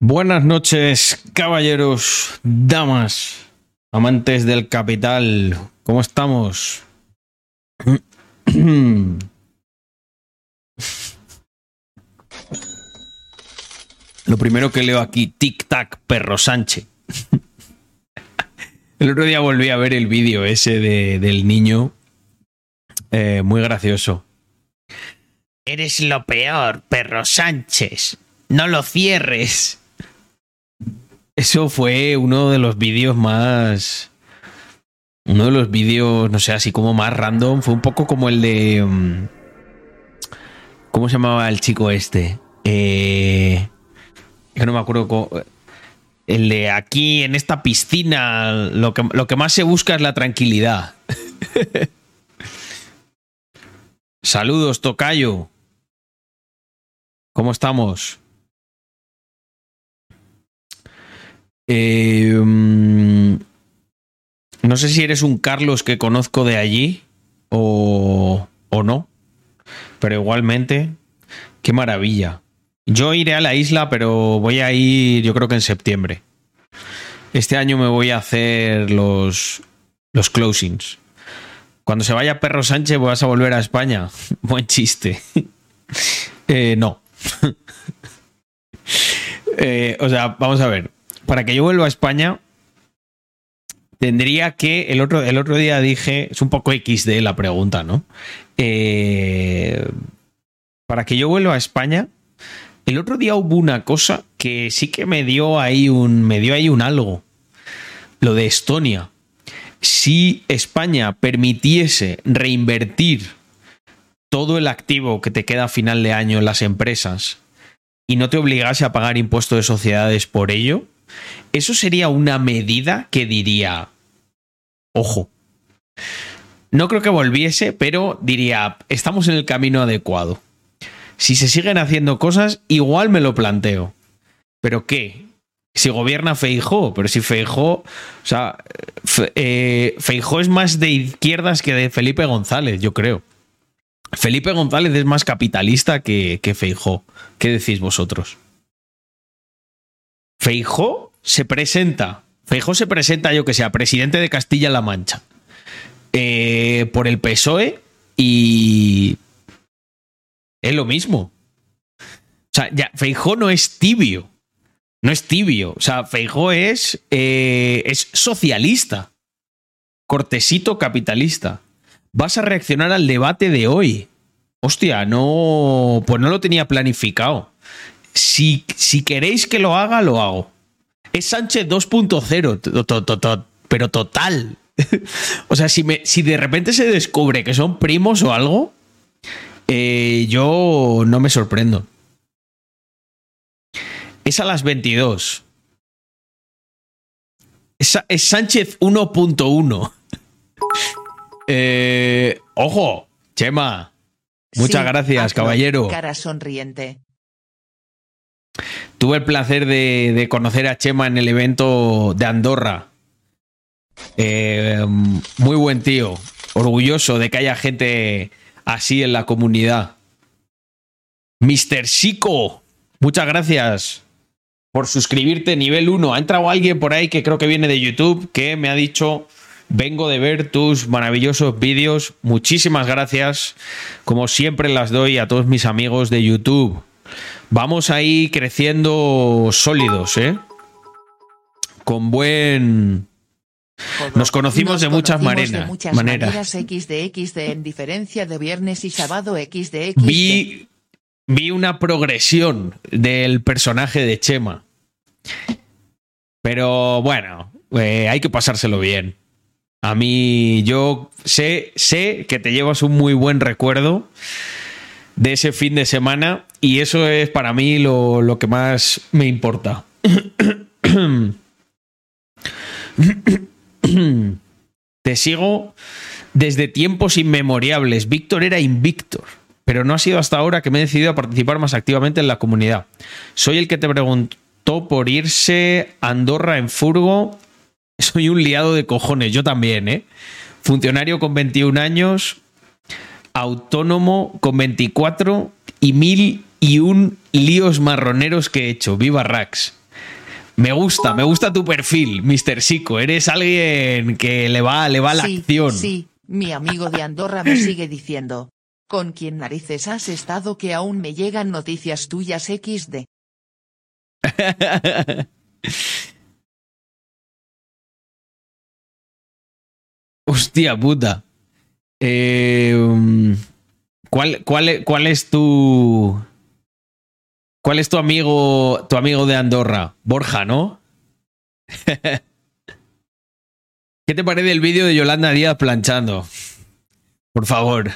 Buenas noches, caballeros, damas, amantes del capital. ¿Cómo estamos? Lo primero que leo aquí, tic-tac, perro Sánchez. El otro día volví a ver el vídeo ese de- del niño. Eh, muy gracioso. Eres lo peor, perro Sánchez. No lo cierres. Eso fue uno de los vídeos más. Uno de los vídeos, no sé, así como más random. Fue un poco como el de. mm, ¿Cómo se llamaba el chico este? Eh, yo no me acuerdo cómo. El de aquí en esta piscina. Lo que, lo que más se busca es la tranquilidad. Saludos, Tocayo. ¿Cómo estamos? Mm, no sé si eres un Carlos que conozco de allí o, o no, pero igualmente, qué maravilla. Yo iré a la isla, pero voy a ir yo creo que en septiembre. Este año me voy a hacer los, los closings. Cuando se vaya Perro Sánchez vas a volver a España. Buen chiste. Eh, no. Eh, o sea, vamos a ver. Para que yo vuelva a España, tendría que. El otro, el otro día dije. Es un poco XD la pregunta, ¿no? Eh, para que yo vuelva a España. El otro día hubo una cosa que sí que me dio ahí un. Me dio ahí un algo. Lo de Estonia. Si España permitiese reinvertir todo el activo que te queda a final de año en las empresas y no te obligase a pagar impuesto de sociedades por ello, eso sería una medida que diría, ojo, no creo que volviese, pero diría, estamos en el camino adecuado. Si se siguen haciendo cosas, igual me lo planteo. ¿Pero qué? Si gobierna Feijó, pero si Feijó, o sea, Fe- eh, Feijó es más de izquierdas que de Felipe González, yo creo. Felipe González es más capitalista que, que Feijó. ¿Qué decís vosotros? Feijó se presenta. Feijó se presenta, yo que sea, presidente de Castilla-La Mancha. eh, por el PSOE y. Es lo mismo. O sea, ya, Feijó no es tibio. No es tibio. O sea, Feijó es. eh, es socialista. Cortesito capitalista. Vas a reaccionar al debate de hoy. Hostia, no. Pues no lo tenía planificado. Si, si queréis que lo haga, lo hago. Es Sánchez 2.0, to- to- to- to- pero total. o sea, si, me, si de repente se descubre que son primos o algo, eh, yo no me sorprendo. Es a las 22. Es, es Sánchez 1.1. Eh, ojo, Chema. Muchas Sí, gracias, caballero. Cara sonriente. Tuve el placer de, conocer a Chema en el evento de Andorra. Eh, muy buen tío. Orgulloso de que haya gente así en la comunidad. Mr. Chico, muchas gracias por suscribirte nivel 1. Ha entrado alguien por ahí que creo que viene de YouTube que me ha dicho, vengo de ver tus maravillosos vídeos. Muchísimas gracias. Como siempre las doy a todos mis amigos de YouTube. Vamos ahí creciendo sólidos, ¿eh? Con buen... Nos conocimos de muchas conocimos de muchas maneras. XD en diferencia de viernes y sábado. Vi, vi una progresión del personaje de Chema. Pero bueno, eh, hay que pasárselo bien. A mí, yo sé, sé que te llevas un muy buen recuerdo de ese fin de semana y eso es para mí lo, lo que más me importa. Te sigo desde tiempos inmemorables. Víctor era invictor, pero no ha sido hasta ahora que me he decidido a participar más activamente en la comunidad. Soy el que te preguntó por irse a Andorra en furgo. Soy un liado de cojones, yo también, ¿eh? Funcionario con 21 años, autónomo con 24 y mil y un líos marroneros que he hecho. Viva Rax. Me gusta, me gusta tu perfil, Mr. Sico. Eres alguien que le va, le va la sí, acción. Sí, mi amigo de Andorra me sigue diciendo. ¿Con quién narices has estado que aún me llegan noticias tuyas XD? Hostia puta. Um, ¿cuál, cuál, e- ¿Cuál es tu. ¿Cuál es tu amigo, tu amigo de Andorra? Borja, ¿no? ¿Qué te parece el vídeo de Yolanda Díaz planchando? Por favor,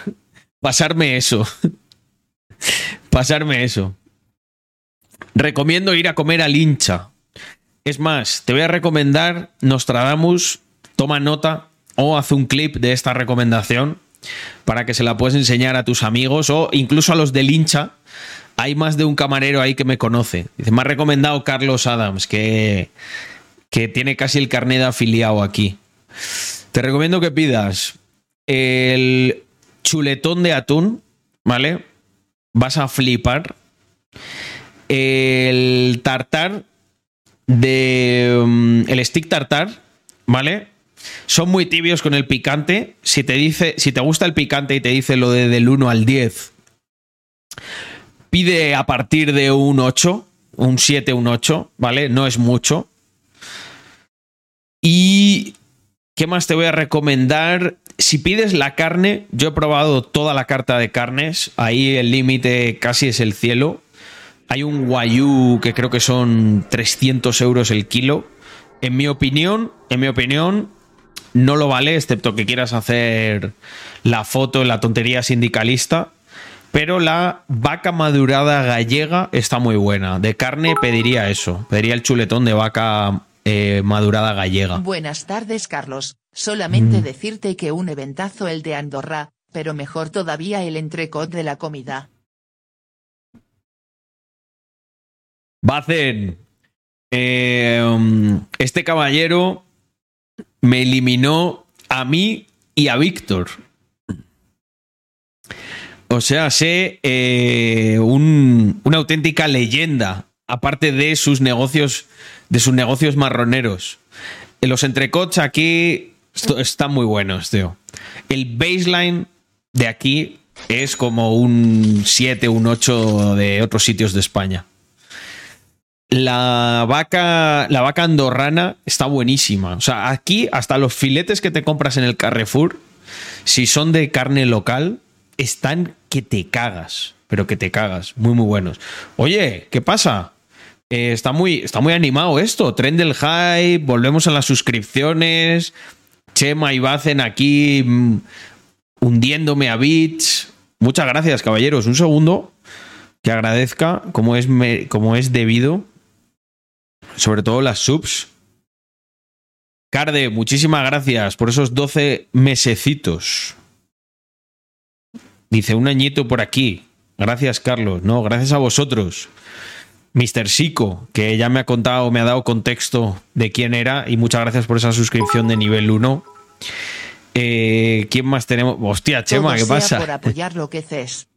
pasarme eso. Pasarme eso. Recomiendo ir a comer al hincha. Es más, te voy a recomendar Nostradamus, toma nota o haz un clip de esta recomendación para que se la puedas enseñar a tus amigos o incluso a los del hincha. Hay más de un camarero ahí que me conoce. Dice, me ha recomendado Carlos Adams, que, que tiene casi el carnet de afiliado aquí. Te recomiendo que pidas el chuletón de atún, ¿vale? Vas a flipar. El tartar de. um, el stick tartar, ¿vale? Son muy tibios con el picante. Si te dice, si te gusta el picante y te dice lo de del 1 al 10, pide a partir de un 8, un 7, un 8, ¿vale? No es mucho. Y ¿qué más te voy a recomendar? Si pides la carne, yo he probado toda la carta de carnes, ahí el límite casi es el cielo. Hay un guayú que creo que son 300 euros el kilo. En mi opinión, en mi opinión, no lo vale, excepto que quieras hacer la foto, la tontería sindicalista. Pero la vaca madurada gallega está muy buena. De carne pediría eso. Pediría el chuletón de vaca eh, madurada gallega. Buenas tardes, Carlos. Solamente Mm. decirte que un eventazo el de Andorra, pero mejor todavía el entrecot de la comida. Bacen, eh, este caballero me eliminó a mí y a Víctor. O sea, sé eh, un- una auténtica leyenda, aparte de sus negocios, de sus negocios marroneros. Los entrecots aquí están muy buenos, tío. El baseline de aquí es como un 7, un 8 de otros sitios de España. La vaca, la vaca andorrana está buenísima. O sea, aquí hasta los filetes que te compras en el Carrefour, si son de carne local, están que te cagas. Pero que te cagas. Muy, muy buenos. Oye, ¿qué pasa? Eh, está, muy, está muy animado esto. Tren del hype, volvemos a las suscripciones. Chema y Bacen aquí mm, hundiéndome a bits. Muchas gracias, caballeros. Un segundo que agradezca como es, como es debido. Sobre todo las subs. Carde, muchísimas gracias por esos 12 mesecitos. Dice un añito por aquí. Gracias, Carlos. No, gracias a vosotros. Mr. Sico, que ya me ha contado, me ha dado contexto de quién era. Y muchas gracias por esa suscripción de nivel 1. Eh, ¿Quién más tenemos? Hostia, Chema, Todo ¿qué sea pasa? por apoyar lo que.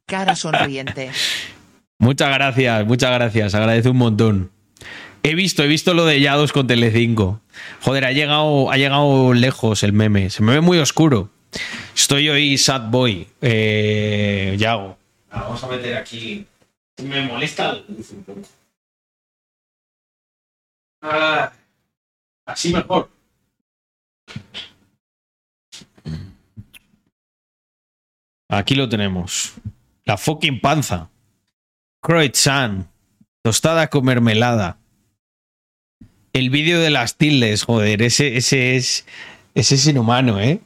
Cara sonriente. Muchas gracias, muchas gracias. Agradezco un montón. He visto, he visto lo de Yados con Telecinco. Joder, ha llegado, ha llegado lejos el meme. Se me ve muy oscuro. Estoy hoy sad boy. Eh, Yago. Vamos a meter aquí. Me molesta. Ah, así mejor. Aquí lo tenemos. La fucking panza. Croissant. Tostada con mermelada. El vídeo de las tildes, joder, ese, ese es. Ese es inhumano, ¿eh?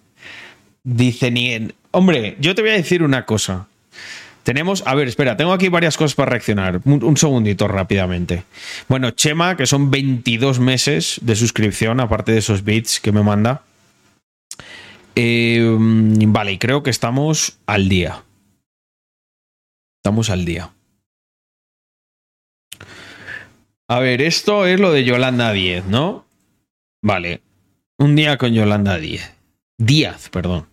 Dice ni en. Hombre, yo te voy a decir una cosa. Tenemos. A ver, espera, tengo aquí varias cosas para reaccionar. Un, un segundito rápidamente. Bueno, Chema, que son 22 meses de suscripción, aparte de esos bits que me manda. Eh, vale, creo que estamos al día. Estamos al día. A ver, esto es lo de Yolanda 10, ¿no? Vale. Un día con Yolanda 10. Díaz, perdón.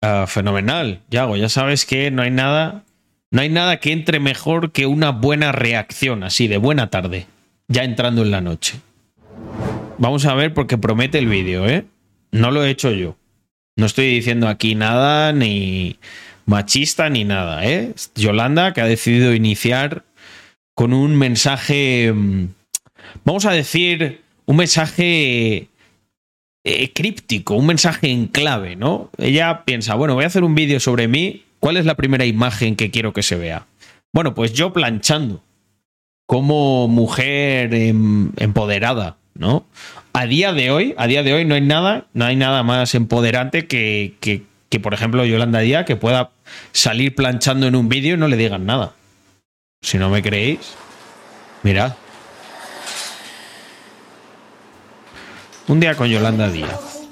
Ah, fenomenal, Yago. Ya sabes que no hay nada. No hay nada que entre mejor que una buena reacción, así, de buena tarde. ya entrando en la noche. Vamos a ver porque promete el vídeo, ¿eh? No lo he hecho yo. No estoy diciendo aquí nada ni machista ni nada, ¿eh? Yolanda que ha decidido iniciar con un mensaje, mm, vamos a decir, un mensaje eh, críptico, un mensaje en clave, ¿no? Ella piensa, bueno, voy a hacer un vídeo sobre mí, ¿cuál es la primera imagen que quiero que se vea? Bueno, pues yo planchando, como mujer em, empoderada, ¿no? A día de hoy, a día de hoy no hay nada, no hay nada más empoderante que, que, que por ejemplo, Yolanda Díaz, que pueda salir planchando en un vídeo y no le digan nada. Si no me creéis, mirad. Un día con Yolanda Díaz.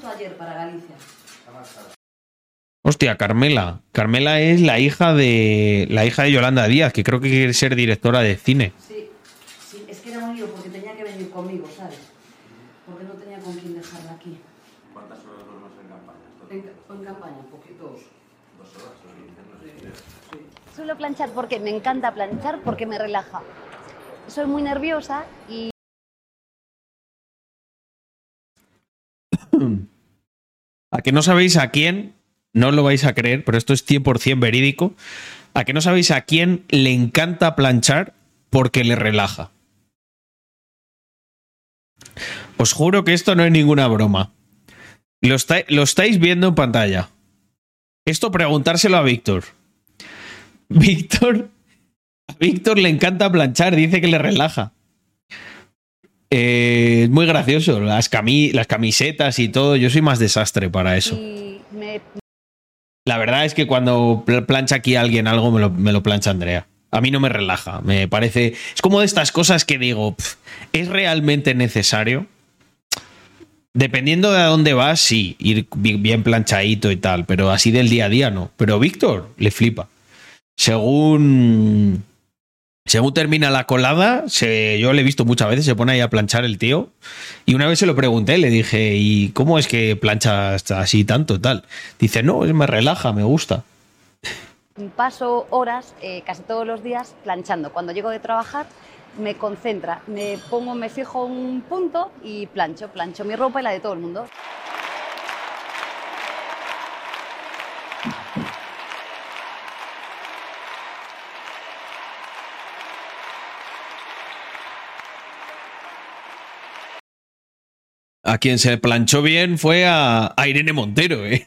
Hostia, Carmela. Carmela es la hija de la hija de Yolanda Díaz, que creo que quiere ser directora de cine. Sí, sí, es que era un lío porque tenía que venir conmigo, ¿sabes? Porque no tenía con quién dejarla aquí. ¿Cuántas horas duermes en campaña? En, en campaña, poquitos. ¿Dos horas? Suelo planchar porque me encanta planchar, porque me relaja. Soy muy nerviosa y A que no sabéis a quién, no lo vais a creer, pero esto es 100% verídico. A que no sabéis a quién le encanta planchar porque le relaja. Os juro que esto no es ninguna broma. Lo, lo estáis viendo en pantalla. Esto preguntárselo a Víctor. Víctor. A Víctor le encanta planchar, dice que le relaja. Eh, es muy gracioso. Las, cami- las camisetas y todo. Yo soy más desastre para eso. me, La verdad es que cuando pl- plancha aquí alguien algo, me lo, me lo plancha Andrea. A mí no me relaja. Me parece. Es como de estas cosas que digo, pf, ¿es realmente necesario? Dependiendo de a dónde vas, sí, ir bi- bien planchadito y tal, pero así del día a día no. Pero Víctor le flipa. Según. Según termina la colada, yo le he visto muchas veces, se pone ahí a planchar el tío. Y una vez se lo pregunté, le dije, ¿y cómo es que planchas así tanto tal? Dice, no, me relaja, me gusta. paso horas eh, casi todos los días planchando. Cuando llego de trabajar me concentra, me pongo, me fijo un punto y plancho, plancho mi ropa y la de todo el mundo. A quien se planchó bien fue a, a Irene Montero, ¿eh?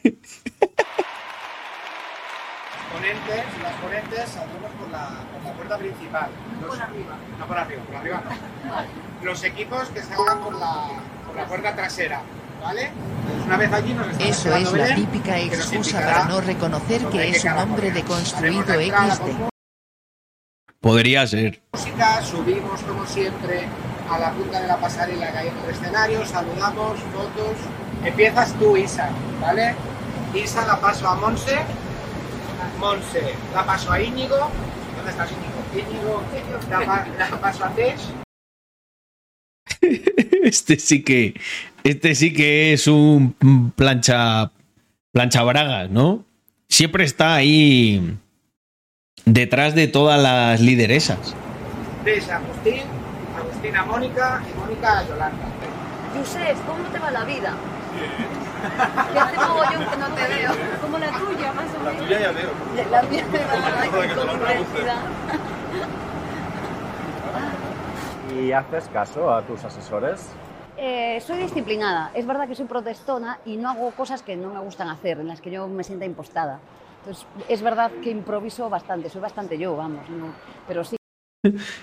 ponentes, las ponentes saldremos por la, por la puerta principal. Los- Por arriba. No por arriba, por arriba no. Los equipos que salgan por la, por la puerta trasera, ¿vale? Una vez allí nos Eso es la Belén, típica excusa para no reconocer que es un hombre deconstruido XD. Podría ser. música, subimos como siempre a la punta de la pasarela que hay en el escenario, saludamos, fotos. Empiezas tú, Isa, ¿vale? Isa la paso a Monse, Monse la paso a Íñigo. ¿Dónde estás, Íñigo? Íñigo la, pa- la paso a Tess. Este sí que. Este sí que es un plancha. Plancha bragas, ¿no? Siempre está ahí. Detrás de todas las lideresas. Agustín, Agustín a Mónica y Mónica Yolanda. Josep, ¿cómo te va la vida? Que hace mogollón que no te veo. Como la tuya, más o La menos. tuya ya veo. La mía me va a complejidad. ¿Y haces caso a tus asesores? Eh, soy disciplinada. Es verdad que soy protestona y no hago cosas que no me gustan hacer, en las que yo me sienta impostada. Entonces, es verdad que improviso bastante, soy bastante yo, vamos. no- pero sí,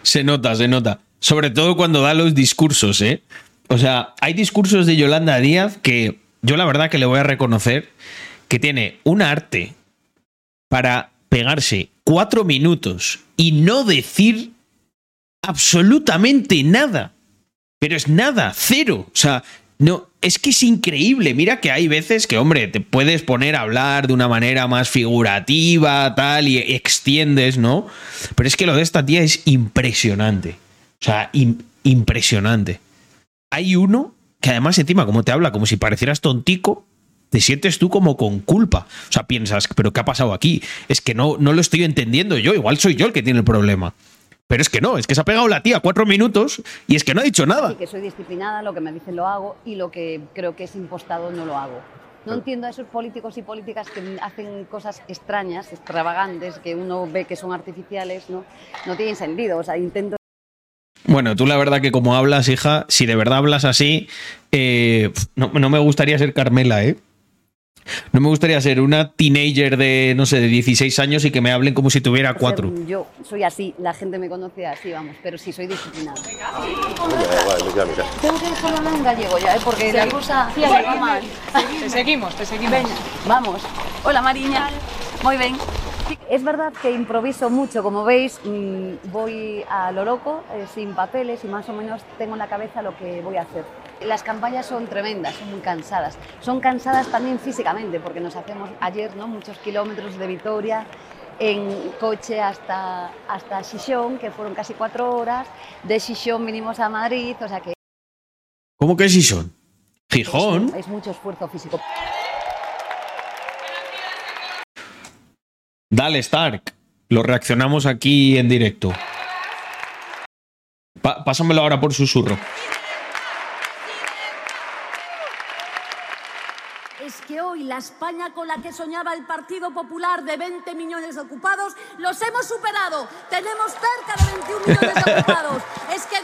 Se nota, se nota. Sobre todo cuando da los discursos, ¿eh? O sea, hay discursos de Yolanda Díaz que yo la verdad que le voy a reconocer que tiene un arte para pegarse cuatro minutos y no decir absolutamente nada. Pero es nada, cero. O sea, no, es que es increíble. Mira que hay veces que, hombre, te puedes poner a hablar de una manera más figurativa, tal, y extiendes, ¿no? Pero es que lo de esta tía es impresionante. O sea, im- impresionante. Hay uno que además encima, como te habla, como si parecieras tontico, te sientes tú como con culpa. O sea, piensas, pero ¿qué ha pasado aquí? Es que no, no lo estoy entendiendo yo. Igual soy yo el que tiene el problema. Pero es que no, es que se ha pegado la tía cuatro minutos y es que no ha dicho nada. Sí, que soy disciplinada, lo que me dicen lo hago y lo que creo que es impostado no lo hago. No entiendo a esos políticos y políticas que hacen cosas extrañas, extravagantes, que uno ve que son artificiales, ¿no? No tienen sentido. O sea, intento Bueno, tú la verdad que como hablas, hija, si de verdad hablas así, eh, no, no me gustaría ser Carmela, ¿eh? No me gustaría ser una teenager de, no sé, de 16 años y que me hablen como si tuviera ser- cuatro. Yo soy así, la gente me conoce así, vamos, pero sí soy disciplinada. Tengo que hablar en gallego ya, ¿eh? porque la cosa va mal. Te seguimos, te seguimos. Venga, vamos. Hola Mariña. Muy bien. Es verdad que improviso mucho, como veis, mm, voy a lo loco, eh, sin papeles y más o menos tengo en la cabeza lo que voy a hacer. Las campañas son tremendas, son muy cansadas. Son cansadas también físicamente, porque nos hacemos ayer ¿no? muchos kilómetros de Vitoria en coche hasta, hasta Xixón, que fueron casi cuatro horas. De Xixón vinimos a Madrid, o sea que ¿Cómo que son? Gijón. es, es mucho esfuerzo físico. Dale, Stark. Lo reaccionamos aquí en directo. Pa- pásamelo ahora por susurro. Es que hoy la España con la que soñaba el Partido Popular de 20 millones de ocupados, los hemos superado. Tenemos cerca de 21 millones de ocupados. Es que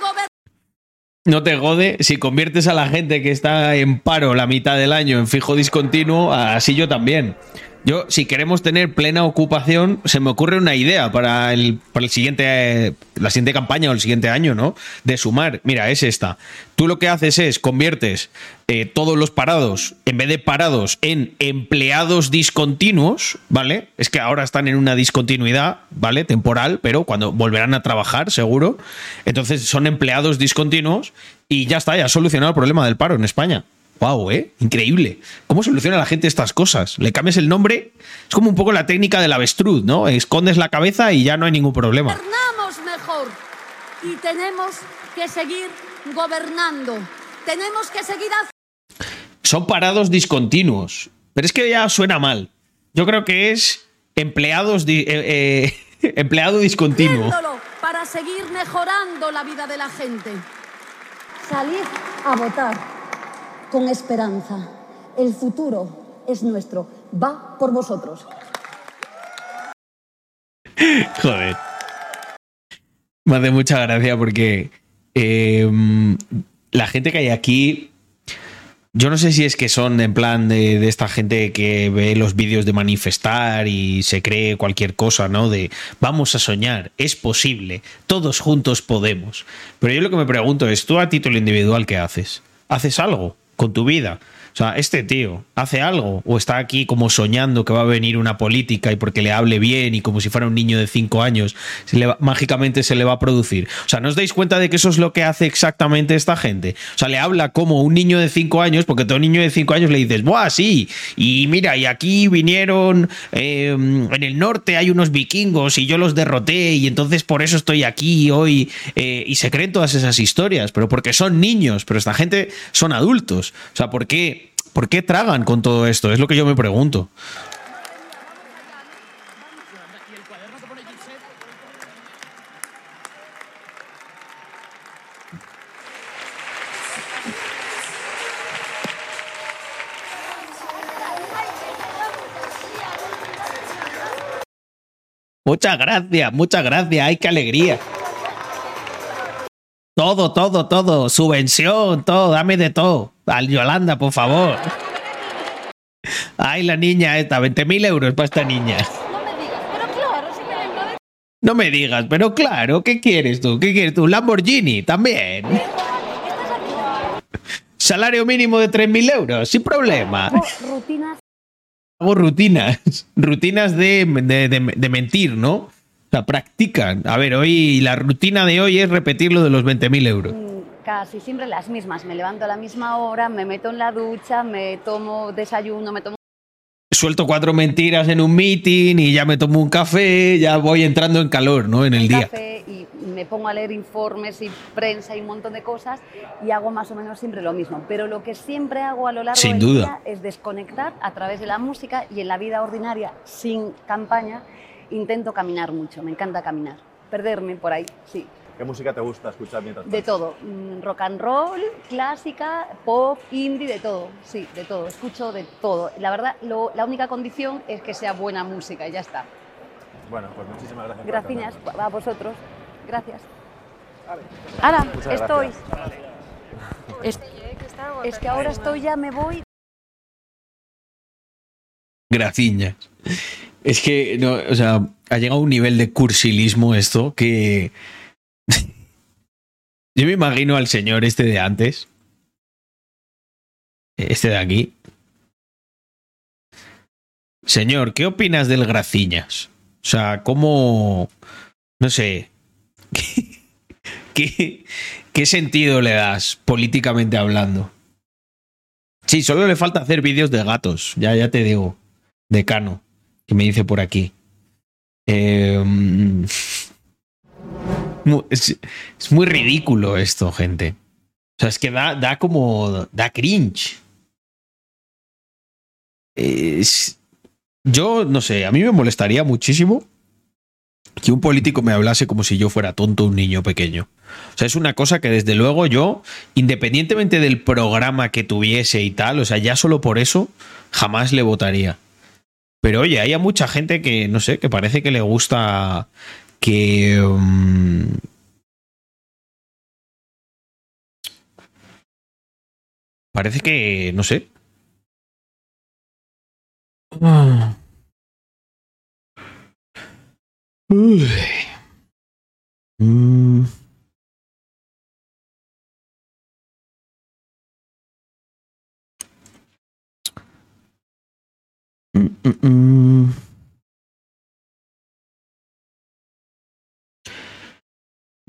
No te gode si conviertes a la gente que está en paro la mitad del año en fijo discontinuo, así yo también. Yo, si queremos tener plena ocupación, se me ocurre una idea para el, para el siguiente, la siguiente campaña o el siguiente año, ¿no? De sumar. Mira, es esta. Tú lo que haces es conviertes eh, todos los parados, en vez de parados, en empleados discontinuos, ¿vale? Es que ahora están en una discontinuidad, ¿vale? Temporal, pero cuando volverán a trabajar, seguro. Entonces son empleados discontinuos y ya está, ya has solucionado el problema del paro en España. Wow, ¿eh? Increíble. ¿Cómo soluciona la gente estas cosas? Le cambias el nombre, es como un poco la técnica del avestruz, ¿no? Escondes la cabeza y ya no hay ningún problema. mejor. Y tenemos que seguir gobernando. Tenemos que seguir haciendo. Son parados discontinuos. Pero es que ya suena mal. Yo creo que es empleados di- eh, eh, empleado discontinuo. para seguir mejorando la vida de la gente. Salid a votar con esperanza. El futuro es nuestro. Va por vosotros. Joder. Me hace mucha gracia porque eh, la gente que hay aquí, yo no sé si es que son en plan de esta gente que ve los vídeos de manifestar y se cree cualquier cosa, ¿no? De vamos a soñar, es posible, todos juntos podemos. Pero yo lo que me pregunto es, tú a título individual, ¿qué haces? ¿Haces algo con tu vida? Sea, este tío hace algo o está aquí como soñando que va a venir una política y porque le hable bien y como si fuera un niño de cinco años, mágicamente se le va a producir. O sea, ¿no os dais cuenta de que eso es lo que hace exactamente esta gente? O sea, le habla como un niño de cinco años, porque todo niño de cinco años le dices, ¡buah, sí! Y mira, y aquí vinieron, eh, en el norte hay unos vikingos y yo los derroté y entonces por eso estoy aquí hoy. eh, y se creen todas esas historias, pero porque son niños, pero esta gente son adultos. O sea, ¿por qué, ¿por qué tragan con todo esto? Es lo que yo me pregunto. Muchas gracias, muchas gracias. Ay, qué alegría. Todo, todo, todo. Subvención, todo. Dame de todo. Al Yolanda, por favor. Ay, la niña esta. 20.000 euros para esta niña. No me digas, pero claro, ¿qué quieres tú? ¿Qué quieres tú? ¿Un Lamborghini también. Salario mínimo de 3.000 euros, sin problema. Hago rutinas Hago rutinas, rutinas de, de- de- de mentir, ¿no? Sea, practican. A ver, hoy la rutina de hoy es repetir lo de los 20.000 euros. casi siempre las mismas. Me levanto a la misma hora, me meto en la ducha, me tomo desayuno, me tomo Suelto cuatro mentiras en un meeting y ya me tomo un café, ya voy entrando en calor, ¿no? En el un día. café y me pongo a leer informes y prensa y un montón de cosas y hago más o menos siempre lo mismo. Pero lo que siempre hago a lo largo Sin del duda. día es desconectar a través de la música y en la vida ordinaria, sin campaña, intento caminar mucho. Me encanta caminar. perderme por ahí, sí. ¿Qué música te gusta escuchar mientras De todo, mm, rock and roll, clásica, pop, indie, de todo, sí, de todo, escucho de todo. La verdad, lo- la única condición es que sea buena música y ya está. Bueno, pues muchísimas gracias. Gracias a vosotros, gracias. Ahora, estoy. gracias. Es, es que ahora estoy, ya me voy. Graciñas. Es que, no, o sea, ha llegado a un nivel de cursilismo esto que. Yo me imagino al señor este de antes. Este de aquí. Señor, ¿qué opinas del Graciñas? O sea, ¿cómo. No sé. ¿Qué, qué, qué sentido le das políticamente hablando? Sí, solo le falta hacer vídeos de gatos, ya, ya te digo. Decano, que me dice por aquí. Mu- es, muy ridículo esto, gente. O sea, es que da, da como. da cringe. Yo no sé, a mí me molestaría muchísimo que un político me hablase como si yo fuera tonto un niño pequeño. O sea, es una cosa que desde luego yo, independientemente del programa que tuviese y tal, o sea, ya solo por eso jamás le votaría. Pero oye, hay a mucha gente que, no sé, que parece que le gusta que... mm, parece que, no sé. Ah. Uy. Mm. Mm, mm, mm.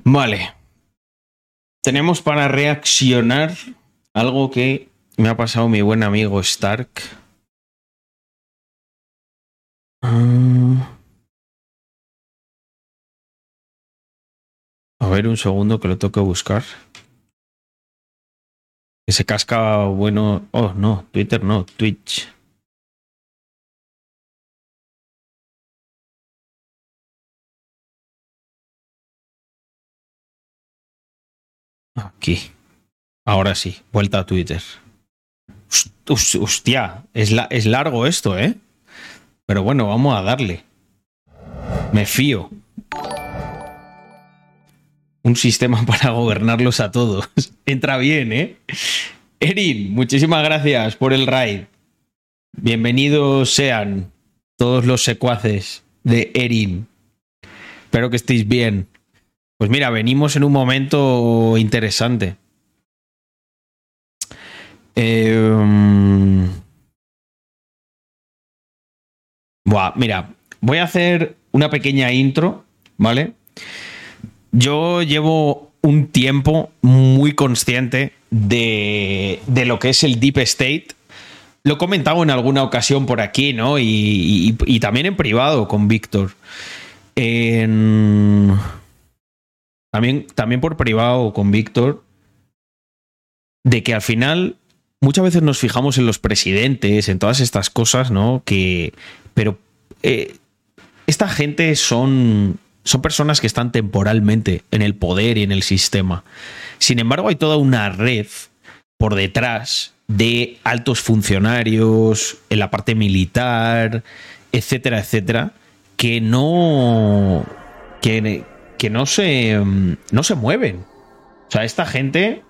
Vale. Tenemos para reaccionar algo que me ha pasado mi buen amigo Stark. Ah. A ver, un segundo que lo tengo que buscar. Que se casca bueno. Oh, no, Twitter no, Twitch. Aquí. Ahora sí, vuelta a Twitter. Hostia, es, la- es largo esto, ¿eh? Pero bueno, vamos a darle. Me fío. Un sistema para gobernarlos a todos. Entra bien, ¿eh? Erin, muchísimas gracias por el raid. Bienvenidos sean todos los secuaces de Erin. Espero que estéis bien. Pues mira, venimos en un momento interesante. Mm, buah, mira, voy a hacer una pequeña intro, ¿vale? Yo llevo un tiempo muy consciente de, de lo que es el Deep State. Lo he comentado en alguna ocasión por aquí, ¿no? Y, y- y también en privado con Víctor. En- También, también por privado con Víctor. De que al final muchas veces nos fijamos en los presidentes, en todas estas cosas, ¿no? Que. Pero. eh, esta gente son. Son personas que están temporalmente en el poder y en el sistema. Sin embargo, hay toda una red por detrás de altos funcionarios en la parte militar, etcétera, etcétera, que no. que, que no se. mm, no se mueven. O sea, esta gente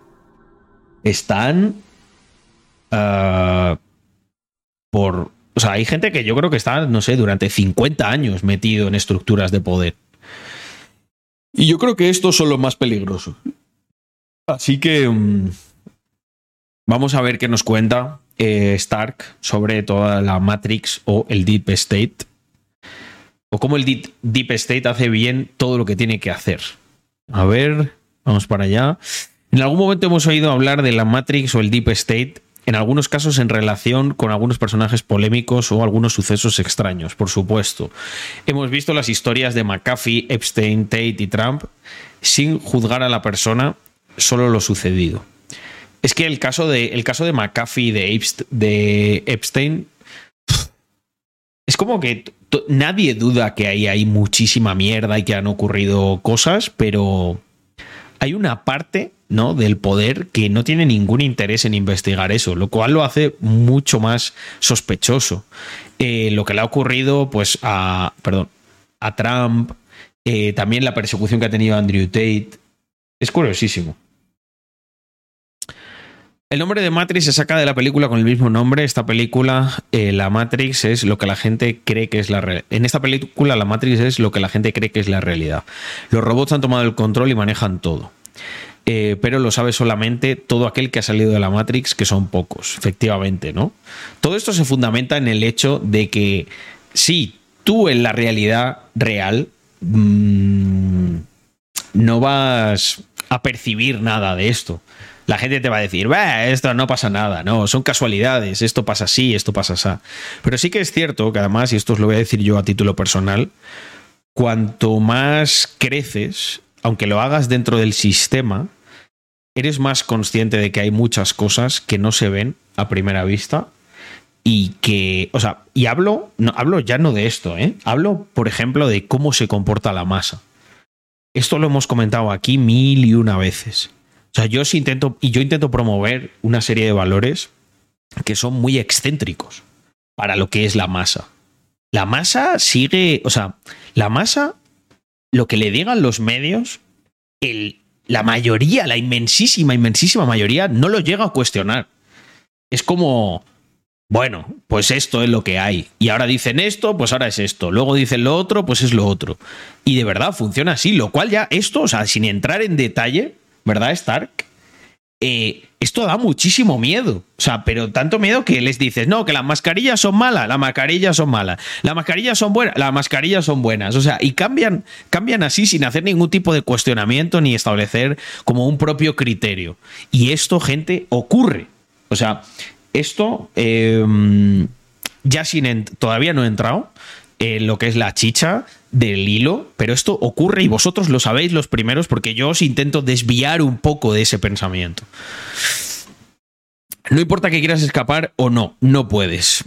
están. ah, por. O sea, hay gente que yo creo que está, no sé, durante 50 años metido en estructuras de poder. Y yo creo que estos son los más peligrosos. Así que. mm, vamos a ver qué nos cuenta eh, Stark sobre toda la Matrix o el Deep State. O cómo el Deep, State hace bien todo lo que tiene que hacer. A ver, vamos para allá. En algún momento hemos oído hablar de la Matrix o el Deep State, en algunos casos en relación con algunos personajes polémicos o algunos sucesos extraños, por supuesto. Hemos visto las historias de McAfee, Epstein, Tate y Trump sin juzgar a la persona, solo lo sucedido. Es que el caso de, el caso de McAfee y de, Epst- de Epstein es como que nadie duda que ahí hay muchísima mierda y que han ocurrido cosas, pero hay una parte ¿no? del poder que no tiene ningún interés en investigar eso, lo cual lo hace mucho más sospechoso. Eh, lo que le ha ocurrido, pues, a. Perdón, a Trump, eh, también la persecución que ha tenido Andrew Tate. Es curiosísimo. El nombre de Matrix se saca de la película con el mismo nombre. Esta película, eh, la Matrix, es lo que la gente cree que es la realidad. En esta película, la Matrix es lo que la gente cree que es la realidad. Los robots han tomado el control y manejan todo. Eh, pero lo sabe solamente todo aquel que ha salido de la Matrix, que son pocos, efectivamente, ¿no? Todo esto se fundamenta en el hecho de que sí, tú en la realidad real mm, no vas a percibir nada de esto. La gente te va a decir, "Bah, esto no pasa nada, no, son casualidades, esto pasa así, esto pasa así. Pero sí que es cierto que además, y esto os lo voy a decir yo a título personal, cuanto más creces, aunque lo hagas dentro del sistema, eres más consciente de que hay muchas cosas que no se ven a primera vista y que, o sea, y hablo, no, hablo ya no de esto, ¿eh? hablo, por ejemplo, de cómo se comporta la masa. Esto lo hemos comentado aquí mil y una veces. O sea, yo sí intento, y yo intento promover una serie de valores que son muy excéntricos para lo que es la masa. La masa sigue, o sea, la masa, lo que le digan los medios, la mayoría, la inmensísima, inmensísima mayoría, no lo llega a cuestionar. Es como, bueno, pues esto es lo que hay. Y ahora dicen esto, pues ahora es esto. Luego dicen lo otro, pues es lo otro. Y de verdad funciona así, lo cual ya esto, o sea, sin entrar en detalle, ¿verdad, Stark? Eh, esto da muchísimo miedo. O sea, pero tanto miedo que les dices, no, que las mascarillas son malas, las mascarillas son malas, las mascarillas son buenas, las mascarillas son buenas. O sea, y cambian, cambian así sin hacer ningún tipo de cuestionamiento ni establecer como un propio criterio. Y esto, gente, ocurre. O sea, esto eh, ya sin todavía no he entrado en lo que es la chicha del hilo, pero esto ocurre y vosotros lo sabéis los primeros porque yo os intento desviar un poco de ese pensamiento. No importa que quieras escapar o no, no puedes.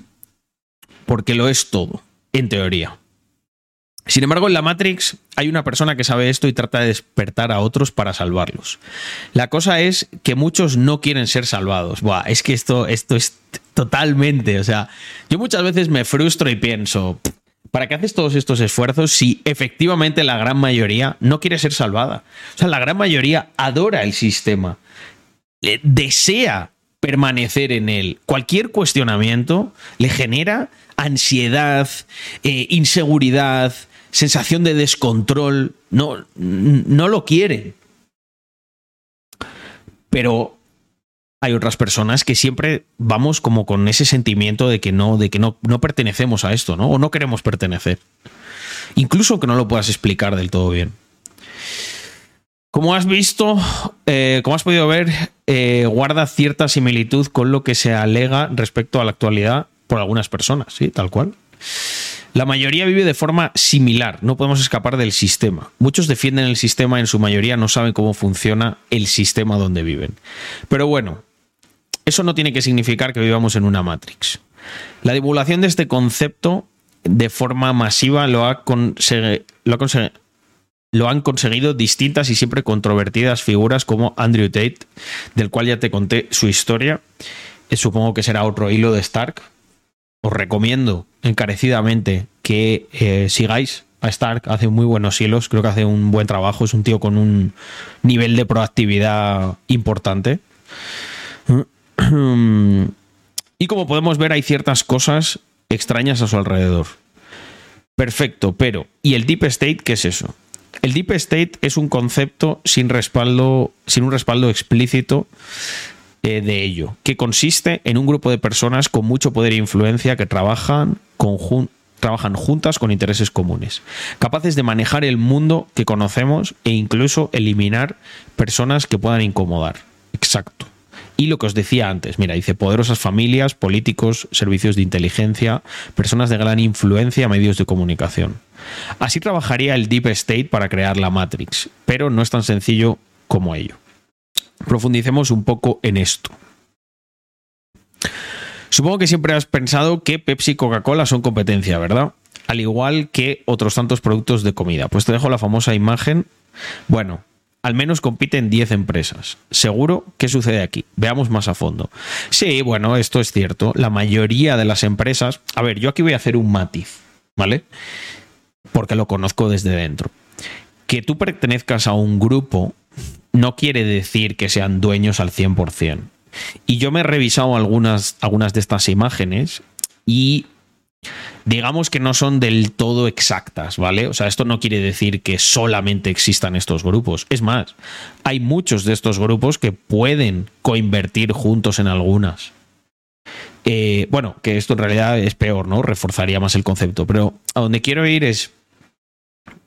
Porque lo es todo, en teoría. Sin embargo, en la Matrix hay una persona que sabe esto y trata de despertar a otros para salvarlos. La cosa es que muchos no quieren ser salvados. Buah, es que esto, esto es totalmente. O sea, yo muchas veces me frustro y pienso, ¿para qué haces todos estos esfuerzos si efectivamente la gran mayoría no quiere ser salvada? O sea, la gran mayoría adora el sistema, le- desea permanecer en él. Cualquier cuestionamiento le genera ansiedad, eh, inseguridad, sensación de descontrol. No, no lo quieren. Pero hay otras personas que siempre vamos como con ese sentimiento de que no, de que no, no pertenecemos a esto, ¿no? O no queremos pertenecer. Incluso que no lo puedas explicar del todo bien. Como has visto, eh, como has podido ver, eh, guarda cierta similitud con lo que se alega respecto a la actualidad por algunas personas, sí, tal cual. La mayoría vive de forma similar, no podemos escapar del sistema. Muchos defienden el sistema, en su mayoría no saben cómo funciona el sistema donde viven. Pero bueno, eso no tiene que significar que vivamos en una Matrix. La divulgación de este concepto de forma masiva lo, ha lo, ha lo han conseguido distintas y siempre controvertidas figuras como Andrew Tate, del cual ya te conté su historia. Eh, supongo que será otro hilo de Stark. Os recomiendo encarecidamente que eh, sigáis a Stark. Hace muy buenos hilos, creo que hace un buen trabajo. Es un tío con un nivel de proactividad importante. Y como podemos ver, hay ciertas cosas extrañas a su alrededor. Perfecto, pero ¿y el Deep State qué es eso? El Deep State es un concepto sin respaldo, sin un respaldo explícito eh, de ello, que consiste en un grupo de personas con mucho poder e influencia que trabajan, trabajan juntas con intereses comunes, capaces de manejar el mundo que conocemos e incluso eliminar personas que puedan incomodar. Exacto. Y lo que os decía antes, mira, dice poderosas familias, políticos, servicios de inteligencia, personas de gran influencia, medios de comunicación. Así trabajaría el Deep State para crear la Matrix, pero no es tan sencillo como ello. Profundicemos un poco en esto. Supongo que siempre has pensado que Pepsi y Coca-Cola son competencia, ¿verdad? al igual que otros tantos productos de comida. Pues te dejo la famosa imagen. Bueno, al menos compiten 10 empresas. ¿Seguro? ¿Qué sucede aquí? Veamos más a fondo. Sí, bueno, esto es cierto. La mayoría de las empresas... A ver, yo aquí voy a hacer un matiz, ¿vale? Porque lo conozco desde dentro. Que tú pertenezcas a un grupo no quiere decir que sean dueños al 100%. Y yo me he revisado algunas, algunas de estas imágenes y digamos que no son del todo exactas, ¿vale? O sea, esto no quiere decir que solamente existan estos grupos. Es más, hay muchos de estos grupos que pueden coinvertir juntos en algunas. Eh, bueno, que esto en realidad es peor, ¿no? Reforzaría más el concepto. Pero a donde quiero ir es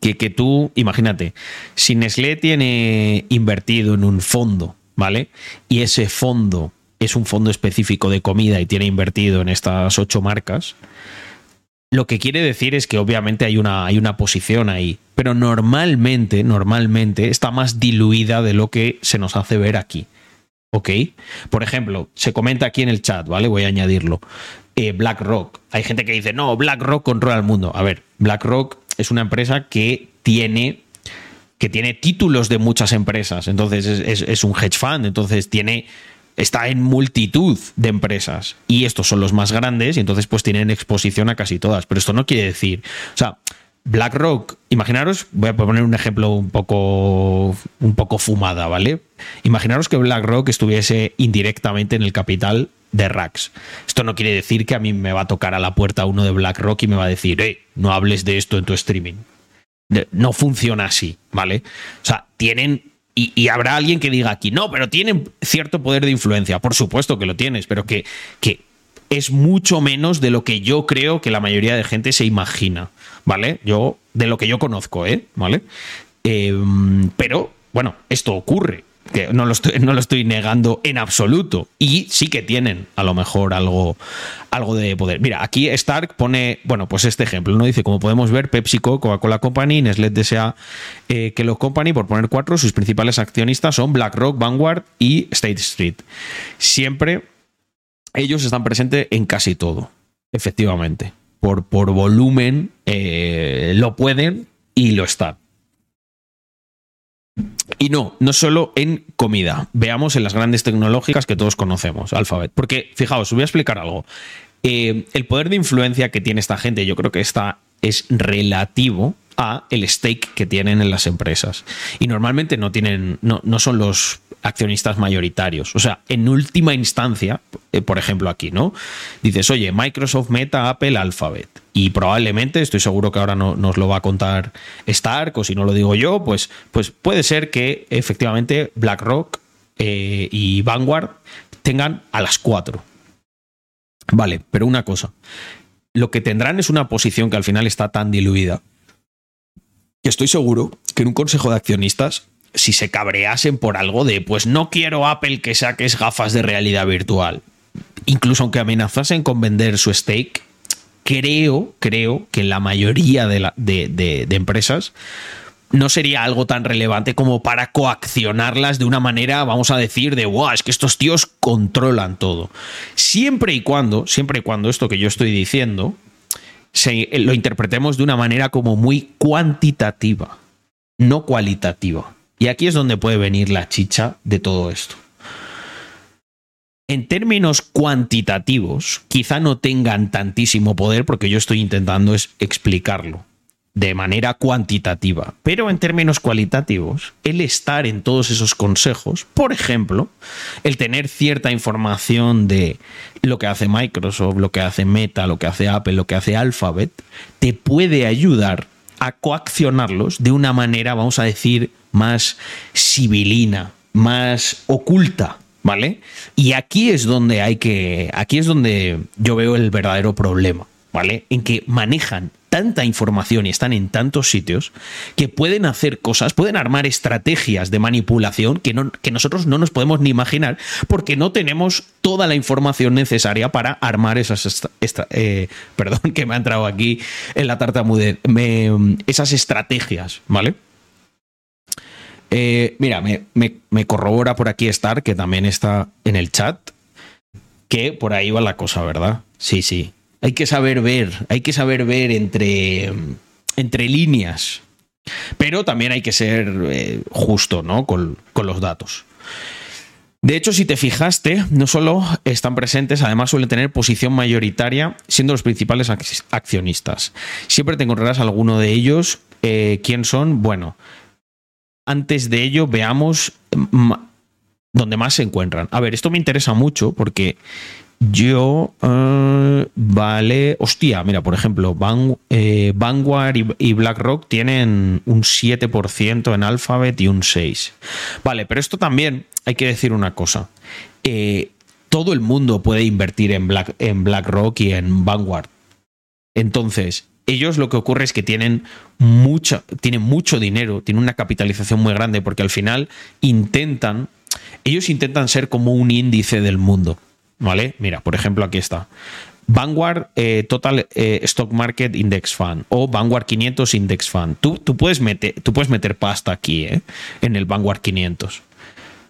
que, que tú, imagínate, si Nestlé tiene invertido en un fondo, ¿vale? Y ese fondo es un fondo específico de comida y tiene invertido en estas ocho marcas, lo que quiere decir es que obviamente hay una, hay una posición ahí, pero normalmente, normalmente está más diluida de lo que se nos hace ver aquí. ¿Ok? Por ejemplo, se comenta aquí en el chat, ¿vale? Voy a añadirlo. Eh, BlackRock. Hay gente que dice, no, BlackRock controla el mundo. A ver, BlackRock es una empresa que tiene que tiene títulos de muchas empresas. Entonces es, es, es un hedge fund. Entonces tiene está en multitud de empresas y estos son los más grandes y entonces pues tienen exposición a casi todas. Pero esto no quiere decir, o sea, BlackRock, imaginaros, voy a poner un ejemplo un poco, un poco fumada, ¿vale? Imaginaros que BlackRock estuviese indirectamente en el capital de Rax. Esto no quiere decir que a mí me va a tocar a la puerta uno de BlackRock y me va a decir, eh, no hables de esto en tu streaming. No funciona así, ¿vale? O sea, tienen y, habrá alguien que diga aquí, no, pero tienen cierto poder de influencia. Por supuesto que lo tienes, pero que, que es mucho menos de lo que yo creo que la mayoría de gente se imagina, ¿vale? Yo, de lo que yo conozco, ¿eh? ¿Vale? Eh, pero, bueno, esto ocurre que no lo, estoy, no lo estoy negando en absoluto. Y sí que tienen a lo mejor algo, algo de poder. Mira, aquí Stark pone, bueno, pues este ejemplo, ¿no? Dice, como podemos ver, PepsiCo, Coca-Cola Company, Nestlé desea eh, los Company, por poner cuatro, sus principales accionistas son BlackRock, Vanguard y State Street. Siempre ellos están presentes en casi todo, efectivamente. Por, por volumen eh, lo pueden y lo están. Y no, no solo en comida. Veamos en las grandes tecnológicas que todos conocemos, Alphabet. Porque, fijaos, os voy a explicar algo. Eh, el poder de influencia que tiene esta gente, yo creo que está, es relativo a el stake que tienen en las empresas. Y normalmente no tienen, no, no son los accionistas mayoritarios. O sea, en última instancia, eh, por ejemplo aquí, ¿no? Dices, oye, Microsoft, Meta, Apple, Alphabet. Y probablemente, estoy seguro que ahora no, nos lo va a contar Stark, o si no lo digo yo, pues, pues puede ser que efectivamente BlackRock eh, y Vanguard tengan a las cuatro. Vale, pero una cosa. Lo que tendrán es una posición que al final está tan diluida que estoy seguro que en un consejo de accionistas si se cabreasen por algo de, pues no quiero Apple que saques gafas de realidad virtual, incluso aunque amenazasen con vender su stake, creo, creo que la mayoría de, la, de, empresas no sería algo tan relevante como para coaccionarlas de una manera, vamos a decir, de, wow, es que estos tíos controlan todo. Siempre y cuando, siempre y cuando esto que yo estoy diciendo, se, lo interpretemos de una manera como muy cuantitativa, no cualitativa. Y aquí es donde puede venir la chicha de todo esto. En términos cuantitativos, quizá no tengan tantísimo poder porque yo estoy intentando es explicarlo de manera cuantitativa, pero en términos cualitativos, el estar en todos esos consejos, por ejemplo, el tener cierta información de lo que hace Microsoft, lo que hace Meta, lo que hace Apple, lo que hace Alphabet, te puede ayudar a coaccionarlos de una manera, vamos a decir, más civilina, más oculta, ¿vale? Y aquí es donde hay que, aquí es donde yo veo el verdadero problema, ¿vale? En que manejan tanta información y están en tantos sitios que pueden hacer cosas, pueden armar estrategias de manipulación que, no, que nosotros no nos podemos ni imaginar porque no tenemos toda la información necesaria para armar esas, eh, perdón que me ha entrado aquí en la tartamudez, esas estrategias, ¿vale? Eh, mira, me, me, me, corrobora por aquí Star, que también está en el chat, que por ahí va la cosa, ¿verdad? Sí, sí. Hay que saber ver, hay que saber ver entre, entre líneas. Pero también hay que ser eh, justo, ¿no? Con, con los datos. De hecho, si te fijaste, no solo están presentes, además suelen tener posición mayoritaria, siendo los principales ac- accionistas. Siempre te encontrarás alguno de ellos. Eh, ¿Quién son? Bueno, antes de ello, veamos mm, dónde más se encuentran. A ver, esto me interesa mucho porque yo. eh, vale. Hostia, mira, por ejemplo, eh, Vanguard y, BlackRock tienen un 7% en Alphabet y un 6%. Vale, pero esto también hay que decir una cosa. Eh, todo el mundo puede invertir en, en BlackRock y en Vanguard. Entonces, ellos lo que ocurre es que tienen mucha, tienen mucho dinero, tienen una capitalización muy grande, porque al final intentan, ellos intentan ser como un índice del mundo. ¿Vale? Mira, por ejemplo, aquí está. Vanguard eh, Total eh, Stock Market Index Fund o Vanguard 500 Index Fund. Tú, tú, puedes, meter, tú puedes meter pasta aquí, ¿eh? En el Vanguard 500.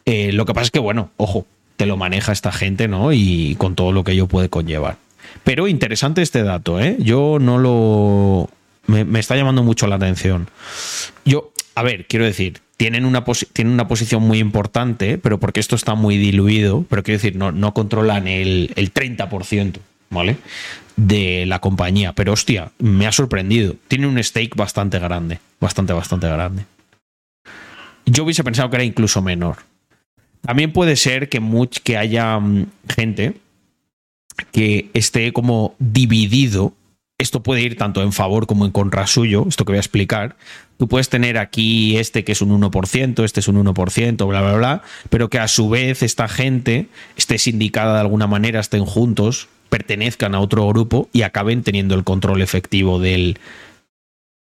Eh, lo que pasa es que, bueno, ojo, te lo maneja esta gente, ¿no? Y con todo lo que ello puede conllevar. Pero interesante este dato, ¿eh? Yo no lo. Me, me está llamando mucho la atención. Yo, a ver, quiero decir, tienen una, tienen una posición muy importante, pero porque esto está muy diluido, pero quiero decir, no, no controlan el, el 30%, ¿vale? De la compañía. Pero hostia, me ha sorprendido. Tiene un stake bastante grande, bastante, bastante grande. Yo hubiese pensado que era incluso menor. También puede ser que, much, que haya mm, gente que esté como dividido. Esto puede ir tanto en favor como en contra suyo, esto que voy a explicar. Tú puedes tener aquí este que es un 1%, este es un 1%, bla, bla, bla, pero que a su vez esta gente esté sindicada de alguna manera, estén juntos, pertenezcan a otro grupo y acaben teniendo el control efectivo del,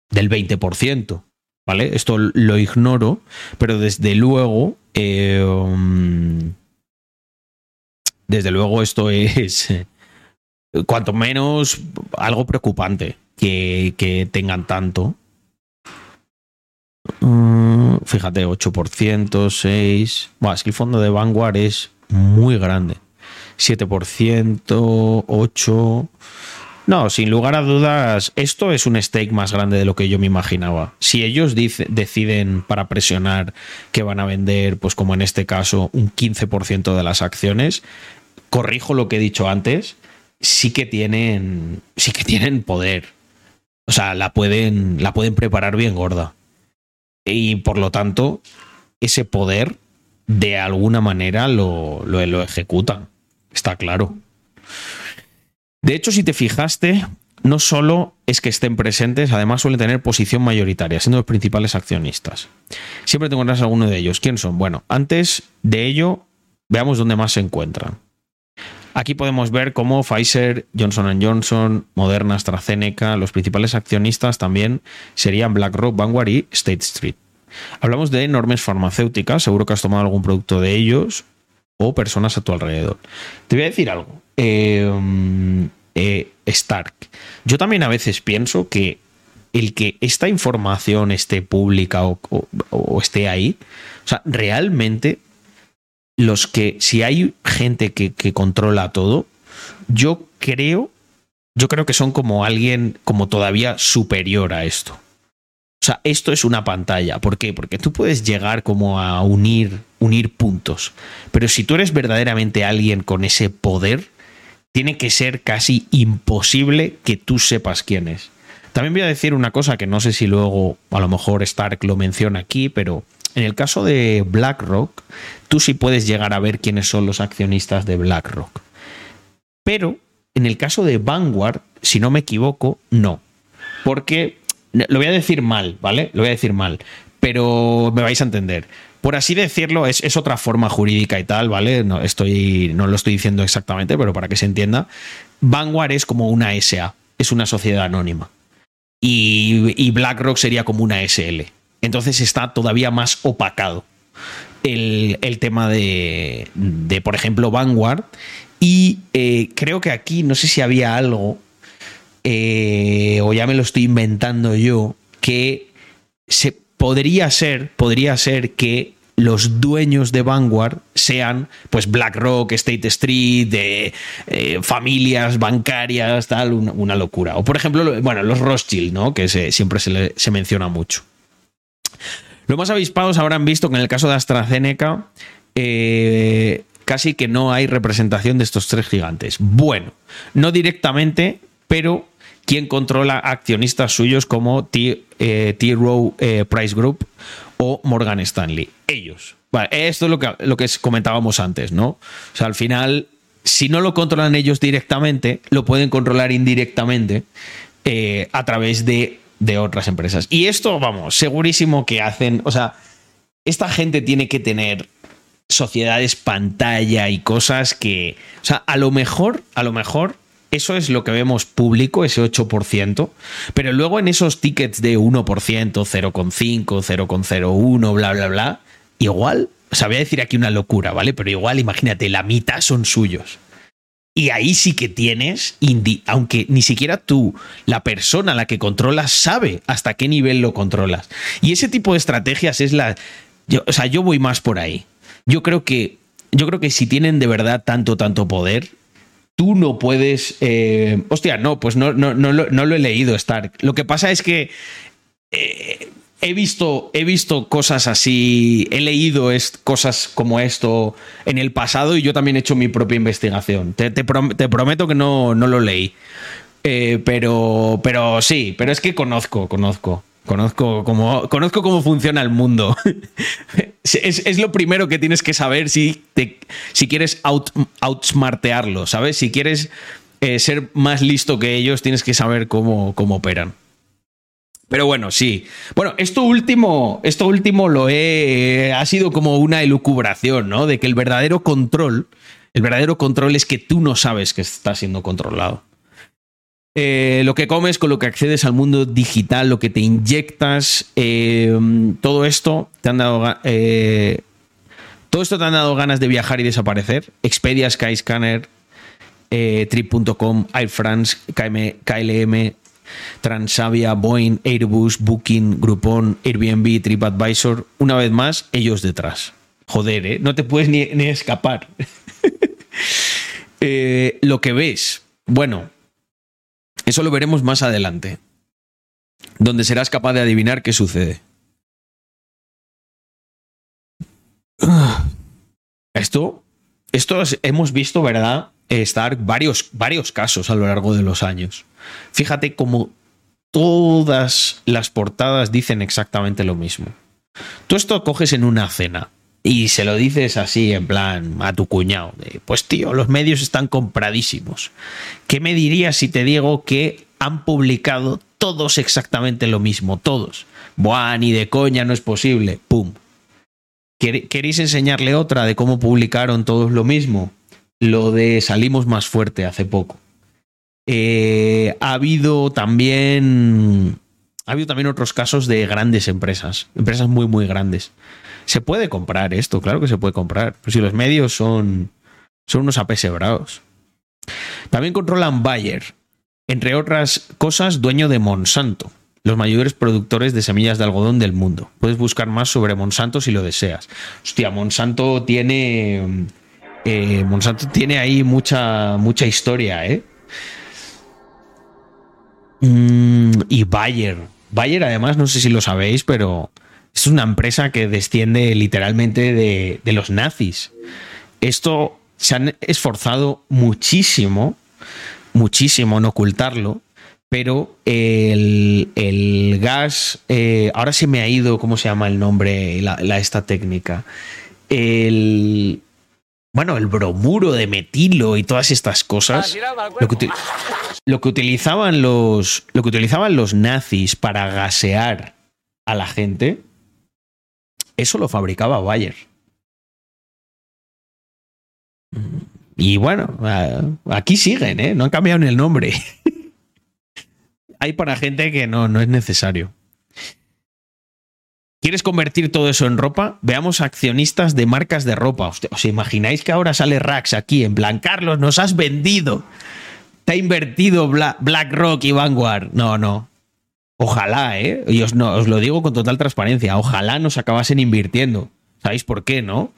del 20%. ¿Vale? Esto lo ignoro, pero desde luego eh, um, desde luego esto es cuanto menos algo preocupante que, que tengan tanto. Mm, fíjate, 8%, 6%. Buah, es que el fondo de Vanguard es muy grande. 7%, 8%. No, sin lugar a dudas, esto es un stake más grande de lo que yo me imaginaba. Si ellos deciden para presionar que van a vender, pues como en este caso, un 15% de las acciones, corrijo lo que he dicho antes, sí que tienen, sí que tienen poder. O sea, la pueden, la pueden preparar bien gorda. Y por lo tanto, ese poder de alguna manera lo, lo, ejecutan. Está claro. De hecho, si te fijaste, no solo es que estén presentes, además suelen tener posición mayoritaria, siendo los principales accionistas. Siempre te encontrarás alguno de ellos. ¿Quién son? Bueno, antes de ello, veamos dónde más se encuentran. Aquí podemos ver cómo Pfizer, Johnson Johnson, Moderna, AstraZeneca, los principales accionistas también serían BlackRock, Vanguard y State Street. Hablamos de enormes farmacéuticas, seguro que has tomado algún producto de ellos o personas a tu alrededor. Te voy a decir algo. Eh, eh, Stark. Yo también a veces pienso que el que esta información esté pública o, o- o esté ahí, o sea, realmente los que, si hay gente que, controla todo, yo creo, yo creo que son como alguien como todavía superior a esto. O sea, esto es una pantalla. ¿Por qué? Porque tú puedes llegar como a unir, unir puntos. Pero si tú eres verdaderamente alguien con ese poder, tiene que ser casi imposible que tú sepas quién es. También voy a decir una cosa que no sé si luego a lo mejor Stark lo menciona aquí, pero en el caso de BlackRock, tú sí puedes llegar a ver quiénes son los accionistas de BlackRock. Pero en el caso de Vanguard, si no me equivoco, no. Porque lo voy a decir mal, ¿vale? Lo voy a decir mal, pero me vais a entender. Por así decirlo, es, otra forma jurídica y tal, ¿vale? No, estoy, no lo estoy diciendo exactamente, pero para que se entienda. Vanguard es como una SA, es una sociedad anónima. Y, y BlackRock sería como una SL. Entonces está todavía más opacado el, el tema de, de, por ejemplo, Vanguard. Y eh, creo que aquí, no sé si había algo, eh, o ya me lo estoy inventando yo, que se podría ser, podría ser que los dueños de Vanguard sean pues BlackRock, State Street, de eh, familias bancarias, tal, una, locura. O por ejemplo, lo- bueno, los Rothschild, ¿no? Que siempre se, le- se menciona mucho. Los más avispados habrán visto que en el caso de AstraZeneca eh, casi que no hay representación de estos tres gigantes. Bueno, no directamente, pero quien controla accionistas suyos como T, eh. Rowe eh, Price Group o Morgan Stanley. Ellos. Esto es lo que, lo que comentábamos antes, ¿no? O sea, al final, si no lo controlan ellos directamente, lo pueden controlar indirectamente eh, a través de, de otras empresas. Y esto, vamos, segurísimo que hacen, o sea, esta gente tiene que tener sociedades pantalla y cosas que, o sea, a lo mejor, a lo mejor eso es lo que vemos público, ese 8%, pero luego en esos tickets de 1%, 0,5, 0,01, bla, bla, bla, igual, o sea, voy a decir aquí una locura, ¿vale? Pero igual, imagínate, la mitad son suyos. Y ahí sí que tienes, aunque ni siquiera tú, la persona a la que controlas, sabe hasta qué nivel lo controlas. Y ese tipo de estrategias es la. Yo, o sea, yo voy más por ahí. Yo creo que. Yo creo que si tienen de verdad tanto, tanto poder, tú no puedes. eh, hostia, no, pues no, no, no, lo, no lo he leído, Stark. Lo que pasa es que eh, he visto, he visto cosas así, he leído cosas como esto en el pasado y yo también he hecho mi propia investigación. Te, te prometo que no, no lo leí. Eh, pero, pero sí, pero es que conozco, conozco. Conozco cómo, conozco cómo funciona el mundo. es, es lo primero que tienes que saber si, te, si quieres out, outsmartearlo, ¿sabes? Si quieres eh, ser más listo que ellos, tienes que saber cómo, cómo operan. Pero bueno, sí. Bueno, esto último, esto último lo he. ha sido como una elucubración, ¿no? De que el verdadero control. El verdadero control es que tú no sabes que está siendo controlado. Eh, lo que comes, con lo que accedes al mundo digital, lo que te inyectas, eh, todo esto te han dado. eh, todo esto te han dado ganas de viajar y desaparecer. Expedia, Skyscanner, Trip.com, Air France, KM, KLM, Transavia, Boeing, Airbus, Booking, Groupon, Airbnb, TripAdvisor. Una vez más, ellos detrás. Joder, ¿eh? No te puedes ni, ni escapar. Eh, lo que ves, bueno, eso lo veremos más adelante. Donde serás capaz de adivinar qué sucede. Esto, esto es- hemos visto, ¿verdad? Estar varios, varios casos a lo largo de los años. Fíjate cómo todas las portadas dicen exactamente lo mismo. Tú esto coges en una cena y se lo dices así, en plan, a tu cuñado. pues tío, los medios están compradísimos. ¿Qué me dirías si te digo que han publicado todos exactamente lo mismo? Todos. Buah, ni de coña, no es posible. ¡Pum! ¿Quer- ¿Queréis enseñarle otra de cómo publicaron todos lo mismo? Lo de Salimos más fuerte hace poco. Eh, ha habido también. Ha habido también otros casos de grandes empresas. Empresas muy, muy grandes. Se puede comprar esto, claro que se puede comprar. Pero si los medios son. Son unos apesebrados. También controlan Bayer. Entre otras cosas, dueño de Monsanto. Los mayores productores de semillas de algodón del mundo. Puedes buscar más sobre Monsanto si lo deseas. Hostia, Monsanto tiene. eh, Monsanto tiene ahí mucha, mucha historia, ¿eh? Mm, y Bayer. Bayer, además, no sé si lo sabéis, pero es una empresa que desciende literalmente de, los nazis. Esto se han esforzado muchísimo, muchísimo en ocultarlo, pero el, el gas, eh, ahora se me ha ido, ¿cómo se llama el nombre, la- esta técnica? El, bueno, el bromuro de metilo y todas estas cosas. Lo que, uti- lo que utilizaban los. Lo que utilizaban los nazis para gasear a la gente. Eso lo fabricaba Bayer. Y bueno, aquí siguen, ¿eh? No han cambiado ni el nombre. Hay para gente que no, no es necesario. ¿Quieres convertir todo eso en ropa? Veamos accionistas de marcas de ropa. ¿Os imagináis que ahora sale Rax aquí en plan, Carlos, nos has vendido? Te ha invertido Bla- BlackRock y Vanguard. No, no. Ojalá, ¿eh? Y os, no, os lo digo con total transparencia. Ojalá nos acabasen invirtiendo. ¿Sabéis por qué, no?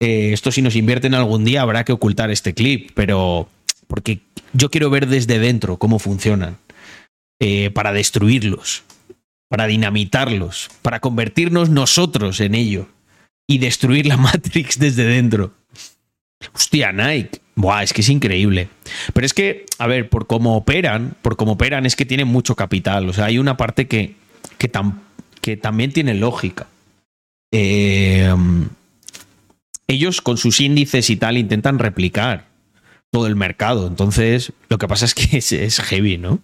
Eh, esto si nos invierten algún día habrá que ocultar este clip, pero porque yo quiero ver desde dentro cómo funcionan. eh, para destruirlos, para dinamitarlos, para convertirnos nosotros en ello y destruir la Matrix desde dentro. Hostia, Nike. Buah, es que es increíble. Pero es que, a ver, por cómo operan, por cómo operan, es que tienen mucho capital. O sea, hay una parte que, que, tam- que también tiene lógica. Eh, ellos con sus índices y tal intentan replicar todo el mercado. Entonces, lo que pasa es que es heavy, ¿no?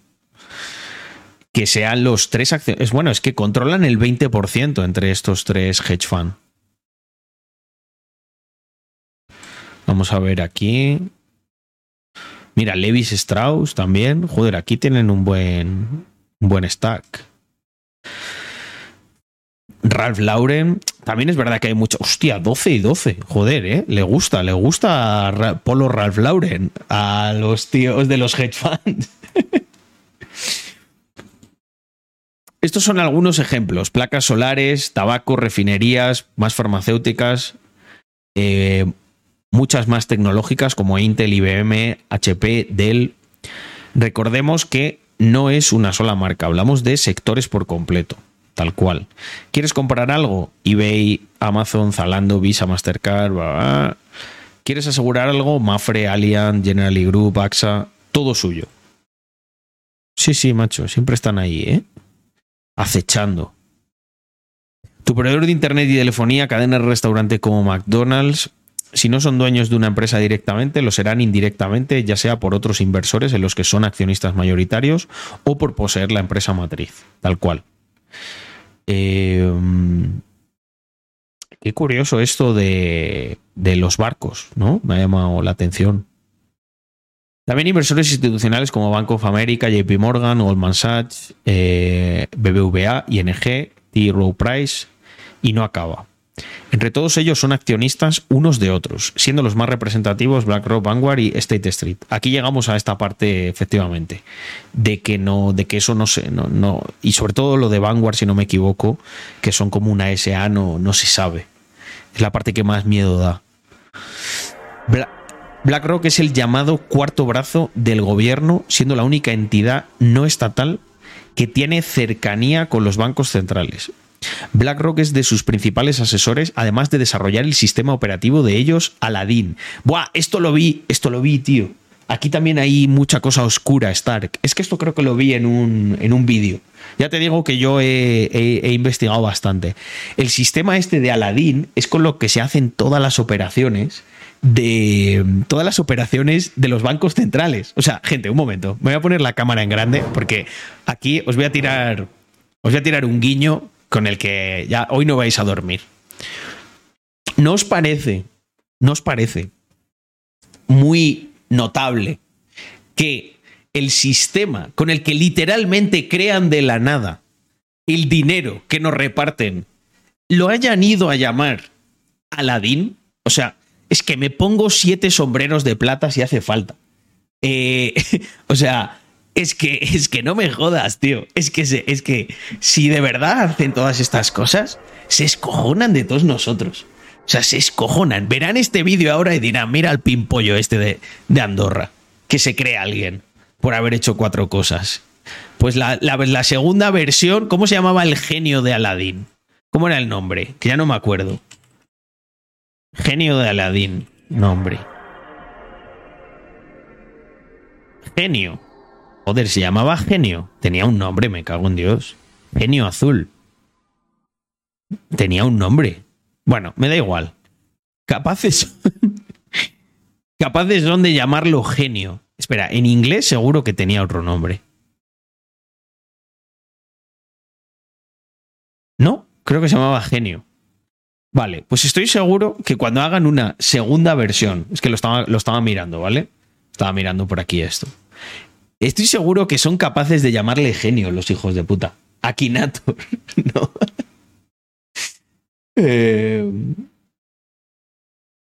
Que sean los tres acciones. Bueno, es que controlan el 20% entre estos tres hedge fund. Vamos a ver aquí. Mira, Levis Strauss también. Joder, aquí tienen un buen, buen stack. Ralph Lauren. También es verdad que hay mucho. Hostia, 12 y 12. Joder, ¿eh? Le gusta, le gusta Polo Ralph Lauren a los tíos de los hedge funds. Estos son algunos ejemplos: placas solares, tabaco, refinerías, más farmacéuticas, eh, muchas más tecnológicas como Intel, IBM, HP, Dell. Recordemos que no es una sola marca, hablamos de sectores por completo, tal cual. ¿Quieres comprar algo? eBay, Amazon, Zalando, Visa, Mastercard, bla, bla. ¿Quieres asegurar algo? Mafre, Allianz, General Group, AXA, todo suyo. Sí, sí, macho, siempre están ahí, ¿eh? Acechando. Tu proveedor de internet y telefonía, cadena de restaurante como McDonald's, si no son dueños de una empresa directamente, lo serán indirectamente, ya sea por otros inversores en los que son accionistas mayoritarios o por poseer la empresa matriz, tal cual. Eh, qué curioso esto de, de los barcos, ¿no? Me ha llamado la atención. También inversores institucionales como Bank of America, JP Morgan, Goldman Sachs, eh, BBVA, ING, T. Rowe Price, y no acaba. Entre todos ellos son accionistas unos de otros, siendo los más representativos BlackRock, Vanguard y State Street. Aquí llegamos a esta parte, efectivamente, de que no, de que eso no se, no, no, y sobre todo lo de Vanguard, si no me equivoco, que son como una SA, no, no se sabe. Es la parte que más miedo da. BlackRock es el llamado cuarto brazo del gobierno, siendo la única entidad no estatal que tiene cercanía con los bancos centrales. BlackRock es de sus principales asesores, además de desarrollar el sistema operativo de ellos, Aladdin. Buah, esto lo vi, esto lo vi, tío. Aquí también hay mucha cosa oscura, Stark. Es que esto creo que lo vi en un, en un vídeo. Ya te digo que yo he, he- he investigado bastante. El sistema este de Aladdin es con lo que se hacen todas las operaciones de todas las operaciones de los bancos centrales. O sea, gente, un momento. Me voy a poner la cámara en grande porque aquí os voy a tirar os voy a tirar un guiño con el que ya hoy no vais a dormir. ¿No os parece? ¿No os parece muy notable que el sistema con el que literalmente crean de la nada el dinero que nos reparten lo hayan ido a llamar Aladín? O sea, es que me pongo siete sombreros de plata si hace falta. Eh, o sea, es que, es que no me jodas, tío. Es que, es que si de verdad hacen todas estas cosas, se escojonan de todos nosotros. O sea, se escojonan. Verán este vídeo ahora y dirán, mira el pimpollo este de, de Andorra, que se cree alguien por haber hecho cuatro cosas. Pues la, la- la segunda versión, ¿cómo se llamaba el genio de Aladín? ¿Cómo era el nombre? Que ya no me acuerdo. Genio de Aladín. Nombre. Genio. Joder, se llamaba Genio. Tenía un nombre, me cago en Dios. Genio Azul. Tenía un nombre. Bueno, me da igual. Capaces. Capaces son de llamarlo genio. Espera, en inglés seguro que tenía otro nombre. No, creo que se llamaba genio. Vale, pues estoy seguro que cuando hagan una segunda versión, es que lo estaba, mirando, ¿vale? Estaba mirando por aquí esto. Estoy seguro que son capaces de llamarle genio los hijos de puta. Akinator, ¿no? Eh,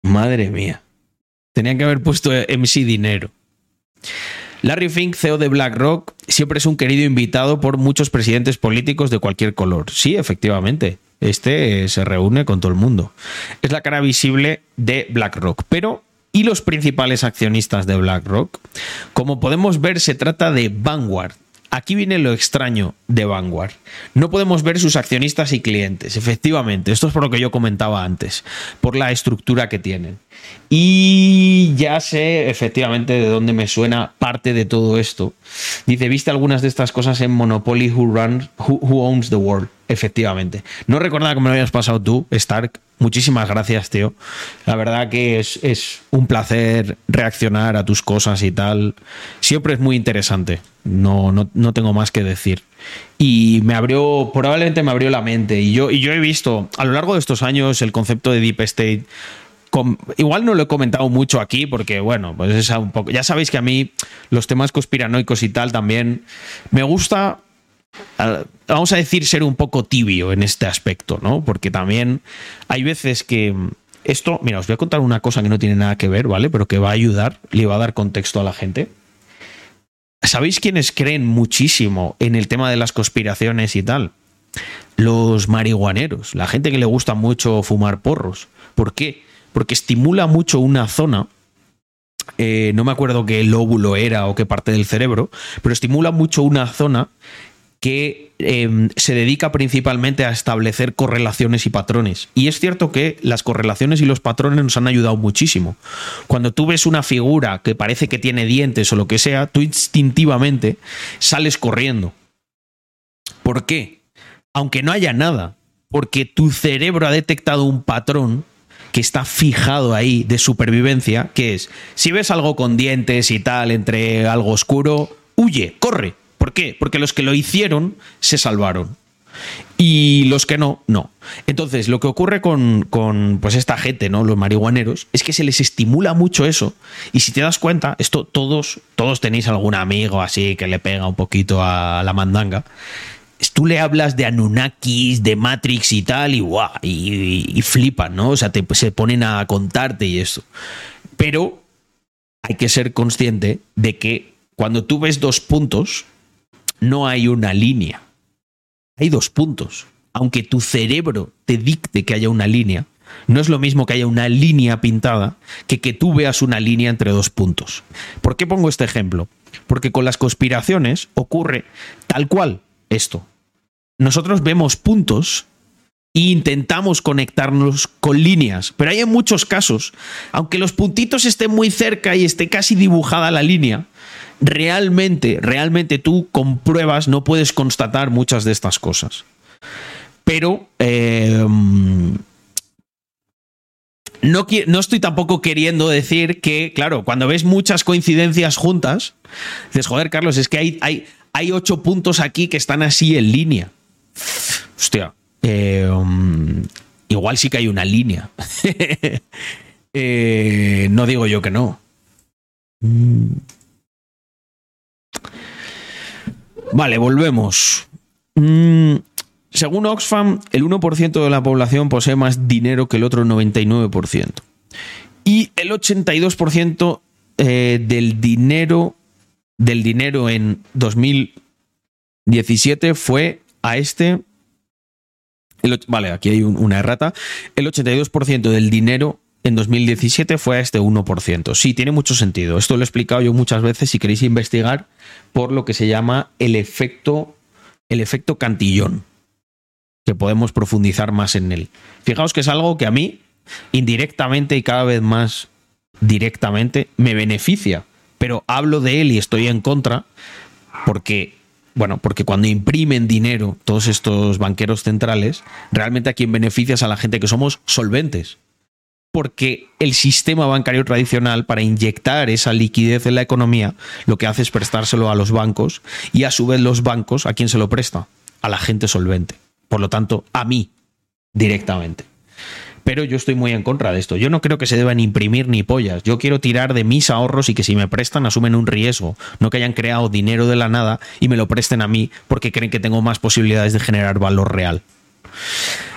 Madre mía. Tenían que haber puesto MC Dinero. Larry Fink, CEO de BlackRock, siempre es un querido invitado por muchos presidentes políticos de cualquier color. Sí, efectivamente. Este eh, se reúne con todo el mundo. Es la cara visible de BlackRock. Pero, ¿y los principales accionistas de BlackRock? Como podemos ver, se trata de Vanguard, Aquí viene lo extraño de Vanguard. No podemos ver sus accionistas y clientes, efectivamente. Esto es por lo que yo comentaba antes, por la estructura que tienen. Y ya sé efectivamente de dónde me suena parte de todo esto. Dice, viste algunas de estas cosas en Monopoly Who, Runs, Who, Owns the World. Efectivamente. No recordaba que me lo habías pasado tú, Stark. Muchísimas gracias, tío. La verdad que es, es un placer reaccionar a tus cosas y tal. Siempre es muy interesante. No, no, no tengo más que decir. Y me abrió, probablemente me abrió la mente. Y yo, y yo he visto a lo largo de estos años el concepto de Deep State igual no lo he comentado mucho aquí porque, bueno, pues es un poco. Ya sabéis que a mí los temas conspiranoicos y tal también me gusta. Vamos a decir, ser un poco tibio en este aspecto, ¿no? Porque también hay veces que. Esto, mira, os voy a contar una cosa que no tiene nada que ver, ¿vale? Pero que va a ayudar, le va a dar contexto a la gente. ¿Sabéis quiénes creen muchísimo en el tema de las conspiraciones y tal? Los marihuaneros, la gente que le gusta mucho fumar porros. ¿Por qué? Porque estimula mucho una zona. Eh, no me acuerdo qué lóbulo era o qué parte del cerebro, pero estimula mucho una zona que em, se dedica principalmente a establecer correlaciones y patrones. Y es cierto que las correlaciones y los patrones nos han ayudado muchísimo. Cuando tú ves una figura que parece que tiene dientes o lo que sea, tú instintivamente sales corriendo. ¿Por qué? Aunque no haya nada, porque tu cerebro ha detectado un patrón que está fijado ahí de supervivencia, que es, si ves algo con dientes y tal, entre algo oscuro, huye, corre. ¿Por qué? Porque los que lo hicieron se salvaron. Y los que no, no. Entonces, lo que ocurre con, con, pues esta gente, ¿no? Los marihuaneros, es que se les estimula mucho eso. Y si te das cuenta, esto todos, todos tenéis algún amigo así que le pega un poquito a la mandanga tú le hablas de Anunnakis, de Matrix y tal, y, guau, y, flipan, ¿no? O sea, te, se ponen a contarte y eso. Pero hay que ser consciente de que cuando tú ves dos puntos, no hay una línea. Hay dos puntos. Aunque tu cerebro te dicte que haya una línea, no es lo mismo que haya una línea pintada que que tú veas una línea entre dos puntos. ¿Por qué pongo este ejemplo? Porque con las conspiraciones ocurre tal cual esto nosotros vemos puntos e intentamos conectarnos con líneas, pero hay en muchos casos, aunque los puntitos estén muy cerca y esté casi dibujada la línea, realmente, realmente tú con pruebas no puedes constatar muchas de estas cosas. Pero em, no, no, estoy tampoco queriendo decir que, claro, cuando ves muchas coincidencias juntas, dices, joder, Carlos, es que hay, hay, hay ocho puntos aquí que están así en línea. Hostia. Eh, um, igual sí que hay una línea. Eh, no digo yo que no. Mm. Vale, volvemos. Mm, según Oxfam, el 1% de la población posee más dinero que el otro 99%. Y el 82% eh, del dinero del dinero en 2017 fue a este. vale, aquí hay una errata. El 82% del dinero en 2017 fue a este 1%. Sí, tiene mucho sentido. Esto lo he explicado yo muchas veces si queréis investigar por lo que se llama el efecto, el efecto cantillón, que podemos profundizar más en él. Fijaos que es algo que a mí, indirectamente y cada vez más directamente, me beneficia, pero hablo de él y estoy en contra porque bueno, porque cuando imprimen dinero todos estos banqueros centrales, realmente a quien beneficias a la gente que somos solventes. Porque el sistema bancario tradicional, para inyectar esa liquidez en la economía, lo que hace es prestárselo a los bancos y a su vez los bancos, ¿a quién se lo presta? A la gente solvente. Por lo tanto, a mí, directamente pero yo estoy muy en contra de esto. Yo no creo que se deban imprimir ni pollas. Yo quiero tirar de mis ahorros y que si me prestan asumen un riesgo, no que hayan creado dinero de la nada y me lo presten a mí porque creen que tengo más posibilidades de generar valor real.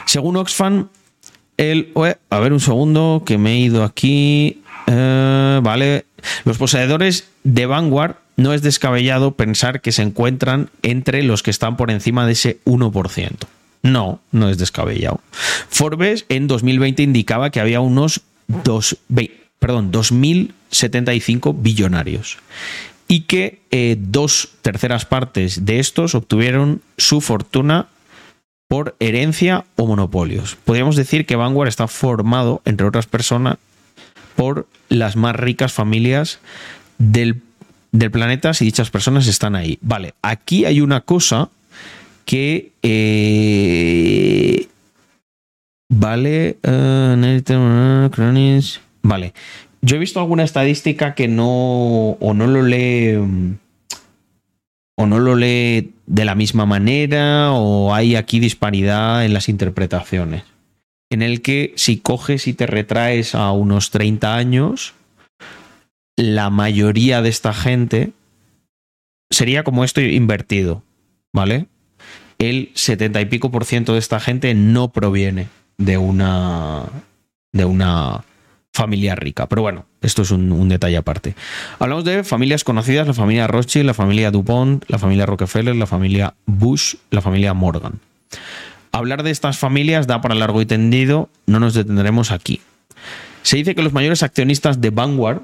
Según Oxfam, el... A ver un segundo, que me he ido aquí. Eh, vale. Los poseedores de Vanguard no es descabellado pensar que se encuentran entre los que están por encima de ese 1%. No, no es descabellado. Forbes en 2020 indicaba que había unos perdón, 2.075 billonarios y que eh, dos terceras partes de estos obtuvieron su fortuna por herencia o monopolios. Podríamos decir que Vanguard está formado, entre otras personas, por las más ricas familias del planeta si dichas personas están ahí. Vale, aquí hay una cosa que... eh, vale... eh, vale. Yo he visto alguna estadística que no... o no lo lee... o no lo lee de la misma manera o hay aquí disparidad en las interpretaciones. En el que si coges y te retraes a unos 30 años, la mayoría de esta gente sería como esto invertido, ¿vale? El 70 y pico por ciento de esta gente no proviene de una de una familia rica. Pero bueno, esto es un, detalle aparte. Hablamos de familias conocidas, la familia Rothschild, la familia DuPont, la familia Rockefeller, la familia Bush, la familia Morgan. Hablar de estas familias da para largo y tendido, no nos detendremos aquí. Se dice que los mayores accionistas de Vanguard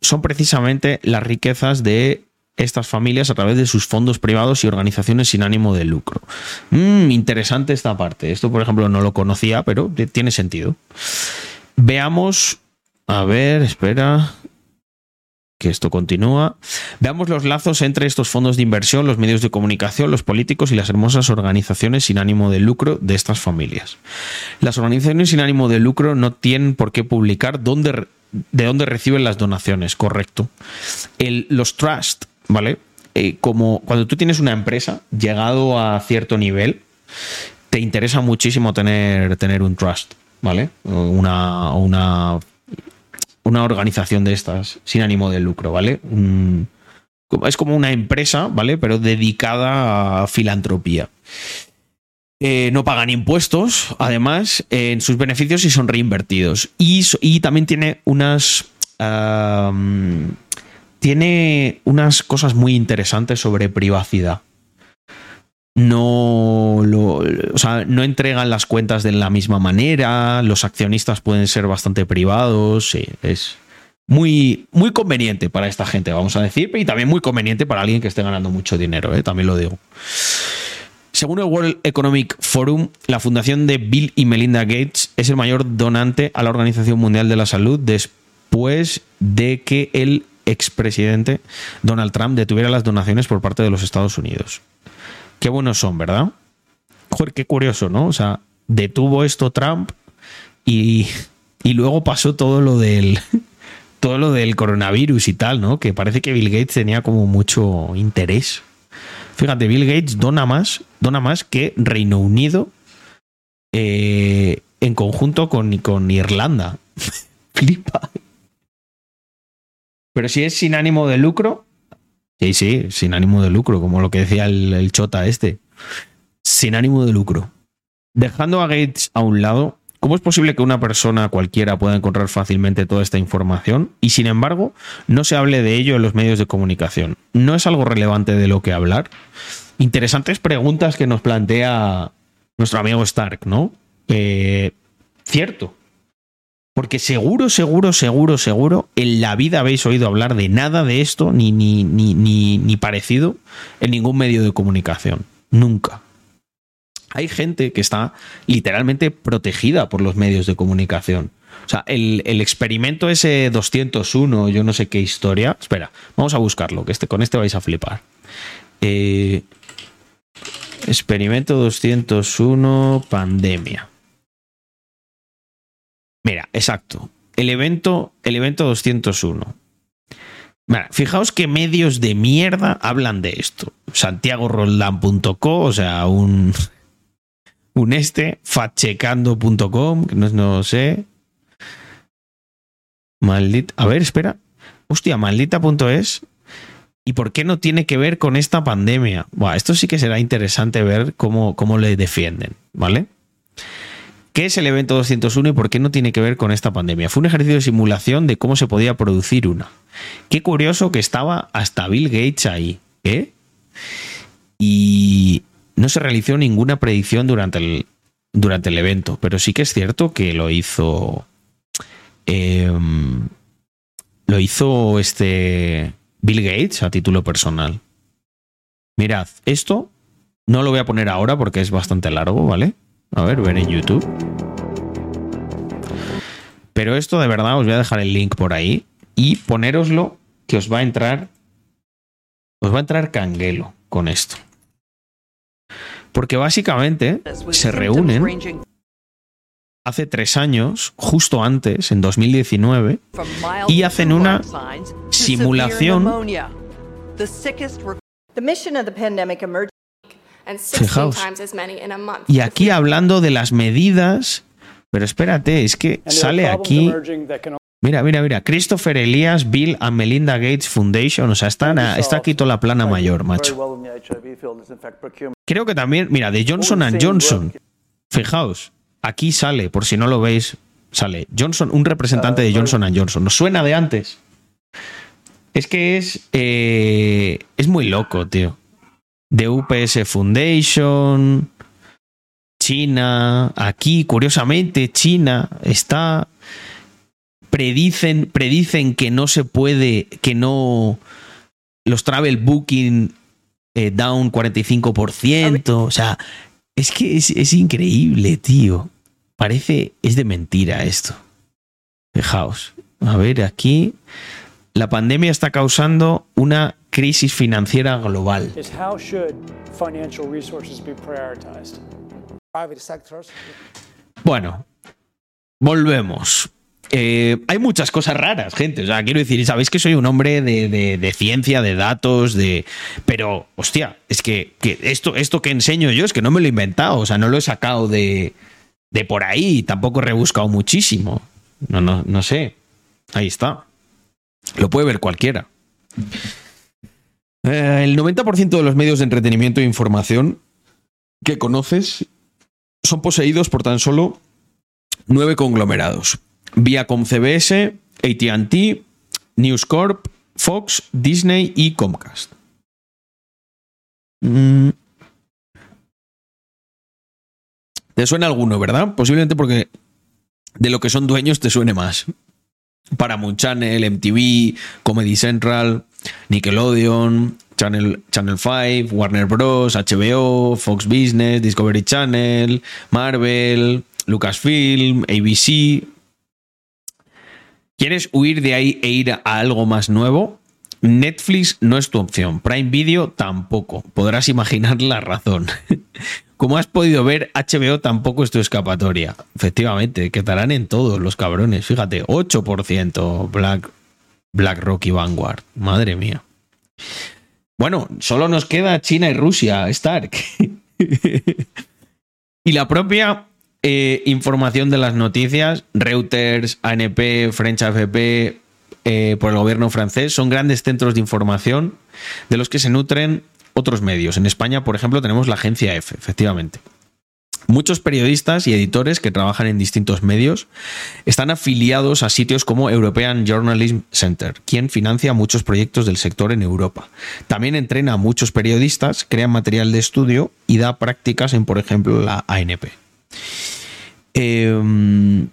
son precisamente las riquezas de estas familias a través de sus fondos privados y organizaciones sin ánimo de lucro. Mm, interesante esta parte. Esto, por ejemplo, no lo conocía, pero tiene sentido. Veamos. A ver, espera. Que esto continúa. Veamos los lazos entre estos fondos de inversión, los medios de comunicación, los políticos y las hermosas organizaciones sin ánimo de lucro de estas familias. Las organizaciones sin ánimo de lucro no tienen por qué publicar dónde, de dónde reciben las donaciones, correcto. El- los trust, ¿vale? Eh, como cuando tú tienes una empresa, llegado a cierto nivel, te interesa muchísimo tener, tener un trust, ¿vale? Una, una, una organización de estas sin ánimo de lucro, ¿vale? Es como una empresa, ¿vale? Pero dedicada a filantropía. Eh, no pagan impuestos, además, en sus beneficios y son reinvertidos. Y, también tiene unas. Tiene unas cosas muy interesantes sobre privacidad. No, o sea, no entregan las cuentas de la misma manera, los accionistas pueden ser bastante privados, sí, es muy, muy conveniente para esta gente, vamos a decir, y también muy conveniente para alguien que esté ganando mucho dinero, ¿eh? también lo digo. Según el World Economic Forum, la fundación de Bill y Melinda Gates es el mayor donante a la Organización Mundial de la Salud después de que el expresidente Donald Trump detuviera las donaciones por parte de los Estados Unidos. Qué buenos son, ¿verdad? Joder, qué curioso, ¿no? O sea, detuvo esto Trump y, y luego pasó todo lo del todo lo del coronavirus y tal, ¿no? Que parece que Bill Gates tenía como mucho interés. Fíjate, Bill Gates dona más, dona más que Reino Unido eh, en conjunto con, con Irlanda. Flipa. Pero si es sin ánimo de lucro, sí, sí, sin ánimo de lucro, como lo que decía el, chota este. Sin ánimo de lucro. Dejando a Gates a un lado, ¿cómo es posible que una persona cualquiera pueda encontrar fácilmente toda esta información y sin embargo no se hable de ello en los medios de comunicación? ¿No es algo relevante de lo que hablar? Interesantes preguntas que nos plantea nuestro amigo Stark, ¿no? Eh, cierto. Porque seguro, seguro, seguro, seguro, en la vida habéis oído hablar de nada de esto, ni, ni, ni, ni, parecido, en ningún medio de comunicación. Nunca. Hay gente que está literalmente protegida por los medios de comunicación. O sea, el, el experimento ese 201, yo no sé qué historia. Espera, vamos a buscarlo, que este, con este vais a flipar. Eh, experimento 201, pandemia. Mira, exacto. El evento, el evento 201. Mira, fijaos qué medios de mierda hablan de esto. SantiagoRoldán.co, o sea, un, un este, fatchecando.com, que no, no sé. Maldita. A ver, espera. Hostia, maldita.es. ¿Y por qué no tiene que ver con esta pandemia? Buah, esto sí que será interesante ver cómo, cómo le defienden, ¿vale? ¿Qué es el evento 201 y por qué no tiene que ver con esta pandemia? Fue un ejercicio de simulación de cómo se podía producir una. Qué curioso que estaba hasta Bill Gates ahí. ¿eh? Y no se realizó ninguna predicción durante el, durante el evento, pero sí que es cierto que lo hizo. em, lo hizo este Bill Gates a título personal. Mirad, esto no lo voy a poner ahora porque es bastante largo, ¿vale? A ver, ver en YouTube. Pero esto de verdad os voy a dejar el link por ahí y ponéroslo que os va a entrar. Os va a entrar canguelo con esto. Porque básicamente se reúnen hace tres años, justo antes, en 2019, y hacen una simulación. Fijaos. Y aquí hablando de las medidas. Pero espérate, es que sale aquí. Mira, mira, mira. Christopher Elias, Bill and Melinda Gates Foundation. O sea, están a- está aquí toda la plana mayor, macho. Creo que también, mira, de Johnson and Johnson. Fijaos, aquí sale, por si no lo veis, sale Johnson, un representante de Johnson and Johnson. ¿Nos suena de antes? Es que es. eh, es muy loco, tío. De UPS Foundation. China. Aquí, curiosamente, China está. Predicen, predicen que no se puede. Que no. Los travel booking eh, down 45%. O sea, es que es, es increíble, tío. Parece. Es de mentira esto. Fijaos. A ver, aquí. La pandemia está causando una crisis financiera global. Bueno, volvemos. Eh, hay muchas cosas raras, gente. O sea, quiero decir, sabéis que soy un hombre de, de- de ciencia, de datos, de. Pero, hostia, es que, que esto, esto que enseño yo es que no me lo he inventado. O sea, no lo he sacado de, de por ahí. Tampoco he rebuscado muchísimo. No, no, no sé. Ahí está. Lo puede ver cualquiera. Eh, el 90% de los medios de entretenimiento e información que conoces son poseídos por tan solo nueve conglomerados. Viacom CBS, AT&T, News Corp, Fox, Disney y Comcast. Mm. Te suena alguno, ¿verdad? Posiblemente porque de lo que son dueños te suene más. Paramount Channel, MTV, Comedy Central, Nickelodeon, Channel, Channel 5, Warner Bros., HBO, Fox Business, Discovery Channel, Marvel, Lucasfilm, ABC. ¿Quieres huir de ahí e ir a algo más nuevo? Netflix no es tu opción, Prime Video tampoco. Podrás imaginar la razón. Como has podido ver, HBO tampoco es tu escapatoria. Efectivamente, que estarán en todos los cabrones. Fíjate, 8% Black, BlackRock y Vanguard. Madre mía. Bueno, solo nos queda China y Rusia, Stark. y la propia eh, información de las noticias, Reuters, ANP, French AFP, eh, por el gobierno francés, son grandes centros de información de los que se nutren otros medios. En España, por ejemplo, tenemos la agencia F, efectivamente. Muchos periodistas y editores que trabajan en distintos medios están afiliados a sitios como European Journalism Center, quien financia muchos proyectos del sector en Europa. También entrena a muchos periodistas, crea material de estudio y da prácticas en, por ejemplo, la ANP. Eh,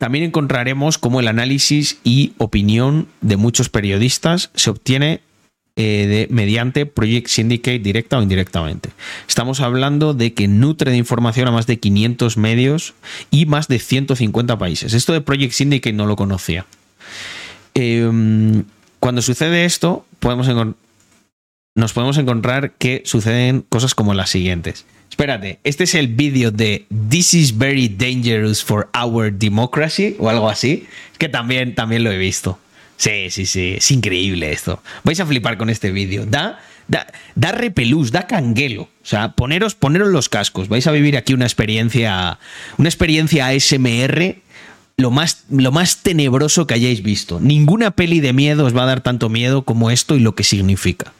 también encontraremos cómo el análisis y opinión de muchos periodistas se obtiene eh, mediante Project Syndicate directa o indirectamente. Estamos hablando de que nutre de información a más de 500 medios y más de 150 países. Esto de Project Syndicate no lo conocía. Eh, cuando sucede esto, podemos nos podemos encontrar que suceden cosas como las siguientes. Espérate, este es el vídeo de This is very dangerous for our democracy o algo así. Que también, también lo he visto. Sí, sí, sí, es increíble esto. Vais a flipar con este vídeo. Da, da, da repelús, da canguelo. O sea, poneros, poneros los cascos. Vais a vivir aquí una experiencia, una experiencia ASMR lo más, lo más tenebroso que hayáis visto. Ninguna peli de miedo os va a dar tanto miedo como esto y lo que significa.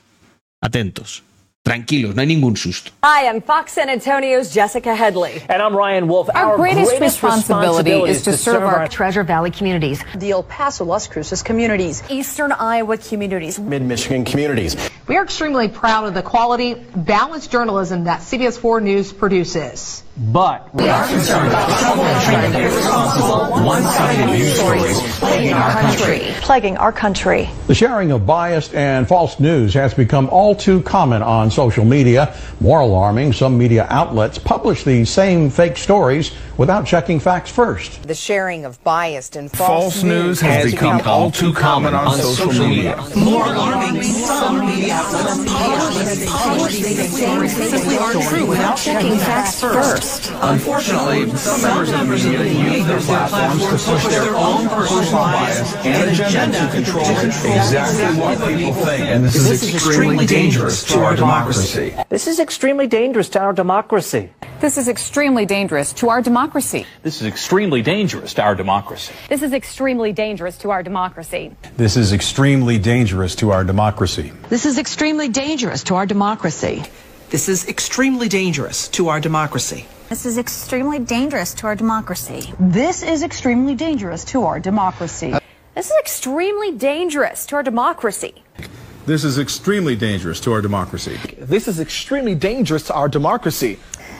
Atentos. Tranquilos, no hay ningún susto. Hi, I'm Fox San Antonio's Jessica Headley. And I'm Ryan Wolf. Our, greatest, responsibility, is to serve our Treasure Valley communities, the El Paso, Las Cruces communities, Eastern Iowa communities, Mid Michigan communities. We are extremely proud of the quality, balanced journalism that CBS 4 News produces. But we are concerned about trouble and irresponsible, one-sided news stories plaguing our country. Plaguing our country. The sharing of biased and false news has become all too common on social media. More alarming, some media outlets publish these same fake stories without checking facts first. The sharing of biased and false, false news has, has become, become all too common on, on social, social media. media. More alarming, some media outlets publish these stories simply aren't true without checking facts first. Unfortunately, some members of the media use their platforms to push their own personal bias and agenda to control exactly what people think. And this, this is extremely dangerous to our democracy. This is extremely dangerous to our democracy. This is extremely dangerous to our democracy. This is extremely dangerous to our democracy. This is extremely dangerous to our democracy. This is extremely dangerous to our democracy. This is extremely dangerous to our democracy. This is extremely dangerous to our democracy. This is extremely dangerous to our democracy. This is extremely dangerous to our democracy. This is extremely dangerous to our democracy. This is extremely dangerous to our democracy. This is extremely dangerous to our democracy.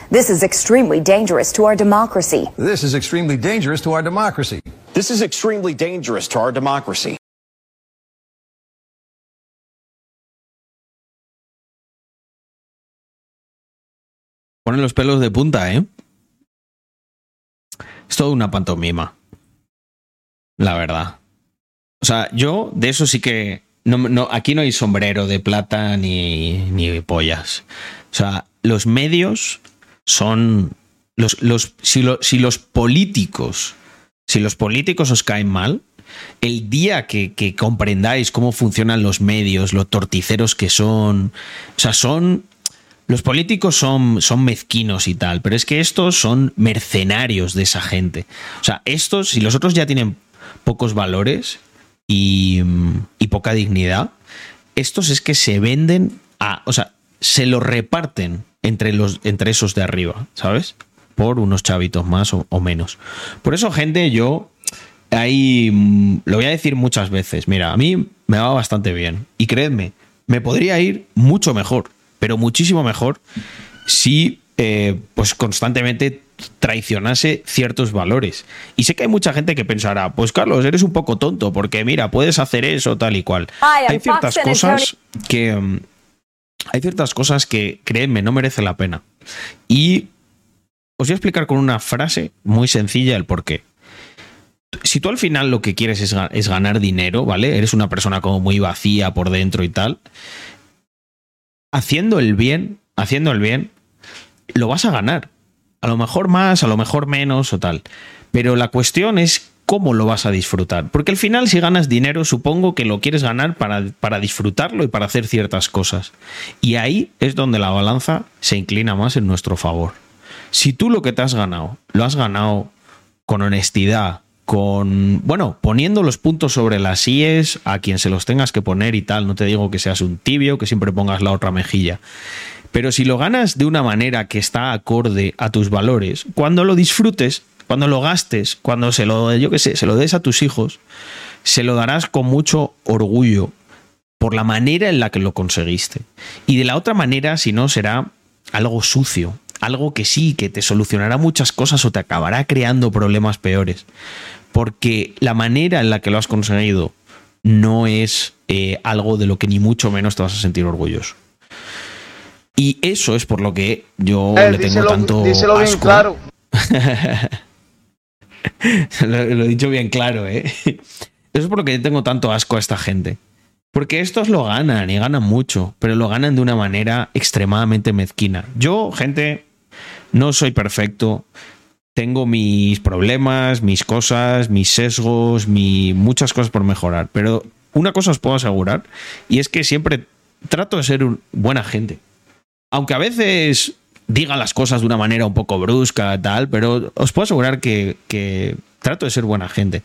This is extremely dangerous to our democracy. This is extremely dangerous to our democracy. This is extremely dangerous to our democracy. Ponen los pelos de punta, ¿eh? Es todo una pantomima. La verdad. O sea, yo de eso sí que. No, aquí no hay sombrero de plata ni, ni pollas. O sea, los medios son. Los, los, si, si los políticos. Si los políticos os caen mal, el día que, que, comprendáis cómo funcionan los medios, lo torticeros que son. O sea, son. Los políticos son, son mezquinos y tal, pero es que estos son mercenarios de esa gente. O sea, estos, si los otros ya tienen pocos valores y, poca dignidad, estos es que se venden a. O sea, se lo reparten entre, los, entre esos de arriba, ¿sabes? Por unos chavitos más o, o menos. Por eso, gente, yo ahí lo voy a decir muchas veces. Mira, a mí me va bastante bien. Y creedme, me podría ir mucho mejor, pero muchísimo mejor si eh, pues constantemente traicionase ciertos valores. Y sé que hay mucha gente que pensará, pues Carlos, eres un poco tonto, porque mira, puedes hacer eso, tal y cual. hay ciertas cosas que. Um, hay ciertas cosas que, créanme, no merece la pena. Y os voy a explicar con una frase muy sencilla el por qué si tú al final lo que quieres es, es, ganar dinero, ¿vale? Eres una persona como muy vacía por dentro y tal. Haciendo el bien, haciendo el bien, lo vas a ganar. A lo mejor más, a lo mejor menos o tal. Pero la cuestión es cómo lo vas a disfrutar. Porque al final, si ganas dinero, supongo que lo quieres ganar para, para disfrutarlo y para hacer ciertas cosas. Y ahí es donde la balanza se inclina más en nuestro favor. Si tú lo que te has ganado, lo has ganado con honestidad, con, bueno, poniendo los puntos sobre las IES a quien se los tengas que poner y tal. No te digo que seas un tibio, que siempre pongas la otra mejilla. Pero si lo ganas de una manera que está acorde a tus valores, cuando lo disfrutes, cuando lo gastes, cuando se lo, yo qué sé, se lo des a tus hijos, se lo darás con mucho orgullo por la manera en la que lo conseguiste. Y de la otra manera, si no, será algo sucio, algo que sí, que te solucionará muchas cosas o te acabará creando problemas peores. Porque la manera en la que lo has conseguido no es eh, algo de lo que ni mucho menos te vas a sentir orgulloso. Y eso es por lo que yo Eh, le tengo díselo- tanto díselo bien asco. claro. lo, lo he dicho bien claro, ¿eh? Eso es por lo que yo tengo tanto asco a esta gente. Porque estos lo ganan y ganan mucho, pero lo ganan de una manera extremadamente mezquina. Yo, gente, no soy perfecto. Tengo mis problemas, mis cosas, mis sesgos, mi, muchas cosas por mejorar. Pero una cosa os puedo asegurar, y es que siempre trato de ser un- buena gente. Aunque a veces diga las cosas de una manera un poco brusca, tal, pero os puedo asegurar que, trato de ser buena gente,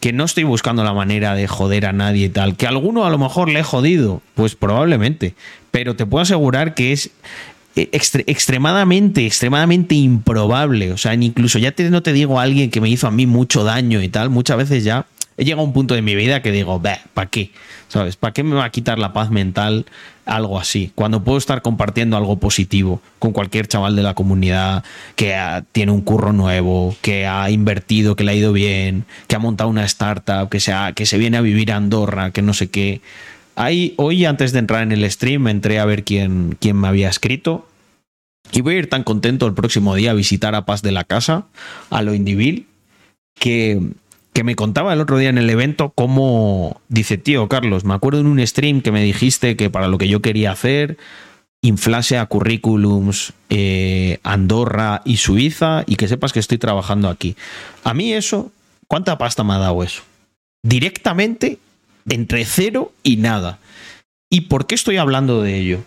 que no estoy buscando la manera de joder a nadie y tal, que a alguno a lo mejor le he jodido, pues probablemente, pero te puedo asegurar que es extre- extremadamente, extremadamente improbable, o sea, incluso ya te, no te digo a alguien que me hizo a mí mucho daño y tal, muchas veces ya he llegado a un punto de mi vida que digo, ¿para qué? ¿Sabes? ¿Para qué me va a quitar la paz mental algo así? Cuando puedo estar compartiendo algo positivo con cualquier chaval de la comunidad que ah, tiene un curro nuevo, que ha invertido, que le ha ido bien, que ha montado una startup, que se, ha- que se viene a vivir a Andorra, que no sé qué. Hoy, antes de entrar en el stream, entré a ver quién, quién me había escrito. Y voy a ir tan contento el próximo día a visitar a Paz de la Casa, a lo Indivil, que, que me contaba el otro día en el evento cómo dice, tío, Carlos, me acuerdo en un stream que me dijiste que para lo que yo quería hacer, inflase a currículums eh, Andorra y Suiza y que sepas que estoy trabajando aquí. A mí eso, ¿cuánta pasta me ha dado eso? Directamente entre cero y nada. ¿Y por qué estoy hablando de ello?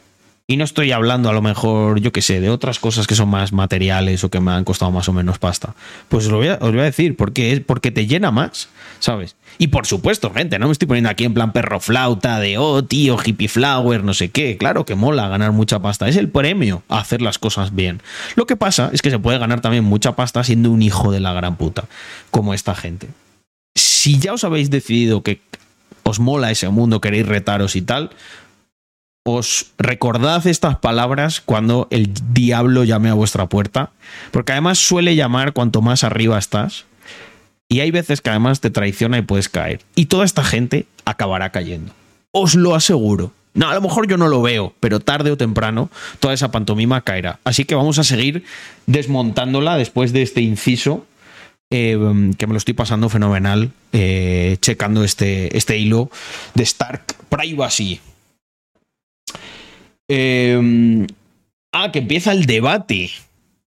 Y no estoy hablando a lo mejor, yo qué sé, de otras cosas que son más materiales o que me han costado más o menos pasta. Pues os lo voy a, decir, porque es porque te llena más, ¿sabes? Y por supuesto, gente, no me estoy poniendo aquí en plan perro flauta de, oh, tío, hippie flower, no sé qué. Claro que mola ganar mucha pasta. Es el premio a hacer las cosas bien. Lo que pasa es que se puede ganar también mucha pasta siendo un hijo de la gran puta, como esta gente. Si ya os habéis decidido que os mola ese mundo, queréis retaros y tal, os recordad estas palabras cuando el diablo llame a vuestra puerta, porque además suele llamar cuanto más arriba estás, y hay veces que además te traiciona y puedes caer. Y toda esta gente acabará cayendo. Os lo aseguro. No, a lo mejor yo no lo veo, pero tarde o temprano toda esa pantomima caerá. Así que vamos a seguir desmontándola después de este inciso, eh, que me lo estoy pasando fenomenal, eh, checando este, este hilo de Stark Privacy. Eh, ah, que empieza el debate.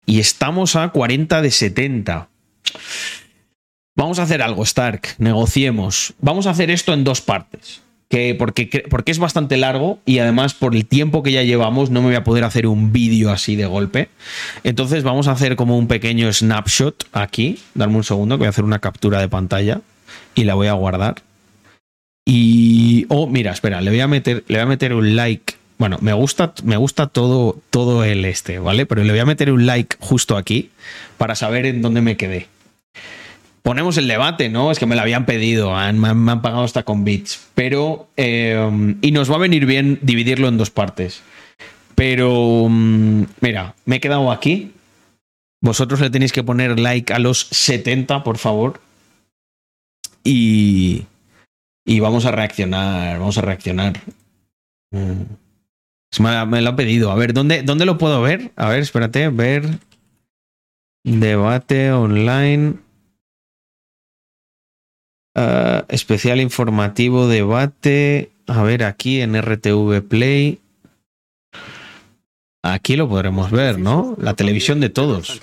Y estamos a 40 de 70. Vamos a hacer algo, Stark. Negociemos. Vamos a hacer esto en dos partes. Que porque, porque es bastante largo y además por el tiempo que ya llevamos no me voy a poder hacer un vídeo así de golpe. Entonces vamos a hacer como un pequeño snapshot aquí. Darme un segundo que voy a hacer una captura de pantalla y la voy a guardar. Y. Oh, mira, espera, le voy a meter, le voy a meter un like. Bueno, me gusta, me gusta todo, todo el este, ¿vale? Pero le voy a meter un like justo aquí para saber en dónde me quedé. Ponemos el debate, ¿no? Es que me lo habían pedido, me, han, pagado hasta con bits. Pero. eh, y nos va a venir bien dividirlo en dos partes. Pero. mm, Mira, me he quedado aquí. Vosotros le tenéis que poner like a los 70, por favor. Y. Y vamos a reaccionar, vamos a reaccionar. Mm. Me lo han pedido. A ver, ¿dónde, ¿dónde lo puedo ver? A ver, espérate, ver. Debate online. Ah, especial informativo, debate. A ver, aquí en RTV Play. Aquí lo podremos ver, ¿no? La televisión de todos.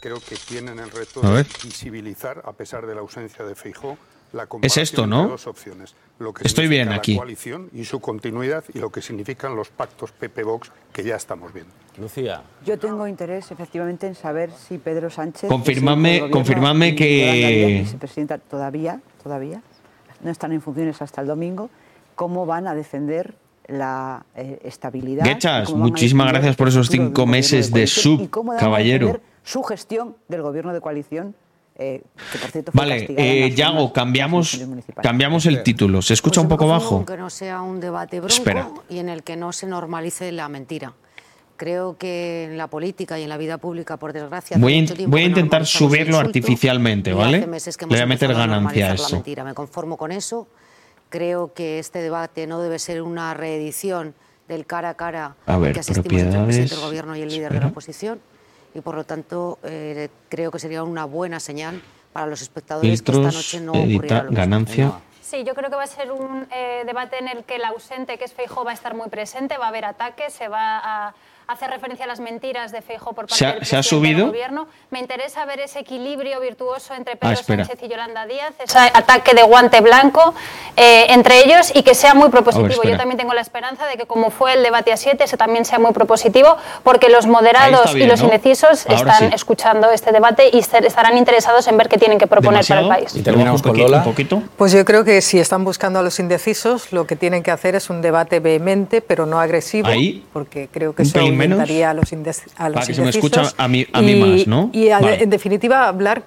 Creo que tienen el reto A de visibilizar, a pesar de la ausencia de Feijó, la Es esto, ¿no? dos opciones. Lo que Estoy bien aquí. La coalición y su continuidad y lo que significan los pactos PP-Vox que ya estamos viendo. Lucía. Yo tengo interés, efectivamente, en saber si Pedro Sánchez. Confirmadme y que- vicepresidenta, todavía, todavía, no están en funciones hasta el domingo, cómo van a defender la eh, estabilidad. Gechas, muchísimas gracias por esos cinco meses de coalición sub, y cómo van a caballero. defender Su gestión del gobierno de coalición, eh, que por cierto fue Vale, eh, Yago, cambiamos, cambiamos el título. ¿Se escucha un poco bajo? Que no sea un debate bronco Espera. y en el que no se normalice la mentira. Creo que en la política y en la vida pública, por desgracia, Voy voy a intentar el subirlo artificialmente, ¿vale? Le voy a meter ganancia a eso. La mentira. Me conformo con eso. Creo que este debate no debe ser una reedición del cara a cara A ver, que asistimos entre el presidente propiedades, del gobierno y el líder de espera. la oposición. Y por lo tanto, eh, creo que sería una buena señal para los espectadores que esta noche no ocurriera edita, lo mismo. ganancia. Sí, yo creo que va a ser un eh, debate en el que el ausente, que es Feijóo, va a estar muy presente, va a haber ataques, se va a, hace referencia a las mentiras de Feijóo por parte ¿Se ha- del se ha presidente del subido? gobierno. Me interesa ver ese equilibrio virtuoso entre Ah, Pedro espera. Sánchez y Yolanda Díaz, ese ataque de guante blanco eh, entre ellos y que sea muy propositivo. Yo también tengo la esperanza de que como fue el debate a siete, ese también sea muy propositivo, porque los moderados bien, y los ¿no? indecisos Ahora están sí. escuchando este debate y se- estarán interesados en ver qué tienen que proponer para el país. Y terminamos con Lola. Poquito. Pues yo creo que si están buscando a los indecisos, lo que tienen que hacer es un debate vehemente, pero no agresivo, Ahí. porque creo que Un menos. a los, a los Para que se me escucha a mí- a mí y, más, ¿no? Y a- Vale. en definitiva hablar,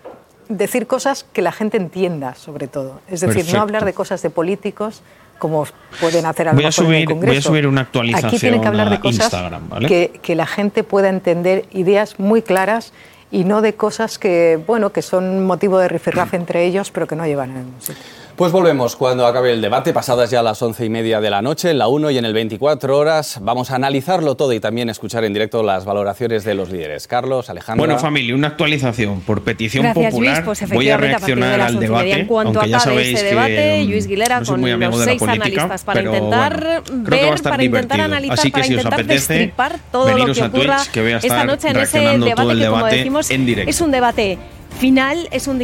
decir cosas que la gente entienda, sobre todo. Es decir, Perfecto. no hablar de cosas de políticos como pueden hacer a lo Voy a mejor en el subir- voy a Congreso. subir una Aquí tienen actualización que hablar de cosas Instagram, ¿vale? que, que la gente pueda entender ideas muy claras y no de cosas que, bueno, que son motivo de rifirrafe entre ellos, pero que no llevan a ningún sitio. Pues volvemos cuando acabe el debate, pasadas ya las once y media de la noche, en la 1 y en el 24 horas. Vamos a analizarlo todo y también escuchar en directo las valoraciones de los líderes. Carlos, Alejandro. Bueno, familia, una actualización por petición Gracias, popular. Luis. Pues Voy a a reaccionar las al debate, en cuanto aunque ya acabe sabéis este que debate, mm, Luis Guilera no soy con muy amigo los de la seis política, analistas para intentar bueno, ver, a para intentar divertido. analizar, Así que para si os intentar apetece, destripar todo lo que a Twitch, que voy a esta noche en ese debate todo el que, como debate decimos, en directo. es un debate final, es un,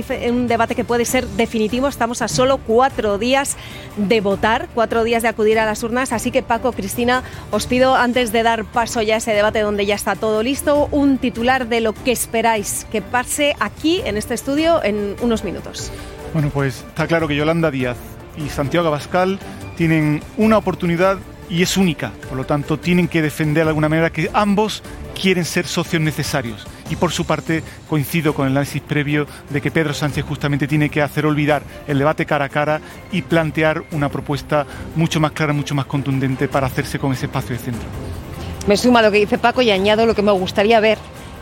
debate que puede ser definitivo. Estamos a solo cuatro días de votar, cuatro días de acudir a las urnas. Así que, Paco, Cristina, os pido, antes de dar paso ya a ese debate donde ya está todo listo, un titular de lo que esperáis que pase aquí, en este estudio, en unos minutos. Bueno, pues está claro que Yolanda Díaz y Santiago Abascal tienen una oportunidad y es única. Por lo tanto, tienen que defender de alguna manera que ambos quieren ser socios necesarios. Y por su parte, coincido con el análisis previo de que Pedro Sánchez justamente tiene que hacer olvidar el debate cara a cara y plantear una propuesta mucho más clara, mucho más contundente para hacerse con ese espacio de centro. Me suma lo que dice Paco y añado lo que me gustaría ver.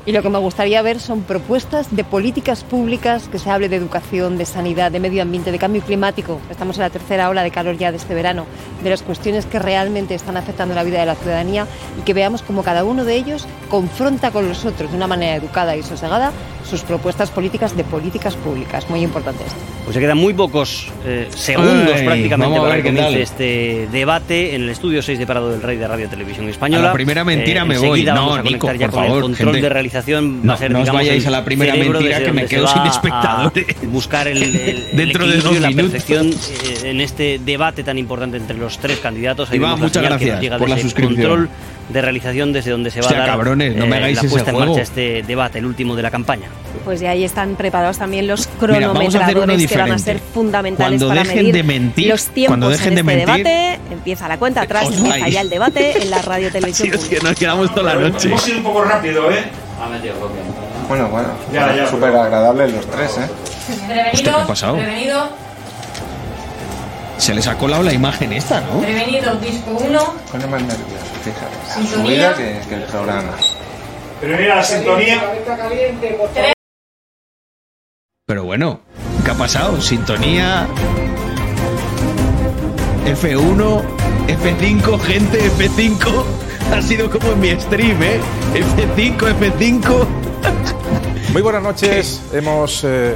Y lo que me gustaría ver son propuestas de políticas públicas que se hable de educación, de sanidad, de medio ambiente, de cambio climático. Estamos en la tercera ola de calor ya de este verano, de las cuestiones que realmente están afectando la vida de la ciudadanía y que veamos cómo cada uno de ellos confronta con los otros de una manera educada y sosegada sus propuestas políticas de políticas públicas. Muy importante esto. Pues se quedan muy pocos eh, segundos Ay, prácticamente para ver que comience este debate en el estudio 6 de Parado del Rey de Radio Televisión Española. A la primera mentira Eh, me voy. No, vamos a Nico, por con favor, el control gente. de realización. No, va a ser, no os vayáis a la primera mentira que me quedo sin espectadores. Buscar el, el- el Dentro de dos y la minutos. perfección eh, en este debate tan importante entre los tres candidatos. Ahí Iván, la muchas gracias llega por la suscripción. control de realización desde donde se va Hostia, a dar eh, cabrones, no me hagáis la ese puesta en juego. marcha este debate, el último de la campaña. Pues ya ahí están preparados también los Mira, cronometradores que van a ser fundamentales Cuando para dejen medir de mentir, los tiempos cuando dejen en de este mentir, debate. Empieza la cuenta atrás, empieza ya el debate en la radio televisión Es que nos quedamos toda la noche. Hemos ido un poco rápido, ¿eh? Bueno, bueno, Ya, ya. súper agradable los tres, ¿eh? ¿qué ha pasado? Prevenido, Se les ha colado la imagen esta, ¿no? prevenido, disco 1. Pone más nervioso, fíjate. Subida que, que el programa. Pero mira la sintonía. Pero bueno, ¿qué ha pasado? Sintonía. F1, F5, gente, F5. Ha sido como en mi stream, ¿eh? F5, F5. Muy buenas noches. Hemos eh,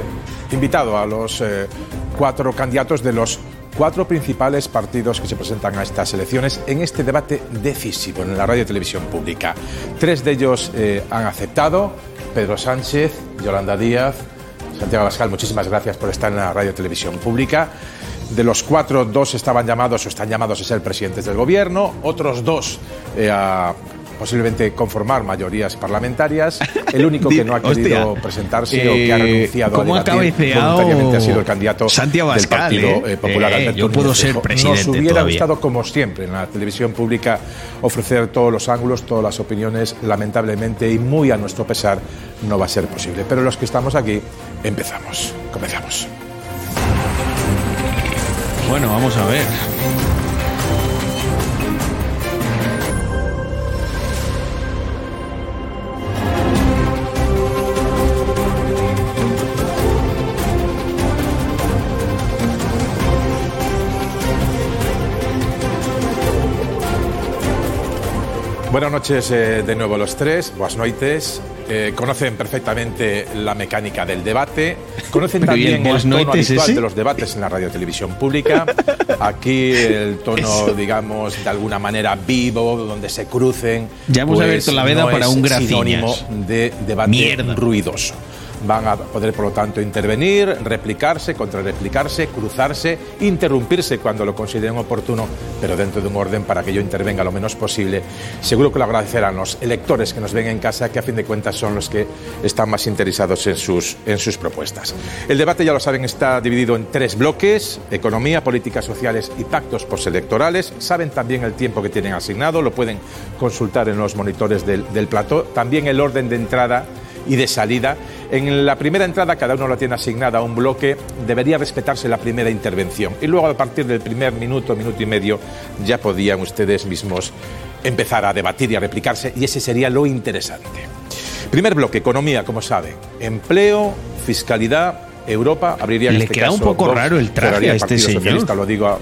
invitado a los eh, cuatro candidatos de los cuatro principales partidos que se presentan a estas elecciones en este debate decisivo en la radio y televisión pública. Tres de ellos eh, han aceptado. Pedro Sánchez, Yolanda Díaz, Santiago Abascal, muchísimas gracias por estar en la radio y televisión pública. De los cuatro, dos estaban llamados o están llamados a ser presidentes del gobierno, otros dos eh, a posiblemente conformar mayorías parlamentarias. El único que no ha querido Hostia. presentarse o que ha Eh, renunciado ¿cómo a debatir voluntariamente ha sido el candidato Santi Abascal, del Partido eh? eh, Popular. Eh, yo puedo ser presidente Nos hubiera todavía. gustado, como siempre, en la televisión pública ofrecer todos los ángulos, todas las opiniones. Lamentablemente y muy a nuestro pesar, no va a ser posible. Pero los que estamos aquí, empezamos. Comenzamos. Bueno, vamos a ver. Buenas noches eh, de nuevo los tres, buenas noites. Eh, conocen perfectamente la mecánica del debate, conocen también el tono habitual ese. de los debates en la radio televisión pública. Aquí el tono, Eso. digamos, de alguna manera vivo, donde se crucen. pues, Ya hemos abierto la veda no para un sinónimo de debate Mierda. ruidoso. Van a poder, por lo tanto, intervenir, replicarse, contrarreplicarse, cruzarse, interrumpirse cuando lo consideren oportuno, pero dentro de un orden para que yo intervenga lo menos posible. Seguro que lo agradecerán los electores que nos ven en casa, que a fin de cuentas son los que están más interesados en sus, en sus propuestas. El debate, ya lo saben, está dividido en tres bloques, economía, políticas sociales y pactos postelectorales. Saben también el tiempo que tienen asignado, lo pueden consultar en los monitores del, del plató. También el orden de entrada y de salida. En la primera entrada cada uno lo tiene asignada a un bloque, debería respetarse la primera intervención y luego a partir del primer minuto, minuto y medio ya podían ustedes mismos empezar a debatir y a replicarse y ese sería lo interesante. Primer bloque, economía, como saben, empleo, fiscalidad, Europa, abriría Le este queda un caso poco Vox, raro el traje a este señor. Lo digo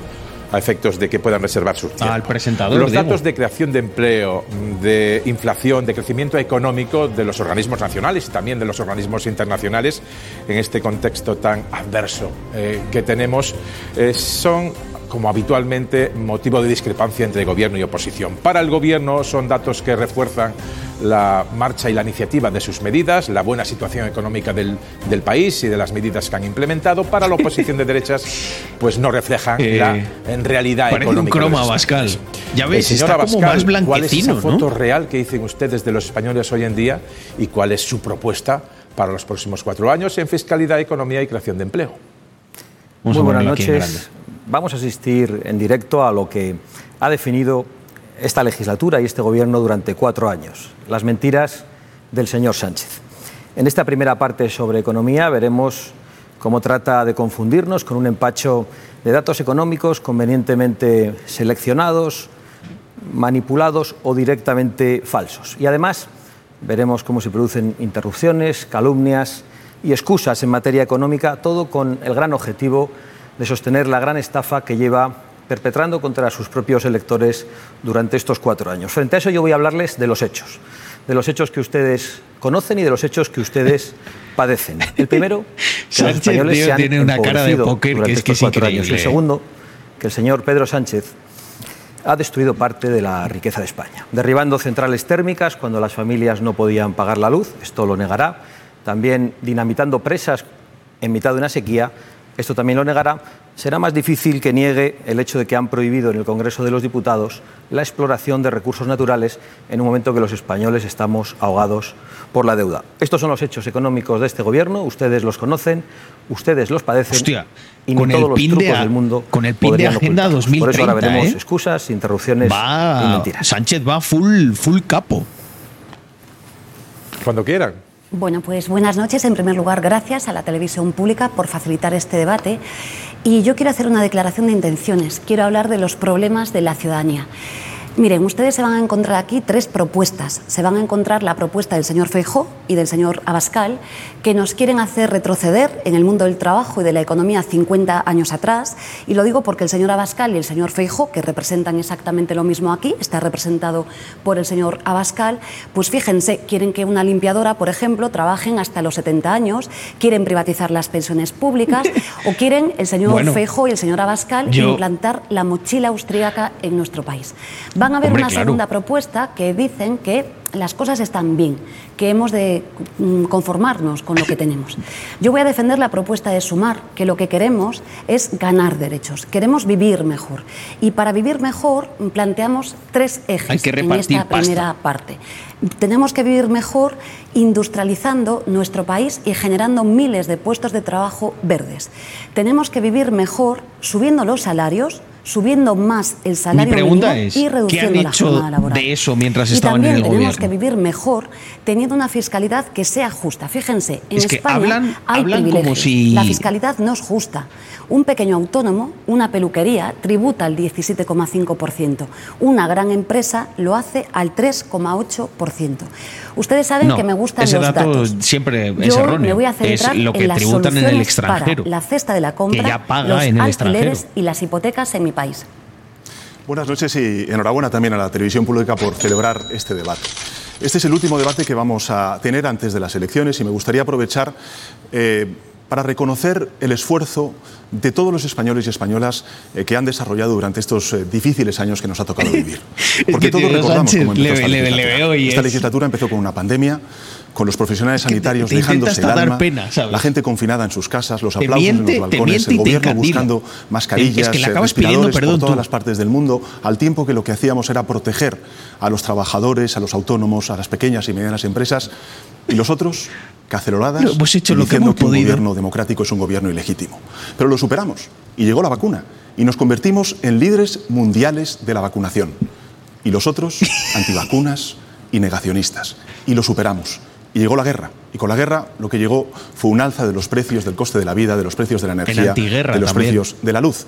a, efectos de que puedan reservar su tiempo. Al presentador, Los datos de creación de empleo, de inflación, de crecimiento económico de los organismos nacionales y también de los organismos internacionales en este contexto tan adverso eh, que tenemos eh, son como habitualmente motivo de discrepancia entre gobierno y oposición. Para el gobierno son datos que refuerzan la marcha y la iniciativa de sus medidas, la buena situación económica del, del país y de las medidas que han implementado. Para la oposición de derechas, pues no reflejan Eh, la en realidad parece un económica de croma, Abascal. Ya ves, está como Abascal, más ¿Cuál es esa blanquecino, foto ¿no? real que dicen ustedes de los españoles hoy en día y cuál es su propuesta para los próximos cuatro años en fiscalidad, economía y creación de empleo? Muy buenas noches. Vamos a asistir en directo a lo que ha definido esta legislatura y este gobierno durante cuatro años, las mentiras del señor Sánchez. En esta primera parte sobre economía veremos cómo trata de confundirnos con un empacho de datos económicos convenientemente seleccionados, manipulados o directamente falsos. Y además veremos cómo se producen interrupciones, calumnias y excusas en materia económica, todo con el gran objetivo sostener la gran estafa que lleva perpetrando contra sus propios electores durante estos cuatro años. Frente a eso yo voy a hablarles de los hechos, de los hechos que ustedes conocen y de los hechos que ustedes padecen. El primero, que los Sánchez, españoles tío, se han tiene una cara de empobrecido póker que durante es que estos es cuatro años. El segundo, que el señor Pedro Sánchez ha destruido parte de la riqueza de España, derribando centrales térmicas cuando las familias no podían pagar la luz, esto lo negará, también dinamitando presas en mitad de una sequía, esto también lo negará, será más difícil que niegue el hecho de que han prohibido en el Congreso de los Diputados la exploración de recursos naturales en un momento que los españoles estamos ahogados por la deuda. Estos son los hechos económicos de este gobierno, ustedes los conocen, ustedes los padecen Hostia, y con ni el todos los de trucos a- del mundo con el pin de podrían Agenda ocultarlos. Por eso 2030, ahora veremos ¿eh? excusas, interrupciones y Va, mentiras. Sánchez va full, full capo. Cuando quieran. Bueno, pues buenas noches. En primer lugar, gracias a la televisión pública por facilitar este debate. Y yo quiero hacer una declaración de intenciones. Quiero hablar de los problemas de la ciudadanía. Miren, ustedes se van a encontrar aquí tres propuestas. Se van a encontrar la propuesta del señor Feijó y del señor Abascal, que nos quieren hacer retroceder en el mundo del trabajo y de la economía 50 años atrás. Y lo digo porque el señor Abascal y el señor Feijó, que representan exactamente lo mismo aquí, está representado por el señor Abascal, pues fíjense, quieren que una limpiadora, por ejemplo, trabajen hasta los 70 años, quieren privatizar las pensiones públicas o quieren el señor Bueno, Feijó y el señor Abascal yo- implantar la mochila austríaca en nuestro país. Van a ver Hombre, una claro. segunda propuesta que dicen que las cosas están bien, que hemos de mm, conformarnos con lo que tenemos. Yo voy a defender la propuesta de Sumar, que lo que queremos es ganar derechos, queremos vivir mejor. Y para vivir mejor planteamos tres ejes Hay que en esta pasta. primera parte. Tenemos que vivir mejor industrializando nuestro país y generando miles de puestos de trabajo verdes. Tenemos que vivir mejor subiendo los salarios, subiendo más el Mi salario pregunta mínimo es, y ¿qué han reduciendo la jornada laboral. de eso mientras y estaban en también el tenemos gobierno? que vivir mejor teniendo una fiscalidad que sea justa. Fíjense, en Es que España hablan- hay hablan como privilegios. si- La fiscalidad no es justa. Un pequeño autónomo, una peluquería, tributa al 17,5%. Una gran empresa lo hace al 3,8%. Ustedes saben No, que me gustan ese los dato datos. siempre es Yo erróneo. me voy a Es lo que en las tributan en el extranjero, para la cesta de la compra, que ya paga los en el alquileres extranjero. y las hipotecas en mi país. Buenas noches y enhorabuena también a la televisión pública por celebrar este debate. Este es el último debate que vamos a tener antes de las elecciones y me gustaría aprovechar eh, para reconocer el esfuerzo de todos los españoles y españolas eh, que han desarrollado durante estos eh, difíciles años que nos ha tocado vivir. Porque que todos recordamos Sánchez cómo empezó le- esta le- le legislatura. veo y Esta es- legislatura empezó con una pandemia, con los profesionales sanitarios te intenta dejándose el alma, pena, la gente confinada en sus casas, los Te aplausos miente- en te los balcones, el te gobierno buscando mascarillas, Es que eh, acabas pidiendo respiradores perdón por todas tú. las partes del mundo, al tiempo que lo que hacíamos era proteger a los trabajadores, a los autónomos, a las pequeñas y medianas empresas, y los otros, caceroladas, hemos hecho lo que hemos que un podido. gobierno democrático es un gobierno ilegítimo. Pero lo superamos, y llegó la vacuna, y nos convertimos en líderes mundiales de la vacunación. Y los otros, antivacunas y negacionistas. Y lo superamos. Y llegó la guerra. Y con la guerra lo que llegó fue un alza de los precios del coste de la vida, de los precios de la energía, de los también. precios de la luz.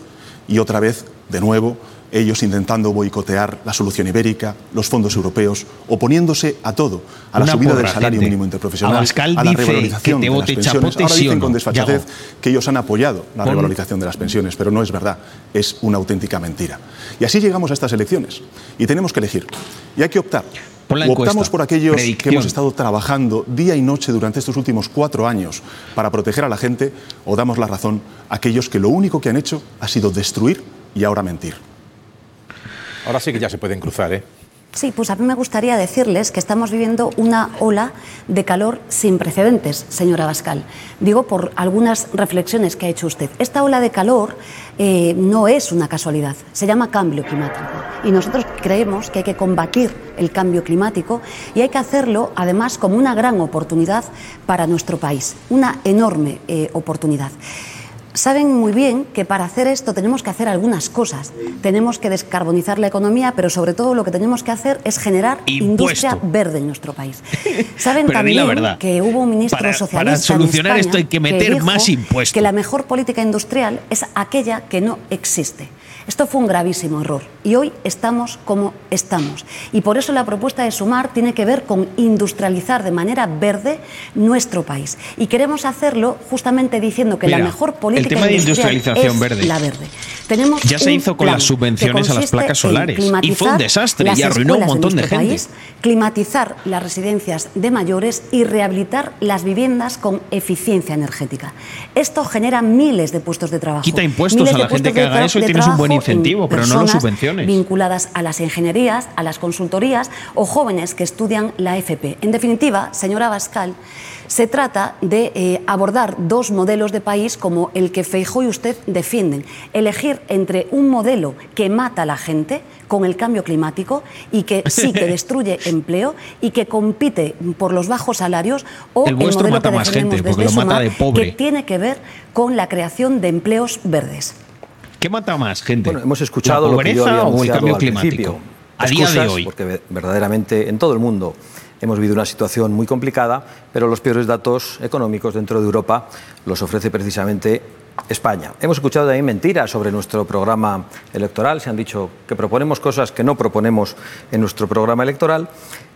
Y otra vez, de nuevo, ellos intentando boicotear la solución ibérica, los fondos europeos, oponiéndose a todo, a la Una subida del salario gente. mínimo interprofesional, Abascal a la revalorización de las pensiones. Ahora dicen con desfachatez que ellos han apoyado la revalorización de las pensiones, pero no es verdad, es una auténtica mentira. Y así llegamos a estas elecciones y tenemos que elegir. Y hay que optar. Encuesta. optamos por aquellos que hemos estado trabajando día y noche durante estos últimos cuatro años para proteger a la gente, o damos la razón a aquellos que lo único que han hecho ha sido destruir y ahora mentir. Ahora sí que ya se pueden cruzar, ¿eh? Sí, pues a mí me gustaría decirles que estamos viviendo una ola de calor sin precedentes, señora Bascal. Digo por algunas reflexiones que ha hecho usted. Esta ola de calor eh, no es una casualidad, se llama cambio climático. Y nosotros creemos que hay que combatir el cambio climático y hay que hacerlo además como una gran oportunidad para nuestro país, una enorme eh, oportunidad. Saben muy bien que para hacer esto tenemos que hacer algunas cosas. Tenemos que descarbonizar la economía, pero sobre todo lo que tenemos que hacer es generar industria verde en nuestro país. Saben Pero también la verdad. que hubo un ministro Para- socialista para en solucionar España esto hay que meter más impuestos. Que la mejor política industrial es aquella que no existe. Esto fue un gravísimo error y hoy estamos como estamos. Y por eso la propuesta de Sumar tiene que ver con industrializar de manera verde nuestro país. Y queremos hacerlo justamente diciendo que Mira, la mejor política el tema de industrial industrialización es verde. la verde. Tenemos Ya se hizo con las subvenciones a las placas solares. Y fue un desastre y arruinó un de montón de gente. país, climatizar las residencias de mayores y rehabilitar las viviendas con eficiencia energética. Esto genera miles de puestos de trabajo. Quita impuestos a la gente que de haga eso y tienes un buen incentivo, pero no lo subvenciones. Vinculadas a las ingenierías, a las consultorías o jóvenes que estudian la FP. En definitiva, señora Bascal, se trata de eh, abordar dos modelos de país como el que Feijóo y usted defienden. Elegir entre un modelo que mata a la gente con el cambio climático y que sí que destruye empleo y que compite por los bajos salarios o El modelo mata que más gente, porque desde lo mata Sumar, de pobre. que tiene que ver con la creación de empleos verdes. ¿Qué mata más gente? Bueno, hemos escuchado ¿La lo que yo había o el cambio climático? A día de hoy. Porque ve- verdaderamente en todo el mundo hemos vivido una situación muy complicada, pero los peores datos económicos dentro de Europa los ofrece precisamente España. Hemos escuchado también mentiras sobre nuestro programa electoral. Se han dicho que proponemos cosas que no proponemos en nuestro programa electoral.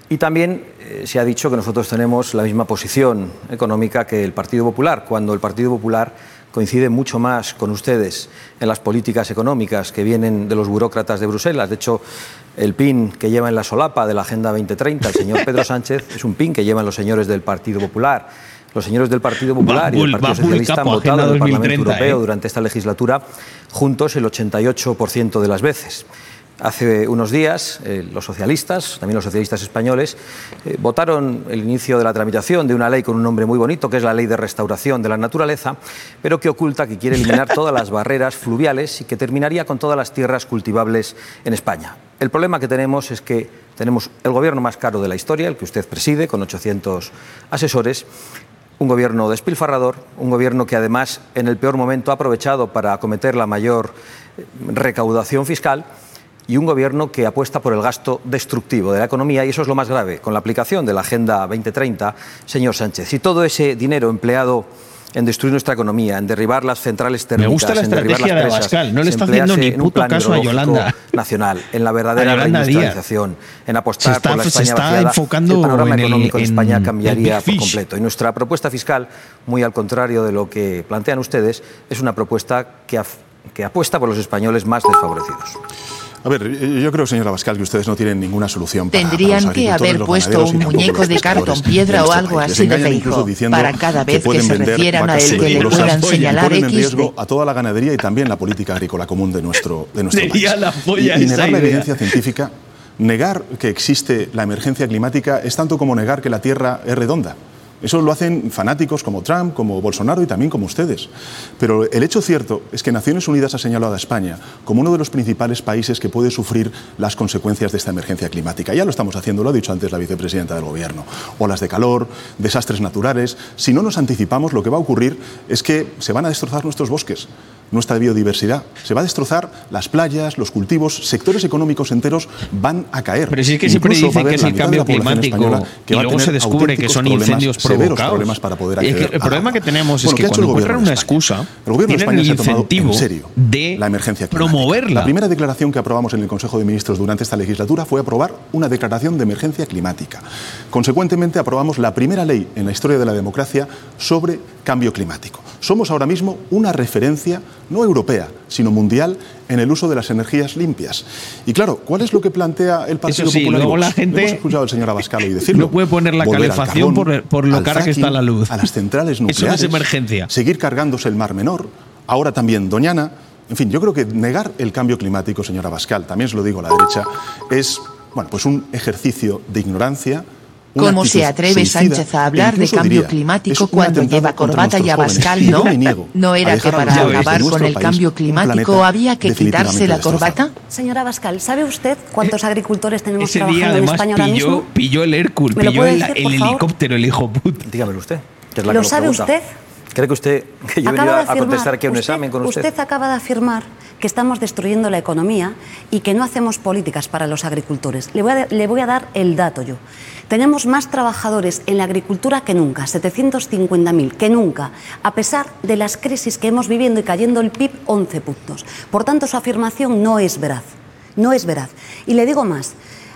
Y también eh, se ha dicho que nosotros tenemos la misma posición económica que el Partido Popular, cuando el Partido Popular coincide mucho más con ustedes en las políticas económicas que vienen de los burócratas de Bruselas. De hecho, el pin que lleva en la solapa de la Agenda 2030 el señor Pedro Sánchez es un pin que llevan los señores del Partido Popular. Los señores del Partido Popular y del Partido Socialista han votado en el Parlamento 2030, Europeo ¿eh? durante esta legislatura juntos el 88% de las veces. Hace unos días, eh, los socialistas, también los socialistas españoles, eh, votaron el inicio de la tramitación de una ley con un nombre muy bonito, que es la Ley de Restauración de la Naturaleza, pero que oculta que quiere eliminar todas las barreras fluviales y que terminaría con todas las tierras cultivables en España. El problema que tenemos es que tenemos el gobierno más caro de la historia, el que usted preside, con 800 asesores, un gobierno despilfarrador, un gobierno que además en el peor momento ha aprovechado para acometer la mayor eh, recaudación fiscal y un gobierno que apuesta por el gasto destructivo de la economía y eso es lo más grave con la aplicación de la Agenda 2030, señor Sánchez. Si todo ese dinero empleado en destruir nuestra economía, en derribar las centrales térmicas, gusta la en derribar las de presas, Abascal, no le está haciendo ni puto caso a Yolanda. nacional, en la verdadera reindustrialización, en apostar está- por la España vaciada, enfocando el panorama en el- económico en, en España el cambiaría por completo. Y nuestra propuesta fiscal, muy al contrario de lo que plantean ustedes, es una propuesta que, que apuesta por los españoles más desfavorecidos. A ver, yo creo, señora Bascal, que ustedes no tienen ninguna solución para, Tendrían para que haber puesto un muñeco de cartón, piedra o algo país. Así de diciendo para cada vez que se refieran a él, que le puedan y señalar ponen en XD. riesgo a toda la ganadería y también la política agrícola común de nuestro, de nuestro Sería país. la polla y, y esa negar la evidencia científica, negar que existe la emergencia climática es tanto como negar que la Tierra es redonda. Eso lo hacen fanáticos como Trump, como Bolsonaro y también como ustedes. Pero el hecho cierto es que Naciones Unidas ha señalado a España como uno de los principales países que puede sufrir las consecuencias de esta emergencia climática. Ya lo estamos haciendo, lo ha dicho antes la vicepresidenta del Gobierno. Olas de calor, desastres naturales. Si no nos anticipamos, lo que va a ocurrir es que se van a destrozar nuestros bosques nuestra biodiversidad. Se va a destrozar las playas, los cultivos, sectores económicos enteros van a caer. Pero si es que siempre Incluso a dicen que es la el cambio climático que y luego se descubre que son incendios provocados. problemas para poder Y es que acceder el problema que tenemos es que ¿qué ha hecho cuando el gobierno encuentran una excusa, El gobierno de España el se ha tomado en serio de la emergencia climática. promoverla. La primera declaración que aprobamos en el Consejo de Ministros durante esta legislatura fue aprobar una declaración de emergencia climática. Consecuentemente, aprobamos la primera ley en la historia de la democracia sobre cambio climático. Somos ahora mismo una referencia no europea, sino mundial en el uso de las energías limpias. Y claro, ¿cuál es lo que plantea el Partido Eso sí, Popular? luego la gente Hemos escuchado al señor Abascal hoy decirlo. no puede poner la calefacción carbón, por, por lo cara que está la luz. A las centrales Eso nucleares. es emergencia. Seguir cargándose el Mar Menor. Ahora también Doñana. En fin, yo creo que negar el cambio climático, señora Bascal, también se lo digo a la derecha, es bueno, pues un ejercicio de ignorancia. ¿Cómo se atreve suicida, Sánchez a e hablar de cambio diría, climático cuando lleva corbata y? Abascal, no? ¿No era que para acabar con nuestro el cambio climático había que quitarse la corbata? Señora Bascal, ¿sabe usted cuántos agricultores tenemos Ese trabajando día en España ahora pilló, mismo? pilló el Hércules, ¿Me lo pilló el, decir, el helicóptero, el hijo puta. Dígamelo usted. que es la ¿Lo que sabe pregunta. usted? ¿Cree que usted que yo Acaba de a afirmar- contestar aquí a un examen con usted? Usted acaba de afirmar que estamos destruyendo la economía y que no hacemos políticas para los agricultores. Le voy a, le voy a dar el dato yo. Tenemos más trabajadores en la agricultura que nunca, 750.000, que nunca, a pesar de las crisis que hemos vivido y cayendo el PIB 11 puntos. Por tanto, su afirmación no es veraz. No es veraz. Y le digo más.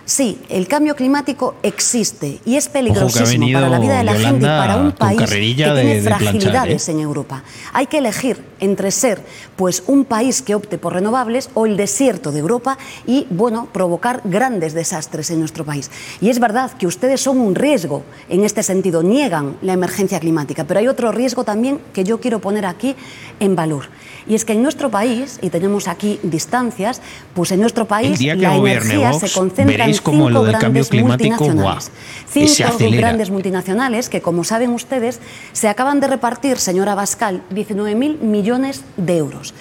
Sí, el cambio climático existe y es peligrosísimo para la vida de la gente y para un país que tiene de- de planchar, fragilidades ¿eh? en Europa. Hay que elegir entre ser pues un país que opte por renovables o el desierto de Europa y bueno, provocar grandes desastres en nuestro país. Y es verdad que ustedes son un riesgo en este sentido, niegan la emergencia climática, pero hay otro riesgo también que yo quiero poner aquí en valor. Y es que en nuestro país, y tenemos aquí distancias, pues en nuestro país la energía Vox, se concentra en cómo cinco lo del cambio grandes climático, Cinco acelera. grandes multinacionales que, como saben ustedes, se acaban de repartir, señora Bascal, 19.000 millones de euros.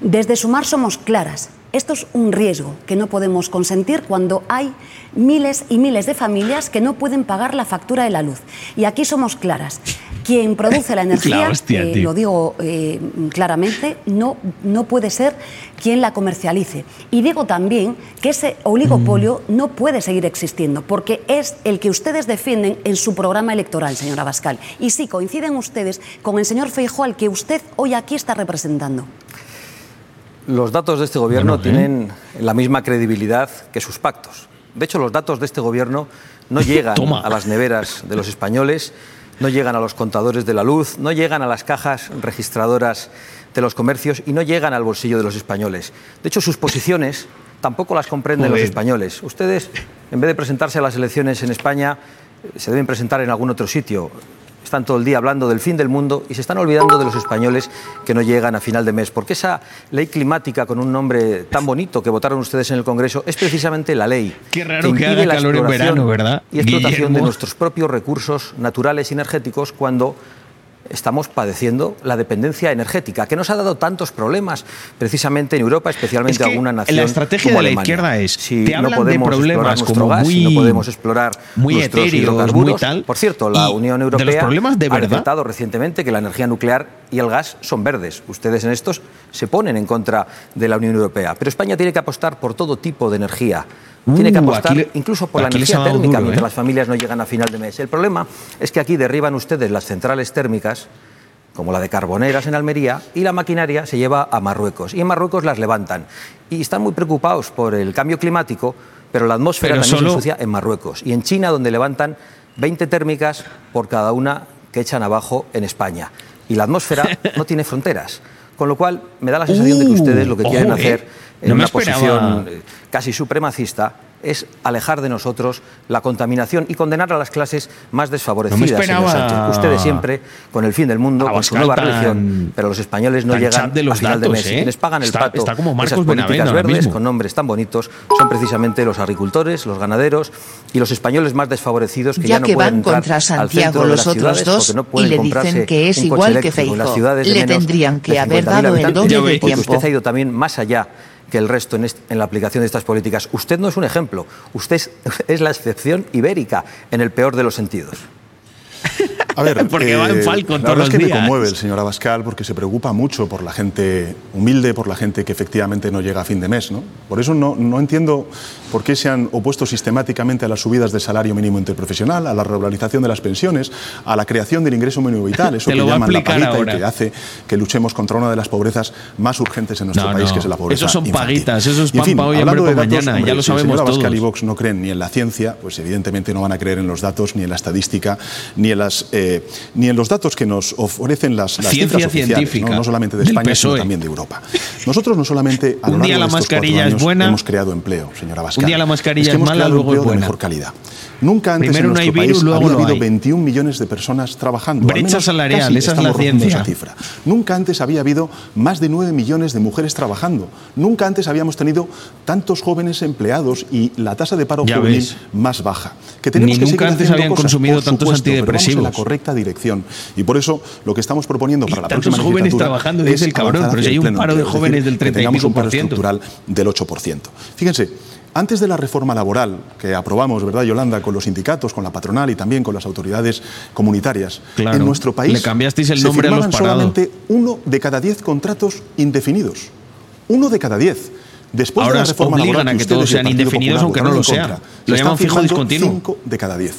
Desde Sumar somos claras. Esto es un riesgo que no podemos consentir cuando hay miles y miles de familias que no pueden pagar la factura de la luz. Y aquí somos claras. Quien produce la energía, La hostia, eh, lo digo eh, claramente, no, no puede ser quien la comercialice. Y digo también que ese oligopolio Mm. no puede seguir existiendo, porque es el que ustedes defienden en su programa electoral, señora Bascal. Y sí, coinciden ustedes con el señor Feijóo, al que usted hoy aquí está representando. Los datos de este gobierno Bueno, ¿eh? tienen la misma credibilidad que sus pactos. De hecho, los datos de este gobierno no llegan Toma. a las neveras de los españoles, no llegan a los contadores de la luz, no llegan a las cajas registradoras de los comercios y no llegan al bolsillo de los españoles. De hecho, sus posiciones tampoco las comprenden los españoles. Ustedes, en vez de presentarse a las elecciones en España, eh, se deben presentar en algún otro sitio. Están todo el día hablando del fin del mundo y se están olvidando de los españoles que no llegan a final de mes. Porque esa ley climática con un nombre tan bonito que votaron ustedes en el Congreso es precisamente la ley Qué raro que impide haga la calor en exploración verano, ¿verdad, Y explotación de nuestros propios recursos naturales y energéticos cuando estamos padeciendo la dependencia energética, que nos ha dado tantos problemas precisamente en Europa, especialmente Es que alguna nación. la estrategia como de la Alemania. izquierda es, si te no hablan de podemos explorar problemas nuestro como gas, si no podemos explorar muy nuestros etéreos, hidrocarburos. muy tal, Por cierto, la Unión de Europea los problemas de ha detectado recientemente que la energía nuclear y el gas son verdes. Ustedes en estos se ponen en contra de la Unión Europea. Pero España tiene que apostar por todo tipo de energía. Tiene que Uh, apostar le- incluso por la energía térmica duro, mientras ¿eh? las familias no llegan a final de mes. El problema es que aquí derriban ustedes las centrales térmicas como la de Carboneras en Almería, y la maquinaria se lleva a Marruecos. Y en Marruecos las levantan. Y están muy preocupados por el cambio climático, pero la atmósfera Pero también solo- se ensucia en Marruecos. Y en China, donde levantan 20 térmicas por cada una que echan abajo en España. Y la atmósfera no tiene fronteras. Con lo cual, me da la sensación de que Uh, ustedes lo que quieren ojo, eh. En No una esperaba. posición eh, casi supremacista es alejar de nosotros la contaminación y condenar a las clases más desfavorecidas, No me señor esperaba Sánchez. Ustedes siempre con el fin del mundo, con su nueva tan- religión, pero los españoles no llegan de los a final de datos, mes. ¿eh? Quienes pagan el Está- pato está como de Marcos esas políticas verdes mismo. con nombres tan bonitos son precisamente los agricultores, los ganaderos y los españoles más desfavorecidos que ya, Ya no que pueden van entrar contra al Santiago centro de los las otros ciudades dos porque no y pueden le comprarse dicen que es un coche igual que Feijóo. ciudades de Le tendrían que de haber 50.000 dado el doble de tiempo. Usted ha ido también más allá que el resto en, la aplicación de estas políticas. Usted no es un ejemplo, usted es la excepción ibérica en el peor de los sentidos. A ver, Porque va en Falcon la todos los es que días. me conmueve el señor Abascal porque se preocupa mucho por la gente humilde, por la gente que efectivamente no llega a fin de mes. ¿no? Por eso no, no entiendo por qué se han opuesto sistemáticamente a las subidas del salario mínimo interprofesional, a la regularización de las pensiones, a la creación del ingreso mínimo vital, eso que llaman la paguita ahora. y que hace que luchemos contra una de las pobrezas más urgentes en nuestro No, país, no. que es la pobreza Esos son infantil. paguitas, eso es Y, en pan fin, pa' hoy, hambre mañana, hombre, ya lo si el sabemos señor Abascal y Vox no creen ni en la ciencia, pues evidentemente no van a creer en los datos, ni en la estadística, ni en, las, eh, ni en los datos que nos ofrecen las, las Ciencia cifras oficiales, científica ¿no? No solamente de España, sino PSOE. también de Europa. Nosotros no solamente a lo Un día la de estos mascarilla cuatro es años buena, hemos creado empleo, señora Abascal. un día la mascarilla es que es mala, creado luego es empleo de buena. mejor calidad. Nunca antes Primero en no hay nuestro virus, país luego había habido hay. 21 millones de personas trabajando. Brecha salarial, esa es la ciencia. esa cifra. Nunca antes había habido más de 9 millones de mujeres trabajando. Nunca antes habíamos tenido tantos jóvenes empleados y la tasa de paro Ya juvenil ves. más baja. Que tenemos Ni que nunca seguir antes habían cosas, consumido por tantos supuesto, pero vamos en antidepresivos. la correcta dirección. Y por eso lo que estamos proponiendo para la tantos próxima jóvenes trabajando, es el cabrón, pero si hay un paro de jóvenes del que 30 y pico un paro estructural del 8%. Fíjense, antes de la reforma laboral que aprobamos, ¿verdad, Yolanda, con los sindicatos, con la patronal y también con las autoridades comunitarias, Claro. en nuestro país Le cambiasteis el se nombre a los firmaban solamente uno de cada diez contratos indefinidos. Uno de cada diez. Después Ahora de la reforma obligan laboral a que todos sean indefinidos, Popular aunque no lo sean. Lo llaman fijo discontinuo. Cinco de cada diez.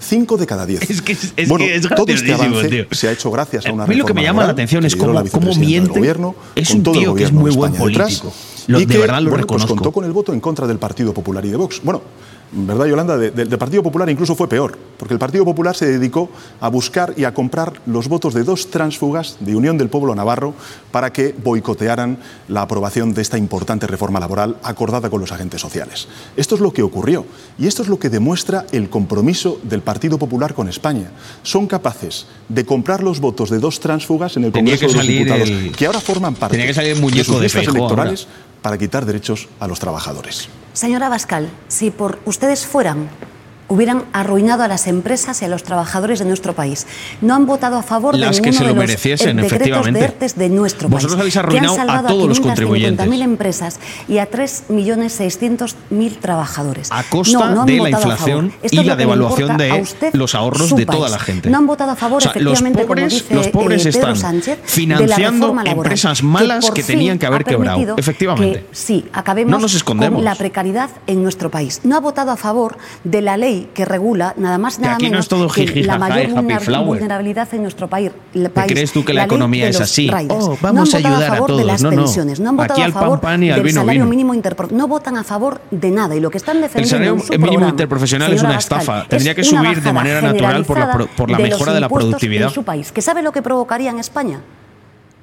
Cinco de cada diez. Es que es- es bueno, que es todo este avance tío. se ha hecho gracias a una A mí lo que me llama la atención es cómo, cómo miente. Gobierno, es un tío que es muy buen España detrás, político. Lo- y de que, verdad lo bueno, pues contó con el voto en contra del Partido Popular y de Vox. Bueno, ¿verdad, Yolanda? De- de- del Partido Popular incluso fue peor, porque el Partido Popular se dedicó a buscar y a comprar los votos de dos tránsfugas de Unión del Pueblo Navarro para que boicotearan la aprobación de esta importante reforma laboral acordada con los agentes sociales. Esto es lo que ocurrió y esto es lo que demuestra el compromiso del Partido Popular con España. Son capaces de comprar los votos de dos tránsfugas en el Congreso de los Diputados, el- que ahora forman parte tenía que salir el de sus de listas ahora. electorales para quitar derechos a los trabajadores. Señora Bascal, si por ustedes fueran, hubieran arruinado a las empresas y a los trabajadores de nuestro país. No han votado a favor Las de que ninguno se lo de los mereciesen, eh, decretos efectivamente. de ERTES de nuestro Vosotros país. habéis que han arruinado a salvado todos los 550.000 contribuyentes. empresas y a 3.600.000 trabajadores. A costa No, no han de la votado a inflación y la que devaluación de a los ahorros de toda la gente. No han votado a favor, O sea, los efectivamente, pobres, como dice los pobres eh, están Sánchez, la financiando laboral, empresas que malas que fin tenían que haber ha quebrado. Efectivamente. que, sí, acabemos No nos escondemos. con la precariedad en nuestro país. No ha votado a favor de la ley que regula nada más Que nada no menos es todo que jiji, la jaja mayor flower. vulnerabilidad en nuestro país. el país, crees tú que la economía de es así? Oh, no vamos han a ayudar a favor de todos. las No, no. pensiones, no han votado Aquí a pan, favor pan y del vino, salario vino. mínimo interpro- no votan a favor de nada y lo que están El defendiendo salario en su mínimo programa, interprofesional es una estafa. es Tendría que subir de manera natural por la por de mejora de la productividad. en su país, que sabe lo que provocaría en España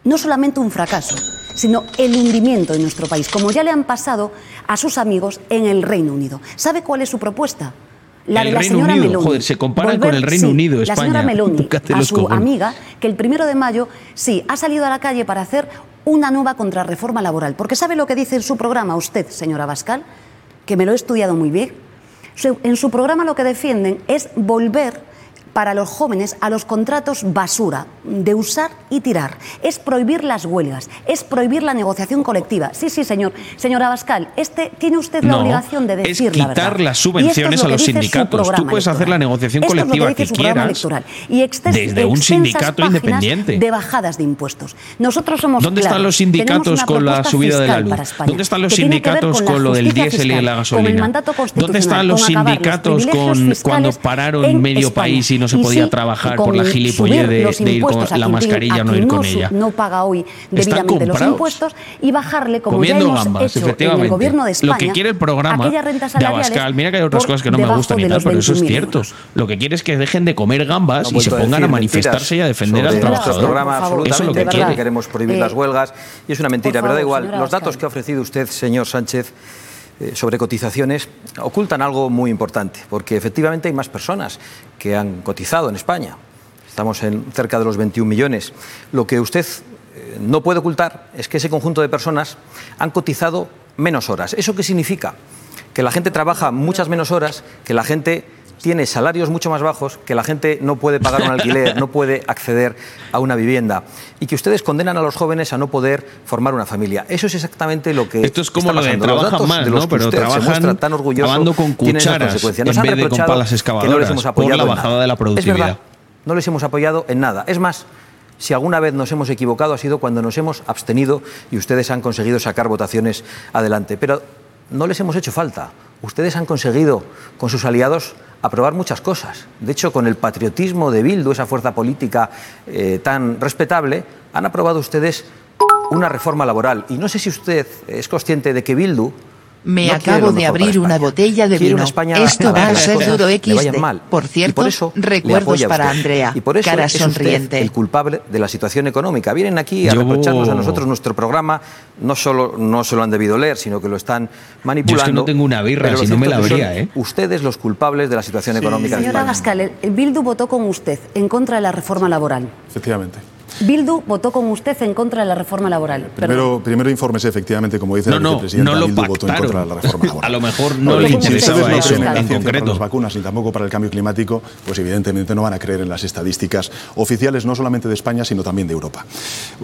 no solamente un fracaso, sino el hundimiento de nuestro país, como ya le han pasado a sus amigos en el Reino Unido. ¿Sabe cuál es su propuesta? La El de la Reino señora Unido, Meloni. joder, se comparan con el Reino sí, Unido, La España. señora Meloni, a su cojones. amiga, que el primero de mayo, sí, ha salido a la calle para hacer una nueva contrarreforma laboral. Porque ¿sabe lo que dice en su programa usted, señora Bascal? Que me lo he estudiado muy bien. En su programa lo que defienden es volver para los jóvenes a los contratos basura, de usar y tirar. Es prohibir las huelgas, es prohibir la negociación colectiva. Sí, sí, señor. Señora Bascal, este, tiene usted la No, obligación de es decir la verdad. quitar las esto es subvenciones lo a los sindicatos. Tú puedes hacer la negociación Esto es lo colectiva que, dice que su programa quieras electoral. Y desde un sindicato independiente. De bajadas de impuestos. Nosotros somos ¿Dónde están los sindicatos con la subida de la luz? España, ¿Dónde están los sindicatos con lo del diésel y la gasolina? ¿Dónde están los sindicatos con cuando pararon medio país y no no se Y podía sí, trabajar por la gilipollez de, ir con la mascarilla o no ir con ella. No paga hoy debidamente los impuestos y bajarle, como Comiendo ya hemos gambas, hecho en efectivamente. el gobierno de España, lo que quiere el programa de Abascal, mira que hay otras cosas que no me gustan y tal, pero eso es 21.000 cierto. Lo que quiere es que dejen de comer gambas y se pongan a manifestarse y a defender al trabajador. programa Eso es lo absolutamente que quiere. queremos prohibir Eh, las huelgas y es una mentira, pero da igual. Los datos que ha ofrecido usted, señor Sánchez, eh, sobre cotizaciones ocultan algo muy importante, porque efectivamente hay más personas que han cotizado en España. Estamos en cerca de los 21 millones. Lo que usted eh, no puede ocultar es que ese conjunto de personas han cotizado menos horas. ¿Eso qué significa? Que la gente trabaja muchas menos horas, que la gente tiene salarios mucho más bajos, que la gente no puede pagar un alquiler, no puede acceder a una vivienda y que ustedes condenan a los jóvenes a no poder formar una familia. Eso es exactamente lo que Esto es como está lo de. Los trabajan datos más, de los ¿no? que Pero usted se trabajan muestra tan orgulloso con cucharas. Nos en vez de con palas que no les excavadoras hemos por apoyado la en bajada nada. de la Es productividad. verdad, no les hemos apoyado en nada. Es más, si alguna vez nos hemos equivocado ha sido cuando nos hemos abstenido y ustedes han conseguido sacar votaciones adelante. Pero no les hemos hecho falta. Ustedes han conseguido, con sus aliados, aprobar muchas cosas. De hecho, con el patriotismo de Bildu, esa fuerza política eh, tan respetable, han aprobado ustedes una reforma laboral. Y no sé si usted es consciente de que Bildu Me no acabo de abrir una botella de Quiere vino. España Esto va a ser duro mal. Por cierto, por eso recuerdos para usted. Andrea. Y por eso Cara es usted sonriente. el culpable de la situación económica. Vienen aquí a Yo- reprocharnos a nosotros nuestro programa. No solo no se lo han debido leer, sino que lo están manipulando. Yo es que no tengo una birra, si no me la habría, ¿eh? Ustedes los culpables de la situación económica de Señora el Bildu votó con usted en contra de la reforma laboral. Efectivamente. Bildu votó con usted en contra de la reforma laboral. Primero, primero infórmese efectivamente, como dice No, la no, vicepresidenta, no lo Bildu votó en contra de la reforma laboral. A lo mejor no Bueno, le si interesaba no eso en en ciencia para concreto. las vacunas ni tampoco para el cambio climático, pues evidentemente no van a creer en las estadísticas oficiales, no solamente de España, sino también de Europa.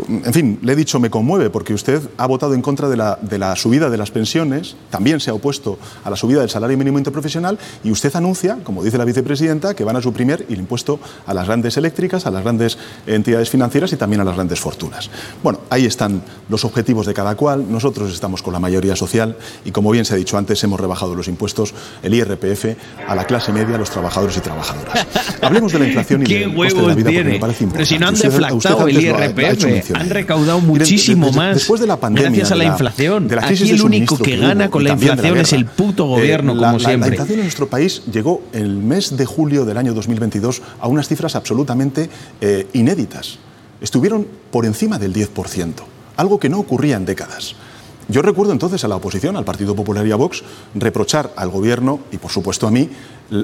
En fin, le he dicho, me conmueve porque usted ha votado en contra de la, de la subida de las pensiones, también se ha opuesto a la subida del salario mínimo interprofesional y usted anuncia, como dice la vicepresidenta, que van a suprimir el impuesto a las grandes eléctricas, a las grandes entidades financieras y también a las grandes fortunas. Bueno, ahí están los objetivos de cada cual. Nosotros estamos con la mayoría social y, como bien se ha dicho antes, hemos rebajado los impuestos, el IRPF, a la clase media, a los trabajadores y trabajadoras. Hablemos de la inflación y ¿Qué del coste de la vida porque tiene? me parece Pero si no han importante. Deflactado el IRPF, han recaudado muchísimo desde- más Después de la pandemia, gracias a la de inflación. de la crisis Aquí de el único que gana con la de inflación es guerra, el puto eh, gobierno, la- como la- siempre. La inflación en nuestro país llegó el mes de julio del año 2022 a unas cifras absolutamente eh, inéditas. Estuvieron por encima del 10%, algo que no ocurría en décadas. Yo recuerdo entonces a la oposición, al Partido Popular y a Vox, reprochar al gobierno y por supuesto a mí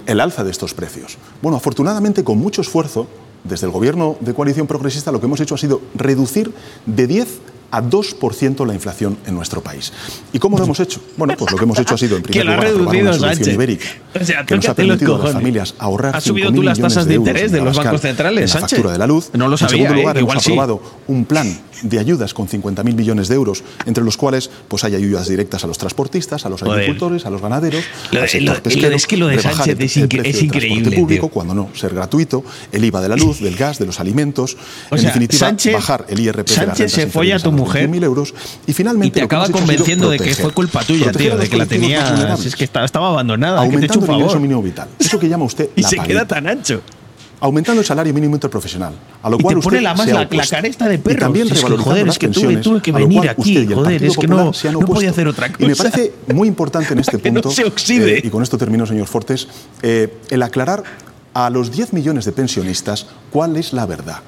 el- alza de estos precios. Bueno, afortunadamente con mucho esfuerzo, desde el gobierno de coalición progresista lo que hemos hecho ha sido reducir de 10 a 2% la inflación en nuestro país. ¿Y cómo lo hemos hecho? Bueno, pues lo que hemos hecho ha sido en primer lo lugar aprobar una solución Sánchez. ibérica O sea, que nos ha permitido a las familias ahorrar Has subido 5.000 tú las tasas de euros interés en de los bancos centrales, en la Sánchez. factura de la luz. No lo En sabía, segundo ¿eh? lugar, Igual hemos sí. aprobado un plan de ayudas con 50.000 millones de euros, entre los cuales pues hay ayudas directas a los transportistas, a los Joder. agricultores, a los ganaderos, Lo al de- sector lo- pesquero, es que lo de Sánchez el- es incre- es increíble, público, tío. cuando no ser gratuito, el IVA de la luz, del gas, de los alimentos, O en sea, definitiva, Sánchez- bajar el IRPF de las Sánchez rentas se folla a tu mujer 21.000 euros y finalmente y te acaba convenciendo de que fue culpa tuya, tío, de que la tenías. vulnerables. Es que estaba, estaba abandonada, que te he hecho aumentando un el ingreso favor. mínimo vital. Eso que llama usted Y la se queda tan ancho. Aumentando el salario mínimo interprofesional, a lo Y cual te pone usted la más la, la opuesto. cara esta de Y perro. también Si es que, joder, es que tuve, tuve que venir aquí. Joder, es que no, no podía hacer otra cosa. Y me parece muy importante en este Que no punto, se oxide. eh, y con esto termino, señor Fortes, eh, el aclarar a los 10 millones de pensionistas cuál es la verdad.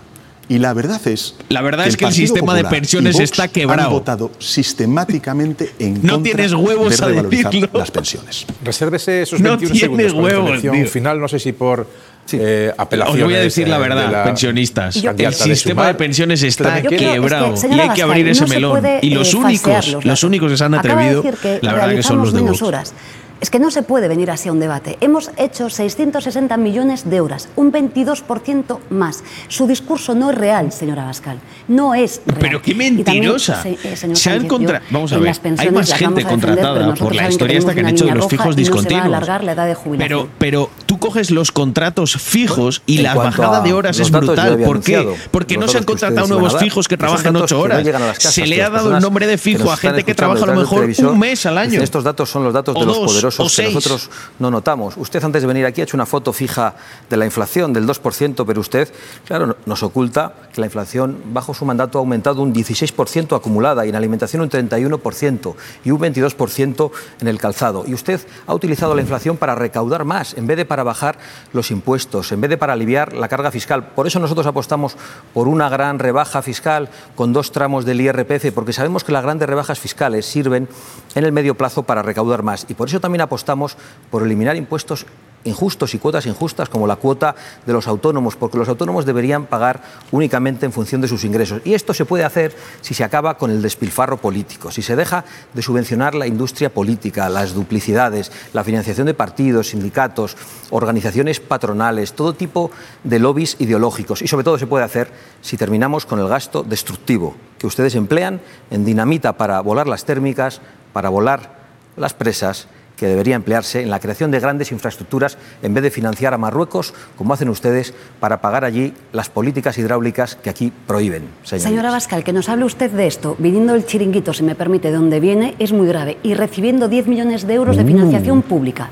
Y la verdad es. La verdad es que el Partido sistema de Popular y pensiones está quebrado. Han votado sistemáticamente en No contra tienes huevos de a decirlo. las pensiones. Resérvese esos No 21 tienes segundos para la huevos, intervención tío. final, no sé si por eh, apelaciones. Os voy a decir la eh, verdad, de la pensionistas. El candidata de sistema Sumar. de pensiones está quebrado Es que, y hay que abrir ese no melón. puede, y los eh, únicos, los únicos que se han de atrevido, que la verdad que son los de Vox. horas. Es que no se puede venir así a un debate. Hemos hecho 660 millones de horas, un 22% más. Su discurso no es real, señora Abascal. No es real. Pero qué Y también, mentirosa. se- eh, Se han contra- Vamos a ver, las hay pensiones más gente contratada por la historia esta que han hecho de los fijos y no se va a discontinuos. alargar la edad de jubilación. Pero, pero tú coges los contratos fijos y En la bajada de horas es brutal. ¿Por qué? Porque no se han contratado nuevos fijos que trabajan datos 8 que no horas. casas, se le ha dado el nombre de fijo a gente que trabaja a lo mejor un mes al año. Estos datos son los datos de los dos, que nosotros no notamos. Usted antes de venir aquí ha hecho una foto fija de la inflación del 2%, pero usted, claro, nos oculta que la inflación bajo su mandato ha aumentado un 16% acumulada y en alimentación un 31% y un 22% en el calzado. Y usted ha utilizado la inflación para recaudar más en vez de para bajar los impuestos, en vez de para aliviar la carga fiscal. Por eso nosotros apostamos por una gran rebaja fiscal con dos tramos del IRPF, porque sabemos que las grandes rebajas fiscales sirven en el medio plazo para recaudar más. Y por eso también apostamos por eliminar impuestos injustos y cuotas injustas como la cuota de los autónomos, porque los autónomos deberían pagar únicamente en función de sus ingresos. Y esto se puede hacer si se acaba con el despilfarro político, si se deja de subvencionar la industria política, las duplicidades, la financiación de partidos, sindicatos, organizaciones patronales, todo tipo de lobbies ideológicos. Y sobre todo se puede hacer si terminamos con el gasto destructivo que ustedes emplean en dinamita para volar las térmicas, para volar las presas que debería emplearse en la creación de grandes infraestructuras en vez de financiar a Marruecos, como hacen ustedes, para pagar allí las políticas hidráulicas que aquí prohíben. señorías. Señora Bascal, que nos hable usted de esto, viniendo el chiringuito, si me permite, de donde viene, es muy grave. Y recibiendo 10 millones de euros de Uh. financiación pública.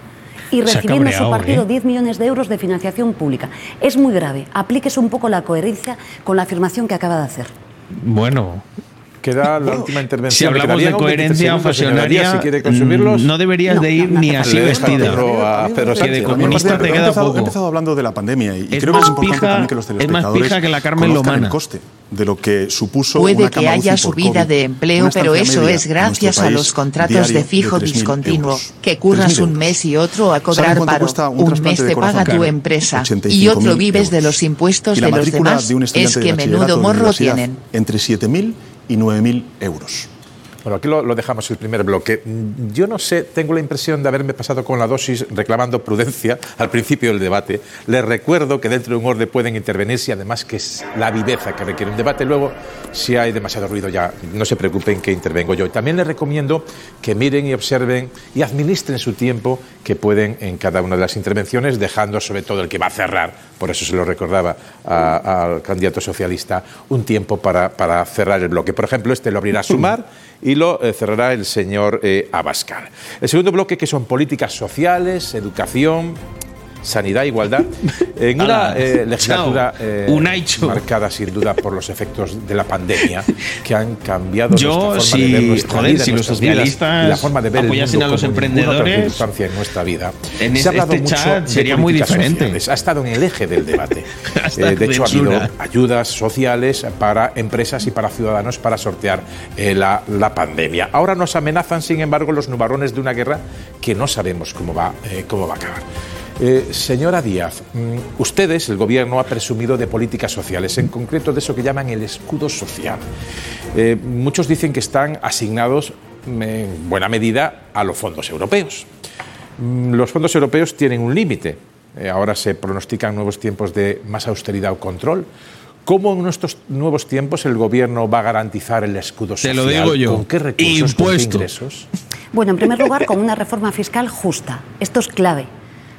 Y recibiendo su cabreado, partido ¿eh? 10 millones de euros de financiación pública. Es muy grave. Aplíquese un poco la coherencia con la afirmación que acaba de hacer. Bueno. Queda la última intervención. Si hablamos de un 23 coherencia Díaz, si quiere consumirlos. no deberías de ir ni así vestida. turno a Pedro Que de comunista te he queda empezado, he poco. empezado hablando de la pandemia y, y Es creo que es más importante pija- también que los es más telespectadores pija que la Carmen conozcan Lomana. el coste de lo que supuso Puede una que haya subida COVID. de empleo, pero eso es gracias a los contratos de fijo 3.000 discontinuo, euros. que curras 3.000 un mes y otro a ¿Saben cobrar paro. un Un mes de te paga tu empresa y 85.000 otro vives de euros. los impuestos de los demás. de un Es que de menudo de morro tienen. Entre 7.000 y 9.000 euros. Bueno, aquí lo, lo dejamos el primer bloque. Mm, Yo no sé, tengo la impresión de haberme pasado con la dosis reclamando prudencia al principio del debate. Les recuerdo que dentro de un orden pueden intervenir si además que es la viveza que requiere un debate. Luego, si hay demasiado ruido ya, no se preocupen que intervengo yo. También les recomiendo que miren y observen y administren su tiempo que pueden en cada una de las intervenciones, dejando sobre todo el que va a cerrar, por eso se lo recordaba a- al candidato socialista, un tiempo para, para cerrar el bloque. Por ejemplo, este lo abrirá Sumar y lo eh, cerrará el señor eh, Abascal. El segundo bloque, que son políticas sociales, educación, sanidad, igualdad, en una eh, legislatura eh, marcada sin duda por los efectos de la pandemia que han cambiado Yo, nuestra forma si- de ver nuestra joder, vida, si nuestras socialistas la forma de ver el mundo a los como otra emprendedores, circunstancia en nuestra vida. en Se ha hablado este mucho chat de sería muy diferente. sociales. Ha estado en el eje del debate. Eh, de hecho, ha habido ayudas sociales para empresas y para ciudadanos para sortear la, la pandemia. Ahora nos amenazan, sin embargo, los nubarrones de una guerra que no sabemos cómo va, cómo va a acabar. Eh, señora Díaz, mm, ustedes, el Gobierno, ha presumido de políticas sociales, en concreto de eso que llaman el escudo social. Eh, muchos dicen que están asignados mm, en buena medida a los fondos europeos. Mm, Los fondos europeos tienen un límite. Eh, ahora se pronostican nuevos tiempos de más austeridad o control. ¿Cómo en estos nuevos tiempos el Gobierno va a garantizar el escudo Te social? lo digo yo. ¿Con qué recursos? ¿Con qué Impuestos. ingresos? Bueno, en primer lugar, con una reforma fiscal justa. Esto es clave.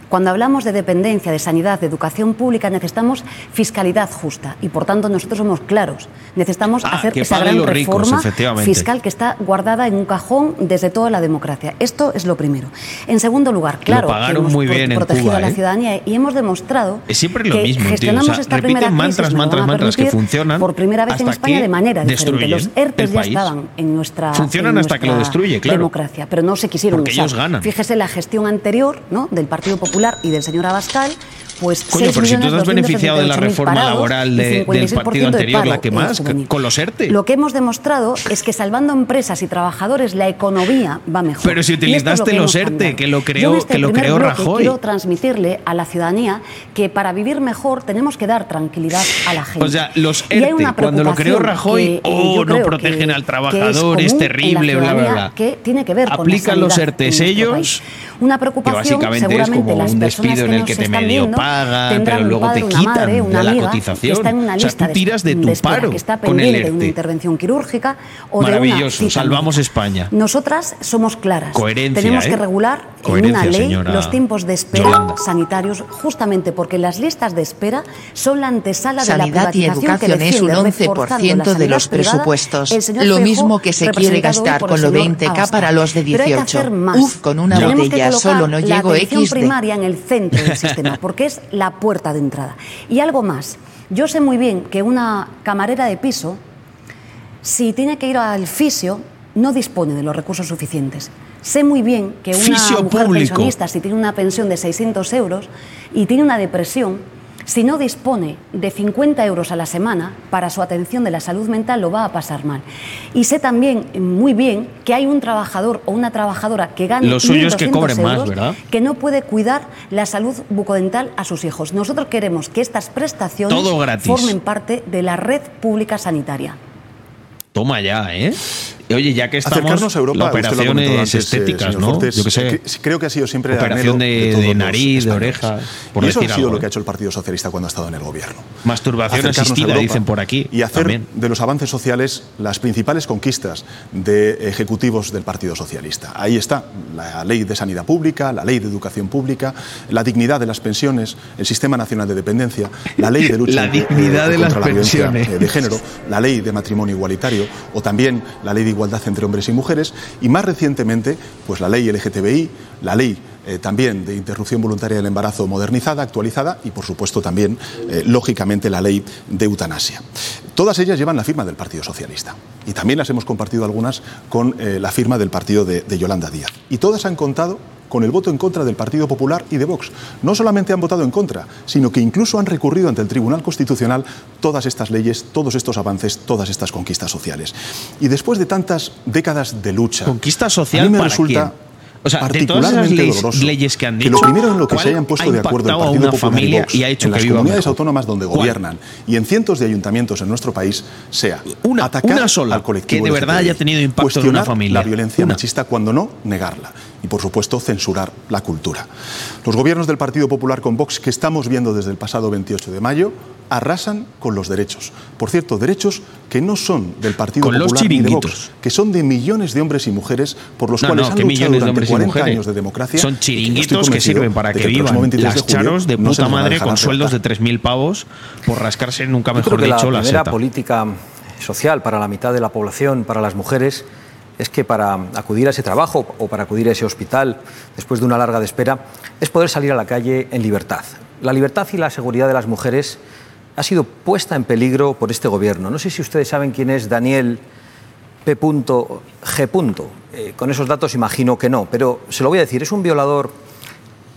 Cuando hablamos de dependencia, de sanidad, de educación pública, necesitamos fiscalidad justa y, por tanto, nosotros somos claros. Necesitamos Ah, hacer esa gran ricos, reforma fiscal que está guardada en un cajón desde toda la democracia. Esto es lo primero. En segundo lugar, claro, que hemos muy bien protegido Cuba, a la ¿eh? ciudadanía y hemos demostrado Es siempre lo que mismo, tío. gestionamos O sea, esta primera crisis, mantras, mantras, que funcionan por primera vez en España de manera diferente. Los ERTES ya estaban en nuestra Funcionan en hasta que lo destruye, claro. democracia, pero no se quisieron Porque usar. ellos ganan. Fíjese la gestión anterior ¿no? del Partido Popular y del señor Abascal, pues Coño, 6 pero si tú has beneficiado de la 278.000 reforma laboral de- del 56% partido de anterior, paro, la que más, con los ERTE. Lo que hemos demostrado es que salvando empresas y trabajadores la economía va mejor. Pero si es utilizaste que los ERTE, que lo creó- este que lo creó Rajoy. Quiero transmitirle a la ciudadanía que para vivir mejor tenemos que dar tranquilidad a la gente. O sea, los ERTE, cuando lo creó Rajoy, que, eh, oh, no protegen que- al que trabajador, es la terrible, bla, bla, bla. Que tiene que ver Aplican con los nuestro ellos. Una que preocupación básicamente es como un despido en que el que te medio pagan, pero un luego padre, te una quitan madre, una de la cotización. que está en una O sea, lista tú tiras de tu espera, paro que está con el de una intervención quirúrgica o de una Maravilloso, salvamos. España. Nosotras somos claras. Coherencia, Tenemos ¿eh? que regular en Coherencia, una ley señora los tiempos de espera Yolanda. sanitarios, justamente porque las listas de espera son la antesala de la Sanidad y privatización que educación es un defiende, reforzando la 11% de los presupuestos. Lo mismo que se quiere gastar con lo señor 20K Abascal. para los de Pero hay que 18. hacer más. Uf, con una Tenemos botella solo no llego primaria en el centro del sistema, porque es la puerta de entrada. Y algo más. Yo sé muy bien que una camarera de piso, si tiene que ir al fisio, no dispone de los recursos suficientes. Sé muy bien que una Fisio mujer público. pensionista, si tiene una pensión de 600 euros y tiene una depresión, si no dispone de 50 euros a la semana para su atención de la salud mental, lo va a pasar mal. Y sé también muy bien que hay un trabajador o una trabajadora que gana Lo suyo es que 1.200 cobren más, euros ¿verdad? que no puede cuidar la salud bucodental a sus hijos. Nosotros queremos que estas prestaciones formen parte de la red pública sanitaria. Toma ya, ¿eh? Oye, ya que estamos, Acercarnos a Europa, operaciones antes, eh, estéticas, ¿no? Fortes, Yo qué sé. que- creo que ha sido siempre Operación de, de los nariz, de oreja, por y eso decir ha sido algo, lo que ha hecho el Partido Socialista cuando ha estado en el gobierno. Masturbación asistida, Europa dicen por aquí. Y hacer también. de los avances sociales las principales conquistas de ejecutivos del Partido Socialista. Ahí está la ley de sanidad pública, la ley de educación pública, la dignidad de las pensiones, el sistema nacional de dependencia, la ley de lucha La dignidad eh, de las la violencia pensiones. de género, la ley de matrimonio igualitario o también la ley de igualdad entre hombres y mujeres y más recientemente pues la ley LGTBI, la ley eh, también de interrupción voluntaria del embarazo modernizada, actualizada y por supuesto también eh, lógicamente la ley de eutanasia. Todas ellas llevan la firma del Partido Socialista y también las hemos compartido algunas con eh, la firma del partido de, de Yolanda Díaz y todas han contado con el voto en contra del Partido Popular y de Vox. No solamente han votado en contra, sino que incluso han recurrido ante el Tribunal Constitucional todas estas leyes, todos estos avances, todas estas conquistas sociales. Y después de tantas décadas de lucha, ¿Conquista a social mí me para resulta quién? O sea, de todas esas particularmente leyes, doloroso leyes que han que dicho, lo primero en lo que se ¿cuál hayan puesto ha de acuerdo el Partido una Popular familia y, Vox y ha hecho en que las viva comunidades mejor? autónomas donde ¿Cuál? gobiernan y en cientos de ayuntamientos en nuestro país sea atacar una sola, al colectivo que de verdad haya tenido impacto en una familia. la violencia Una. machista cuando no negarla y por supuesto censurar la cultura. Los gobiernos del Partido Popular con Vox que estamos viendo desde el pasado 28 de mayo arrasan con los derechos. Por cierto, derechos que no son del Partido Con los Popular ni de. Vox, que son de millones de hombres y mujeres por los No, cuales no, han ¿qué luchado durante hombres y 40 mujeres? años de democracia. Son chiringuitos que sirven para que vivan 23 de las julio charos de puta madre con sueldos de 3.000 pavos por rascarse nunca mejor dicho la la primera seta. política social para la mitad de la población, para las mujeres, es que para acudir a ese trabajo o para acudir a ese hospital después de una larga de espera, es poder salir a la calle en libertad. La libertad y la seguridad de las mujeres ha sido puesta en peligro por este gobierno. No sé si ustedes saben quién es Daniel P.G. Eh, con esos datos imagino que no, pero se lo voy a decir, es un violador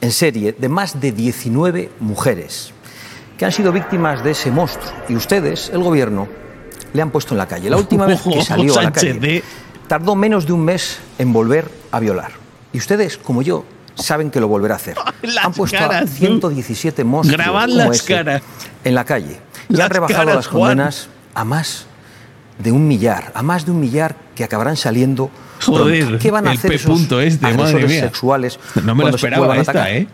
en serie de más de 19 mujeres que han sido víctimas de ese monstruo. Y ustedes, el gobierno, le han puesto en la calle. La última vez que salió a la calle, tardó menos de un mes en volver a violar. Y ustedes, como yo, saben que lo volverá a hacer. Las han puesto caras, a tú. 117 monstruos como ese caras. en la calle. Y Las han rebajado caras, las Juan. condenas a más de un millar, a más de un millar que acabarán saliendo. pronto. Joder, ¿Qué van a hacer esos punto este, agresores sexuales No me lo esperaba esta, atacar? ¿eh?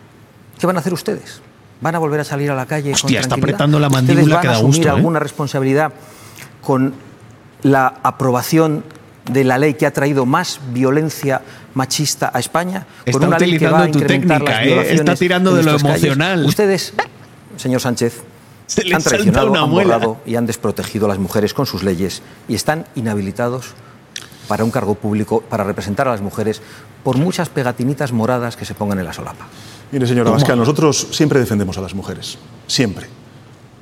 ¿Qué van a hacer ustedes? ¿Van a volver a salir a la calle con Hostia, está tranquilidad? apretando la mandíbula ¿Ustedes van que a asumir gusto, ¿eh? alguna responsabilidad con la aprobación de la ley que ha traído más violencia machista a España? con Está una ley que va a incrementar técnica, las ¿eh? Está tirando de lo calles? emocional. Ustedes, señor Sánchez, Se han traicionado, han borrado y han desprotegido a las mujeres con sus leyes y están inhabilitados para un cargo público, para representar a las mujeres, por muchas pegatinitas moradas que se pongan en la solapa. Mire, señora Abascal, nosotros siempre defendemos a las mujeres, siempre.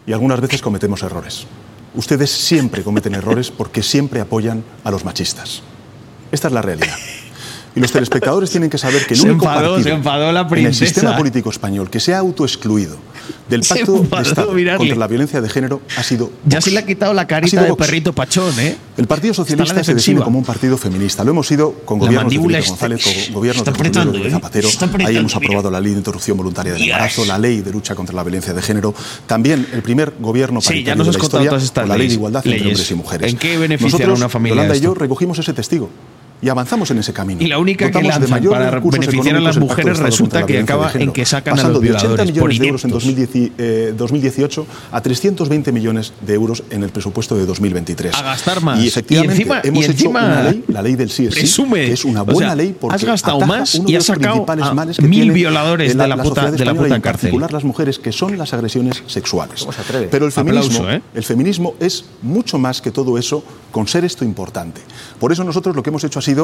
Y algunas veces cometemos errores. Ustedes siempre cometen errores porque siempre apoyan a los machistas. Esta es la realidad. Y los telespectadores tienen que saber que el Se único enfadó, partido se enfadó la en el sistema político español que se ha autoexcluido del pacto enfadó, de Estado mirarle. contra la violencia de género ha sido Ya se le ha quitado la carita de Vox. perrito pachón, ¿eh? El Partido Socialista se define como un partido feminista. Lo hemos sido con gobiernos de Felipe está- González, con gobiernos de Rodríguez ¿eh? Zapatero. Ahí hemos mira. aprobado la ley de interrupción voluntaria del Yes. embarazo, la ley de lucha contra la violencia de género. También el primer gobierno Sí, paritario ya nos de la historia con la ley de leyes. igualdad entre Leyes. hombres y mujeres. ¿En qué benefician a una familia Yolanda y yo recogimos ese testigo. Y avanzamos en ese camino. Y la única que Dotamos de lanzan mayor para beneficiar a las de mujeres resulta la que acaba de en que sacan a pasando los de 80 violadores por millones de euros en ineptos. 2010 eh, 2018 a 320 millones de euros en el presupuesto de 2023. A gastar más. Y efectivamente Y encima- hemos y hecho encima una ley, la ley del sí es sí, presume. que es una O buena sea, ley porque has gastado más uno y de has los sacado principales a males que mil violadores de la puta- sociedad de la puta y en cárcel. particular las mujeres que son las agresiones sexuales. Pero el feminismo, Aplauso, ¿eh? el feminismo es mucho más que todo eso con ser esto importante. Por eso nosotros lo que hemos hecho ha sido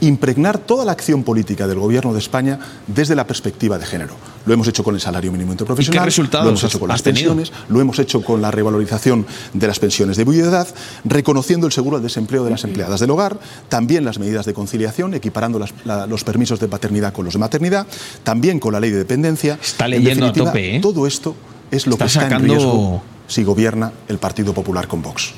impregnar toda la acción política del Gobierno de España desde la perspectiva de género. Lo hemos hecho con el salario mínimo interprofesional, resultados lo hemos hecho con las tenido? pensiones, lo hemos hecho con la revalorización de las pensiones de viudedad, reconociendo el seguro al desempleo de las empleadas del hogar, también las medidas de conciliación, equiparando las- la- los permisos de paternidad con los de maternidad, también con la ley de dependencia. Está En leyendo a tope, ¿eh? Todo esto es lo Está que está sacando- en riesgo si gobierna el Partido Popular con Vox.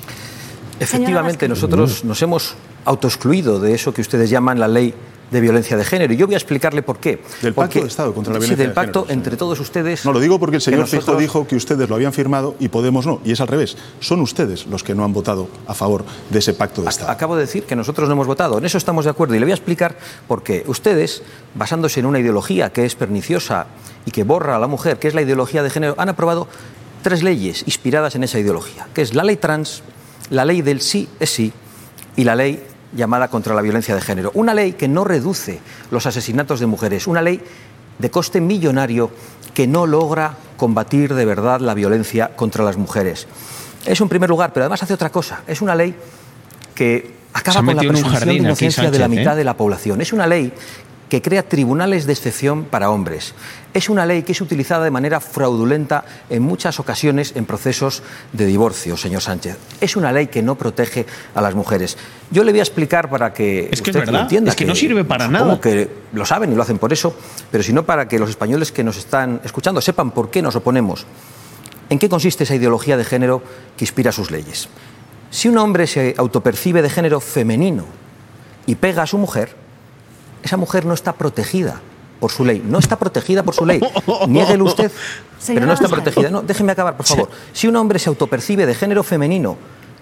Efectivamente, nosotros nos hemos autoexcluido de eso que ustedes llaman la ley de violencia de género. Y yo voy a explicarle por qué. Del Pacto Porque- de Estado contra la Sí, violencia del de pacto género, entre todos ustedes. No, lo digo porque el señor nosotros- Feijóo dijo que ustedes lo habían firmado y Podemos no. Y es al revés. Son ustedes los que no han votado a favor de ese pacto de Estado. Acabo de decir que nosotros no hemos votado. En eso estamos de acuerdo. Y le voy a explicar por qué. Ustedes, basándose en una ideología que es perniciosa y que borra a la mujer, que es la ideología de género, han aprobado tres leyes inspiradas en esa ideología, que es la ley trans, la ley del sí es sí y la ley llamada contra la violencia de género. Una ley que no reduce los asesinatos de mujeres, una ley de coste millonario que no logra combatir de verdad la violencia contra las mujeres. Es un primer lugar, pero además hace otra cosa. Es una ley que acaba con la presunción de aquí, inocencia de la mitad ¿eh? de la población. Es una ley que crea tribunales de excepción para hombres. Es una ley que es utilizada de manera fraudulenta en muchas ocasiones en procesos de divorcio, señor Sánchez. Es una ley que no protege a las mujeres. Yo le voy a explicar para que Es que es usted lo entienda. es que no sirve para nada. que lo saben y lo hacen por eso, pero sino para que los españoles que nos están escuchando sepan por qué nos oponemos. ¿En qué consiste esa ideología de género que inspira sus leyes? Si un hombre se autopercibe de género femenino y pega a su mujer, esa mujer no está protegida por su ley. No está protegida por su ley. Niéguelo usted, pero no está protegida. No, déjeme acabar, por favor. Si un hombre se autopercibe de género femenino,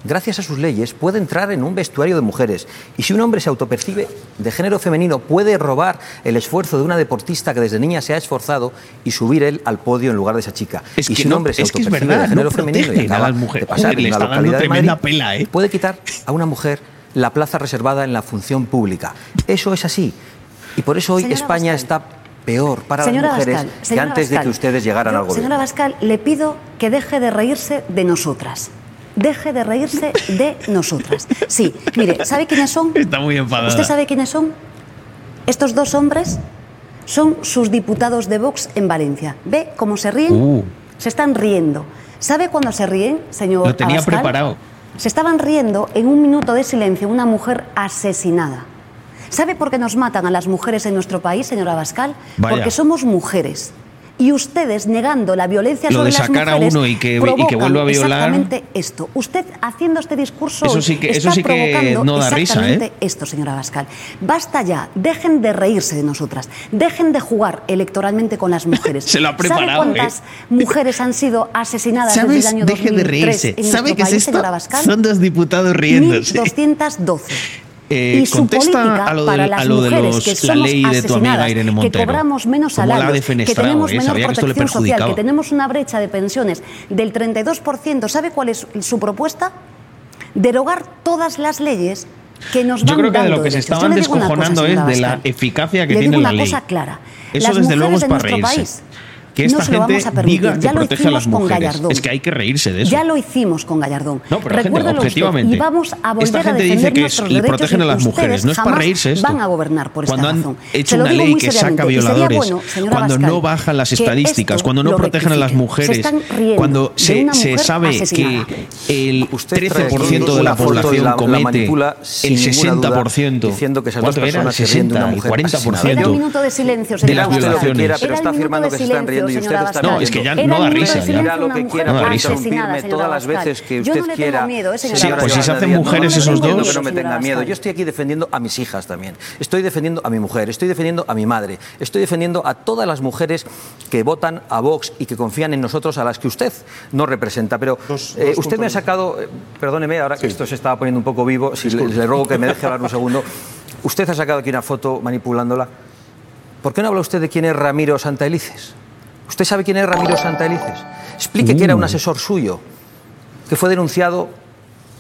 gracias a sus leyes, puede entrar en un vestuario de mujeres. Y si un hombre se autopercibe de género femenino, puede robar el esfuerzo de una deportista que desde niña se ha esforzado y subir él al podio en lugar de esa chica. Es y que si un no- hombre se es que es autopercibe verdad, de género no femenino y a acaba las mujeres. de pasar Joder, le en la localidad de tremenda Madrid, pela, ¿eh? puede quitar a una mujer la plaza reservada en la función pública. Eso es así. Y por eso hoy Señora España está peor para Señora las mujeres que antes de que ustedes llegaran yo, al gobierno. Señora Bascal, le pido que deje de reírse de nosotras. Deje de reírse de nosotras. Sí, mire, ¿sabe quiénes son? Está muy enfadada. ¿Usted sabe quiénes son? Estos dos hombres son sus diputados de Vox en Valencia. ¿Ve cómo se ríen? Uh. Se están riendo. ¿Sabe cuándo se ríen, señor Lo tenía Abascal? preparado. Se estaban riendo en un minuto de silencio una mujer asesinada. ¿Sabe por qué nos matan a las mujeres en nuestro país, señora Abascal? Vaya. Porque somos mujeres. Y ustedes negando la violencia Lo sobre de las sacar a mujeres uno y que- y que vuelva a violar. Exactamente esto. Usted haciendo este discurso Eso sí que- está eso sí que provocando no da risa, exactamente ¿eh? esto, señora Abascal. Basta ya. Dejen de reírse de nosotras. Dejen de jugar electoralmente con las mujeres. Se lo ha ¿Sabe preparado, cuántas ¿eh? mujeres han sido asesinadas desde el ¿Sabes? año Deje 2003 de reírse. en ¿Sabe qué es esto? Son dos diputados riéndose. 1.212. Eh, y su contesta política a lo, para del- las a lo de mujeres los- que la ley de tu amiga Irene que Montero. cobramos menos la salarios, que tenemos eh, menor que protección social, que tenemos una brecha de pensiones del 32%. ¿Sabe cuál es su propuesta? Derogar todas las leyes que nos van Yo creo que de lo que se estaban descojonando es de la eficacia que Le tiene digo la una ley. cosa clara. Eso Las desde luego es de para reírse. país Que no esta se lo vamos gente a permitir. diga que ya lo protege a hicimos las con mujeres. Gallardón. Es que hay que reírse de eso. Ya lo hicimos con Gallardón. No, pero gente, Recuérdelo usted, objetivamente, y vamos a volver esta a gente defender dice que es- le protegen a las mujeres. No es para reírse esto. van a gobernar por esta Cuando han razón. hecho Se lo una ley que saca violadores, bueno, cuando Abascal, no bajan las que estadísticas, cuando no protegen a las mujeres, Se cuando de se, sabe asesinada. que el Usted trae 13% aquí de la población la- la comete el ninguna duda, 60%. diciendo que esas dos ¿Cuánto era? personas se de una 60 y mujer 40%. Era un minuto de de las violaciones. Era está el minuto afirmando de que se están silencio, y usted está. No, es que ya no da risa, ya. lo que quiera No da risa. todas las veces que usted no le quiera. tengo miedo, eh, señora Sí, pues si se hacen mujeres No, no, esos no, dos- Que no me tenga miedo. Yo estoy aquí defendiendo a mis hijas también. Estoy defendiendo a mi mujer, estoy defendiendo a mi madre, estoy defendiendo a todas las mujeres que votan a Vox y que confían en nosotros, a las que usted no representa. Pero eh, usted me ha sacado, eh, perdóneme, ahora que esto se estaba poniendo un poco vivo, si le, le ruego que me deje hablar un segundo. usted ha sacado aquí una foto manipulándola. ¿Por qué no habla usted de quién es Ramiro Santaelices? ¿Usted sabe quién es Ramiro Santaelices? Explique que era un asesor suyo, que fue denunciado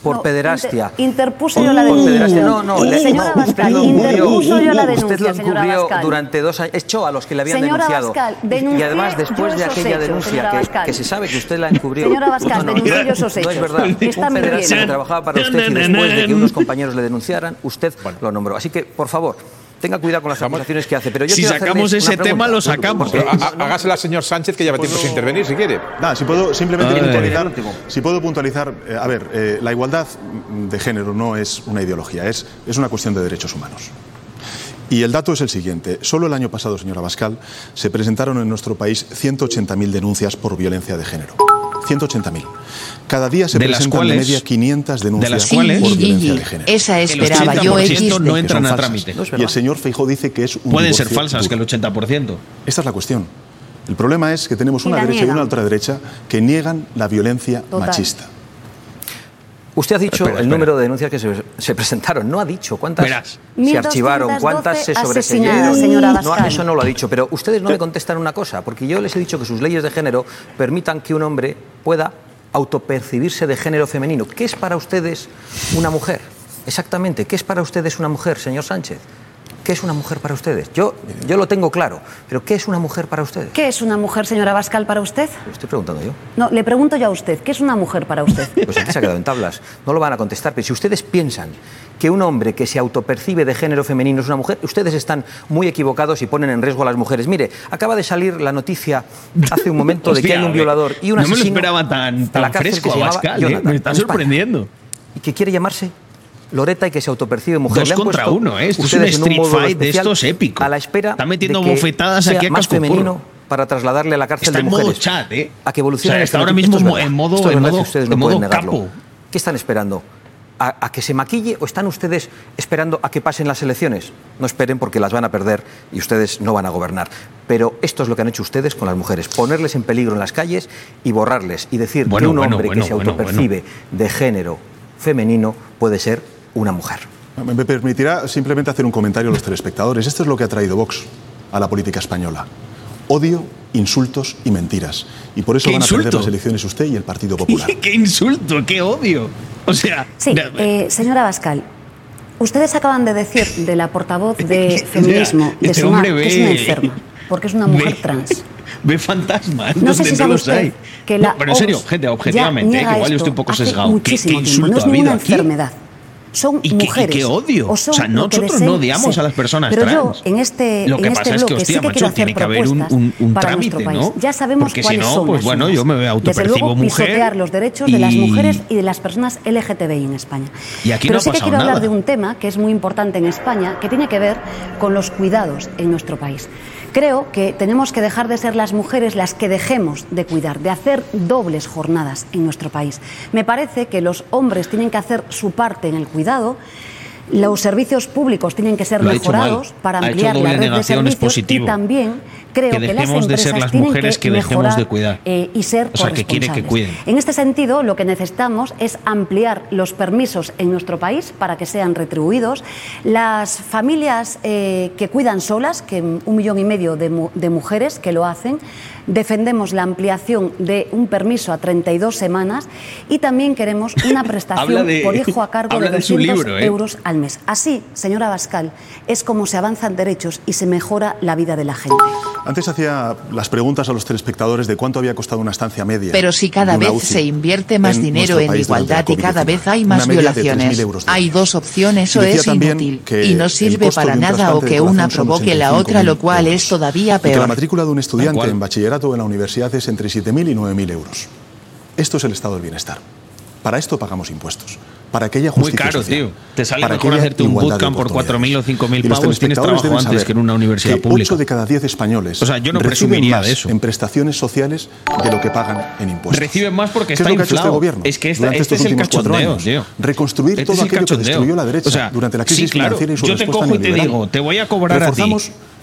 por No, pederastia. inter- interpuse Por- yo la por denuncia. pederastia. No, no, le- Señora no, usted Abascal, lo encubrió. interpuso yo la Usted lo encubrió durante dos años. Echó a los que le habían Señora denunciado. Abascal, y denuncié además, después de aquella hechos, denuncia señora que, se sabe que usted la encubrió. Señora Abascal, No, no, denunció yo esos No es hechos. verdad. Está un pederasta que trabajaba para usted y después de que unos compañeros le denunciaran, usted lo nombró. Así que, por favor, tenga cuidado con las acusaciones que hace. Pero yo Si sacamos ese tema, pregunta. lo sacamos. Pero há- Hágasela al señor Sánchez, que lleva tiempo sin intervenir, si quiere. Nada, si puedo simplemente puntualizar, si puedo puntualizar, eh, a ver, eh, la igualdad de género no es una ideología, es, es una cuestión de derechos humanos. Y el dato es el siguiente. Solo el año pasado, señora Bascal, se presentaron en nuestro país 180.000 denuncias por violencia de género. 180.000. Cada día se ¿De las presentan de media 500 denuncias ¿De las cuales? por violencia de género. esa esperaba El yo, 80% X. no entran a trámite. No y el señor Feijó dice que es un Pueden ser falsas, que el 80%. Esta es la cuestión. El problema es que tenemos una derecha y una ultraderecha que niegan la violencia Total. machista. Usted ha dicho Espera, el espera. número de denuncias que se, se presentaron. No ha dicho cuántas Verás. se archivaron, cuántas se 1212 sobreseyeron. No, eso no lo ha dicho. Pero ustedes no me contestan una cosa, porque yo les he dicho que sus leyes de género permitan que un hombre pueda autopercibirse de género femenino. ¿Qué es para ustedes una mujer? Exactamente. ¿Qué es para ustedes una mujer, señor Sánchez? ¿Qué es una mujer para ustedes? Yo, yo lo tengo claro, pero ¿qué es una mujer para ustedes? ¿Qué es una mujer, señora Bascal, para usted? Lo estoy preguntando yo. No, le pregunto yo a usted, ¿qué es una mujer para usted? Pues aquí se ha quedado en tablas. No lo van a contestar. Pero si ustedes piensan que un hombre que se autopercibe de género femenino es una mujer, ustedes están muy equivocados y ponen en riesgo a las mujeres. Mire, acaba de salir la noticia hace un momento de que hay un violador y un no me lo esperaba tan, la fresco que se llamaba Abascal, ¿eh? Jonathan, Me está España. sorprendiendo. Y que quiere llamarse Loreta y que se autopercibe mujer. Dos contra uno, ¿eh? Esto es un street fight de estos épicos. A la espera Está metiendo de que bofetadas sea aquí a más femenino para trasladarle a la cárcel Está de en modo mujeres. chat, ¿eh? A que evolucione O sea, está ahora mismo Esto en modo- Esto es en modo- en no modo pueden negarlo. capo. ¿Qué están esperando? ¿A, a que se maquille o están ustedes esperando a que pasen las elecciones? No esperen porque las van a perder y ustedes no van a gobernar. Pero esto es lo que han hecho ustedes con las mujeres, ponerles en peligro en las calles y borrarles y decir Bueno, que un bueno, hombre bueno, que se autopercibe de género femenino puede ser una mujer. Me permitirá simplemente hacer un comentario a los telespectadores. Esto es lo que ha traído Vox a la política española. Odio, insultos y mentiras. Y por eso ¿Qué van a perder insulto? las elecciones usted y el Partido Popular. ¡Qué insulto! ¡Qué odio! O sea, Sí, eh, señora Bascal, ustedes acaban de decir de la portavoz de feminismo de este Sumar que es una enferma, porque es una mujer ve- trans. ve fantasmas No sé si sabe usted hay. que No, la pero en serio, gente, objetivamente, eh, que igual yo esto estoy un poco sesgado. ¿Qué, qué insulto No es ha habido ninguna aquí? Son ¿Y qué- y mujeres. qué odio? O, son O sea, nosotros no odiamos a las personas Pero trans. yo, en este, Lo que en pasa este es que, hostia, sí que macho, quiero hacer tiene que haber un- un- un para trámite, nuestro país. ¿no? Ya sabemos Porque si cuáles no, son pues bueno, yo me autopercibo Desde luego, mujer pisotear los derechos de las mujeres y de las personas LGTBI en España. Y aquí Pero no sí que quiero hablar de un tema que es muy importante en España, que tiene que ver con los cuidados en nuestro país. Creo que tenemos que dejar de ser las mujeres las que dejemos de cuidar, de hacer dobles jornadas en nuestro país. Me parece que los hombres tienen que hacer su parte en el cuidado. Los servicios públicos tienen que ser Lo mejorados para ampliar la red de servicios positivo. y también creo Que que, las de empresas ser las tienen mujeres que dejemos mejorar, de cuidar. eh, y ser O sea, que quiere que cuiden. En este sentido, lo que necesitamos es ampliar los permisos en nuestro país para que sean retribuidos. Las familias eh, que cuidan solas, que un millón y medio de, mu- de mujeres que lo hacen, defendemos la ampliación de un permiso a 32 semanas y también queremos una prestación de- por hijo a cargo de habla de su 200 libro, ¿eh? euros al mes. Así, señora Bascal, es como se avanzan derechos y se mejora la vida de la gente. Antes hacía las preguntas a los telespectadores de cuánto había costado una estancia media. Pero si cada vez UCI se invierte más en dinero en igualdad y cada COVID-19. vez hay más media de 3.000 violaciones, euros hay dos opciones, o Y decía es inútil que y no sirve para nada o que una provoque la 85.000 otra, lo cual es todavía Y que la peor. matrícula de un estudiante en bachillerato o en la universidad es entre 7.000 y 9.000 euros. Esto es el estado del bienestar. Para esto pagamos impuestos. Para Muy caro, social. tío. Te sale Para mejor hacerte un bootcamp por oportunidades. 4.000 o 5.000 Y los pavos. Tienes trabajo antes que en una universidad que pública. 8 de cada 10 españoles O sea, yo no reciben presumiría más de eso. en prestaciones sociales de lo que pagan en impuestos. Reciben más porque ¿Qué está es lo que ha hecho inflado. este gobierno Es que esta- este estos es el cachondeo, años? tío. Reconstruir Este todo aquello que destruyó la derecha O sea, durante la sí, crisis claro, financiera y su yo te cojo y te digo, te voy a cobrar a ti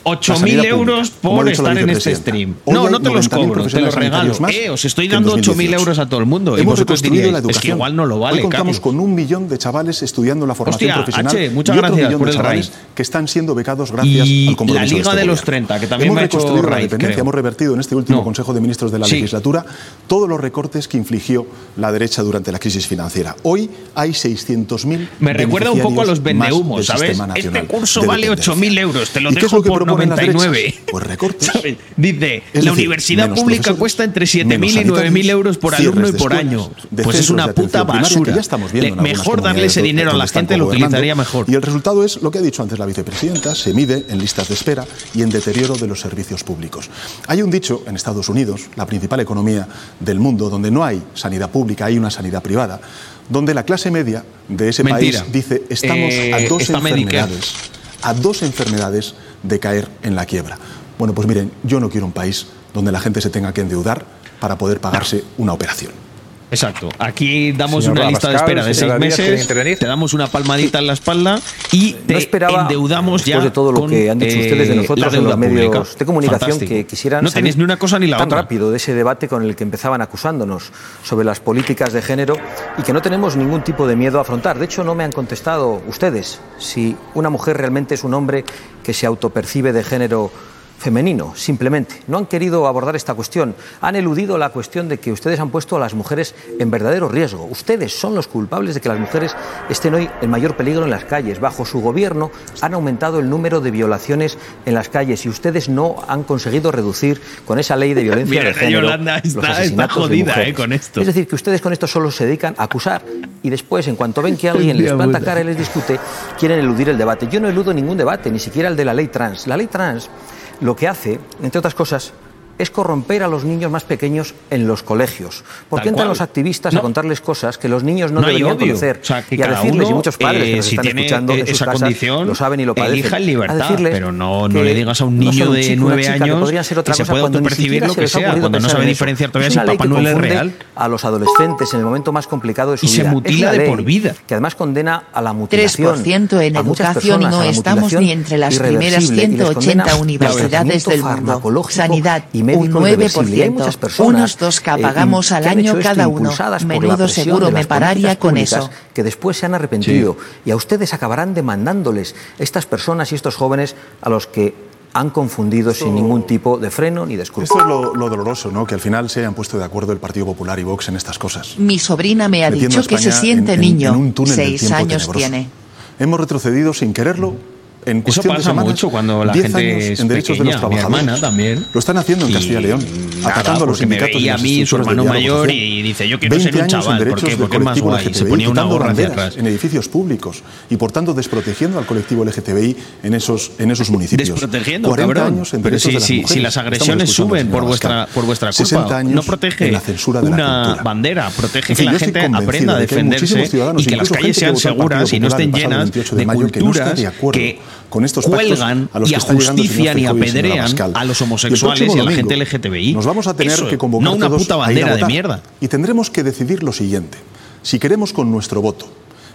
8.000 euros por estar en este stream. Hoy no, no te los cobro, te los regalo. Más eh, os estoy dando 8.000 euros a todo el mundo. Eh, hemos y la educación. es que igual no lo vale, Hoy contamos Carlos. con un millón de chavales estudiando la formación Hostia, profesional H, muchas y otro gracias millón por de chavales el que están siendo becados gracias y al compromiso la Liga de, este de los 30, que también hemos me ha hecho la Raid, dependencia, creo. Hemos revertido en este último no. Consejo de Ministros de la sí. Legislatura todos los recortes que infligió la derecha durante la crisis financiera. Hoy hay 600.000 Me recuerda un poco a los vendehumos, ¿sabes? Este curso vale 8.000 euros, te lo dejo por 99. Pues, pues recortes. Dice, la universidad pública cuesta entre 7.000 y 9.000 euros por alumno y por año. Pues es una puta basura. Le, mejor darle ese dinero a la gente lo utilizaría mejor. Y el resultado es lo que ha dicho antes la vicepresidenta, se mide en listas de espera y en deterioro de los servicios públicos. Hay un dicho en Estados Unidos, la principal economía del mundo, donde no hay sanidad pública, hay una sanidad privada, donde la clase media de ese país dice, estamos a eh, dos enfermedades. A dos enfermedades de caer en la quiebra. Bueno, pues miren, yo no quiero un país donde la gente se tenga que endeudar para poder pagarse una operación. Exacto. Aquí damos una lista de espera de seis meses, te damos una palmadita en la espalda y te no endeudamos ya de todo lo que han dicho eh, ustedes de nosotros en los medios de comunicación que quisieran. No tenéis ni una cosa ni la tan rápido de ese debate con el que empezaban acusándonos sobre las políticas de género y que no tenemos ningún tipo de miedo a afrontar. De hecho, no me han contestado ustedes si una mujer realmente es un hombre que se autopercibe de género femenino, simplemente. No han querido abordar esta cuestión. Han eludido la cuestión de que ustedes han puesto a las mujeres en verdadero riesgo. Ustedes son los culpables de que las mujeres estén hoy en mayor peligro en las calles. Bajo su gobierno han aumentado el número de violaciones en las calles y ustedes no han conseguido reducir con esa ley de violencia Mira, de género Yolanda está, los asesinatos está jodida, eh, con esto. Es decir, que ustedes con esto solo se dedican a acusar y después, en cuanto ven que alguien les planta cara y les discute, quieren eludir el debate. Yo no eludo ningún debate, ni siquiera el de la ley trans. La ley trans lo que hace, entre otras cosas, es corromper a los niños más pequeños en los colegios. Porque Tal entran cual. los activistas no. a contarles cosas que los niños no, no deberían conocer. O sea, y a decirles, uno, y muchos padres eh, que nos eh, si están escuchando eh, en sus esa casas, condición, lo saben y lo padecen. Elija en libertad, pero no, no le digas a un niño no de nueve años que, ser otra que se puede cuando percibir lo que sea, cuando no sabe diferenciar todavía si Papá Noel es real. A los adolescentes en el momento más complicado de su y vida. Y se mutila de por vida. Que además condena a la mutilación. 3% en educación no estamos ni entre las primeras 180 universidades del mundo. Sanidad y médicos un 9%, Hay muchas personas, unos dos que eh, pagamos eh, al que año cada uno. Menudo seguro me pararía con eso. Que después se han arrepentido sí. y a ustedes acabarán demandándoles estas personas y estos jóvenes a los que han confundido Esto... sin ningún tipo de freno ni de escudo. Esto es lo, lo, doloroso, ¿no? Que al final se hayan puesto de acuerdo el Partido Popular y Vox en estas cosas. Mi sobrina me ha Metiendo dicho que se siente en, niño. En, en un túnel Seis años tenebroso. tiene. Hemos retrocedido sin quererlo en cuestión Eso pasa de semanas, mucho cuando la gente años es en derechos pequeña, de los trabajadores. También. Lo están haciendo en y Castilla y León, nada, atacando a los sindicatos y a mí su hermano mayor y dice, "Yo quiero ser un chaval, en derechos ¿por qué? Porque es más guay", LGTBI, se ponía una gorra atrás en edificios públicos y por tanto desprotegiendo al colectivo LGTBI en esos en esos municipios. Desprotegiendo, 40 cabrón. Años en Pero si, de las si, si, las agresiones suben por vuestra por vuestra culpa, no protege la censura de una bandera, protege que la gente aprenda a defenderse y que las calles sean seguras y no estén llenas de culturas que con estos cuelgan a los y ajustician y apedrean a los homosexuales y, a la gente LGTBI. Nos vamos a tener que convocar una puta bandera a de mierda. Y tendremos que decidir lo siguiente. Si queremos con nuestro voto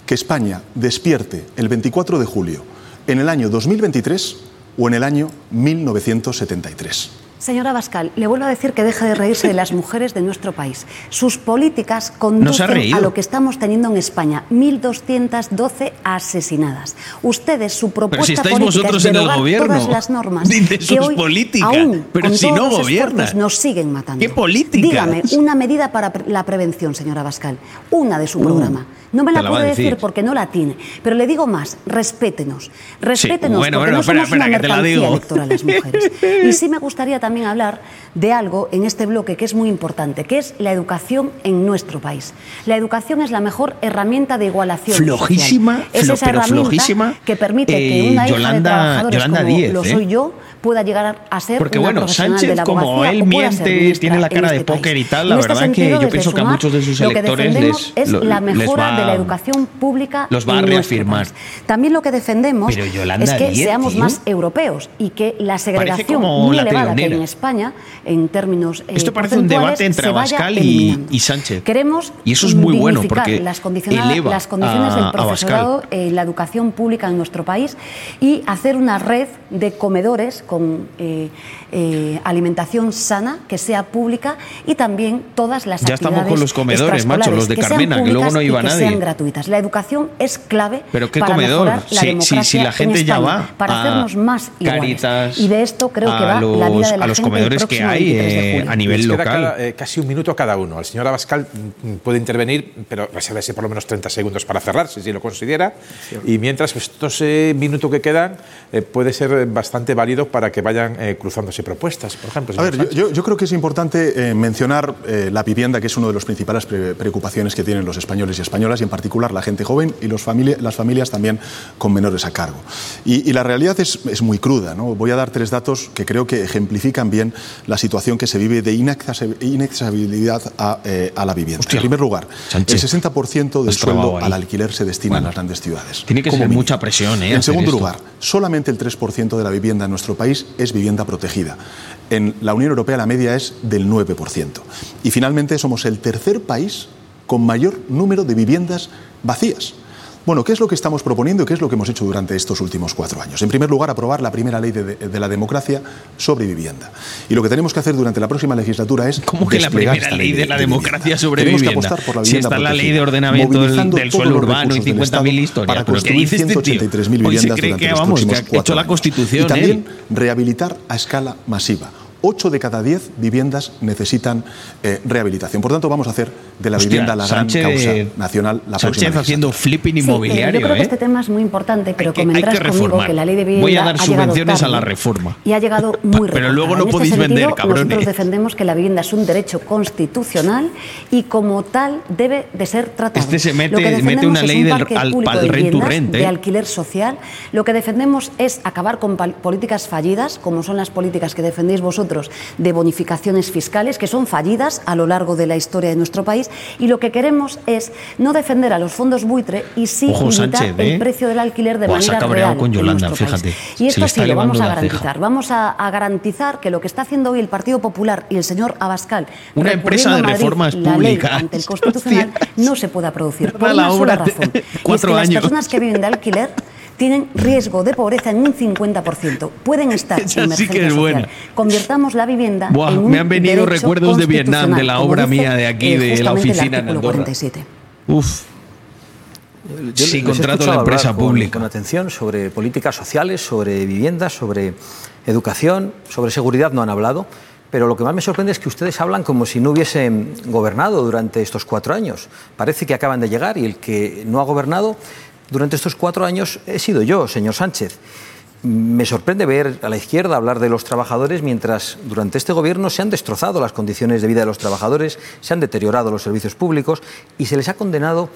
que España despierte el 24 de julio en el año 2023 o en el año 1973. Señora Bascal, le vuelvo a decir que deje de reírse de las mujeres de nuestro país. Sus políticas conducen a lo que estamos teniendo en España, 1.212 asesinadas. Ustedes, su propuesta Pero si estáis política es todas las normas dice que hoy, políticas, pero si no gobiernas, nos siguen matando. ¿Qué política? Dígame una medida para la prevención, señora Bascal, una de su uh, programa. No me la, puede decir. porque no la tiene, pero le digo más, respétenos, respétenos porque no espera, somos espera, una que te la digo. electoral las mujeres. Y sí me gustaría también también hablar de algo en este bloque que es muy importante, que es la educación en nuestro país. La educación es la mejor herramienta de igualación. Flojísima, es esa pero herramienta flojísima, que permite que una hija de eh, trabajadores como lo ¿eh? soy yo pueda llegar a ser Porque una bueno, Sánchez, de la como él miente, este tiene la cara este de póker y tal, la este verdad sentido, que yo pienso que a muchos de sus electores lo que les, es lo, la mejora va, de la educación pública. Los va a reafirmar. También lo que defendemos es que 10, seamos más europeos y que la segregación muy la elevada que hay en España, en términos. Eh, Esto parece un debate entre Abascal y, y, Sánchez. Queremos y eso es muy bueno porque las, eleva las condiciones a, del profesorado, la educación pública en nuestro país y hacer una red de comedores con eh, eh, alimentación sana que sea pública y también todas las Ya estamos actividades con los comedores, macho, los de extraescolares Carmena, que luego no públicas y iba que nadie. sean gratuitas. La educación es clave Pero qué para comedor, mejorar la si, si- democracia si la en gente ya va para a hacernos más iguales. Caritas, y de esto creo que va la vida los- de la a los gente el comedores que hay, 23 de eh, a nivel Les queda local. cada- eh, casi un minuto a cada uno. El señor Abascal mm, puede intervenir, pero resérvese por lo menos 30 segundos para cerrar, si, si lo considera. Y mientras, pues, estos eh, minutos que quedan eh, puede ser bastante válido para que vayan eh, cruzándose propuestas, por ejemplo. A ver, yo, yo- creo que es importante eh, mencionar eh, la vivienda, que es una de las principales pre- preocupaciones que tienen los españoles y españolas, y en particular la gente joven y los familia- las familias también con menores a cargo. Y, y la realidad es, es muy cruda. ¿no? Voy a dar tres datos que creo que ejemplifican bien la situación que se vive de inaccesi- inaccesibilidad a, eh, a la vivienda. En primer lugar, Sánchez, el 60% del sueldo ahí. al alquiler se destina a las grandes ciudades. Tiene que como ser mínimo. mucha presión, ¿eh? En segundo esto. lugar, solamente el 3% de la vivienda en nuestro país es vivienda protegida. En la Unión Europea la media es del 9%. Y finalmente somos el tercer país con mayor número de viviendas vacías. Bueno, ¿qué es lo que estamos proponiendo y qué es lo que hemos hecho durante estos últimos cuatro años? En primer lugar, aprobar la primera ley de, de la democracia sobre vivienda. Y lo que tenemos que hacer durante la próxima legislatura es. ¿Cómo que la primera ley de la democracia sobre Tenemos que vivienda? apostar por la Si vivienda está la ley de ordenamiento del, suelo urbano y recursos del 50.000 Estado historias. para ¿Pero qué construir dice este tío? 183.000 Hoy se viviendas cree durante que, los vamos, que próximos ha hecho cuatro la años. Constitución, Y también él. rehabilitar a escala masiva. 8 de cada 10 viviendas necesitan eh, rehabilitación. Por tanto, vamos a hacer de la Hostia, vivienda la Sánchez- gran causa nacional la Sánchez próxima haciendo flipping Sí, eh, inmobiliario, yo creo que ¿eh? este tema es muy importante, pero que- convendrás que conmigo reformar. que la ley de vivienda Voy a dar subvenciones a la reforma. Y ha llegado muy Pero recortada. luego no En este podéis sentido, vender, cabrones. Nosotros defendemos que la vivienda es un derecho constitucional y como tal debe de ser tratado. Este se mete- Lo que mete defendemos una ley un del- al- de rent to viviendas rent, ¿eh? de alquiler social. Lo que defendemos es acabar con políticas fallidas, como son las políticas que defendéis vosotros de bonificaciones fiscales, que son fallidas a lo largo de la historia de nuestro país. Y lo que queremos es no defender a los fondos buitre y sí Ojo, limitar Sánchez, el ¿eh? precio del alquiler de ha manera real con en Yolanda, país. fíjate. Y esto sí lo vamos a garantizar. Vamos a, a garantizar que lo que está haciendo hoy el Partido Popular y el señor Abascal, Una empresa de Madrid reformas públicas. ante el Constitucional, no se pueda producir. Por La una sola razón. Y es cuatro que las años. personas que viven de alquiler tienen riesgo de pobreza en un 50%. Pueden estar en sí que emergencia es social. buena. Convirtamos la vivienda Buah, en un me han venido recuerdos de Vietnam, de la obra dice, mía de aquí, eh, de la oficina en Andorra. 47. Uf. Yo Sí, contrato escuchado la empresa hablar con- pública. Con atención sobre políticas sociales, sobre viviendas, sobre educación, sobre seguridad no han hablado. Pero lo que más me sorprende es que ustedes hablan como si no hubiesen gobernado durante estos cuatro años. Parece que acaban de llegar y el que no ha gobernado durante estos cuatro años he sido yo, señor Sánchez. Me sorprende ver a la izquierda hablar de los trabajadores mientras durante este gobierno se han destrozado las condiciones de vida de los trabajadores, se han deteriorado los servicios públicos y se les ha condenado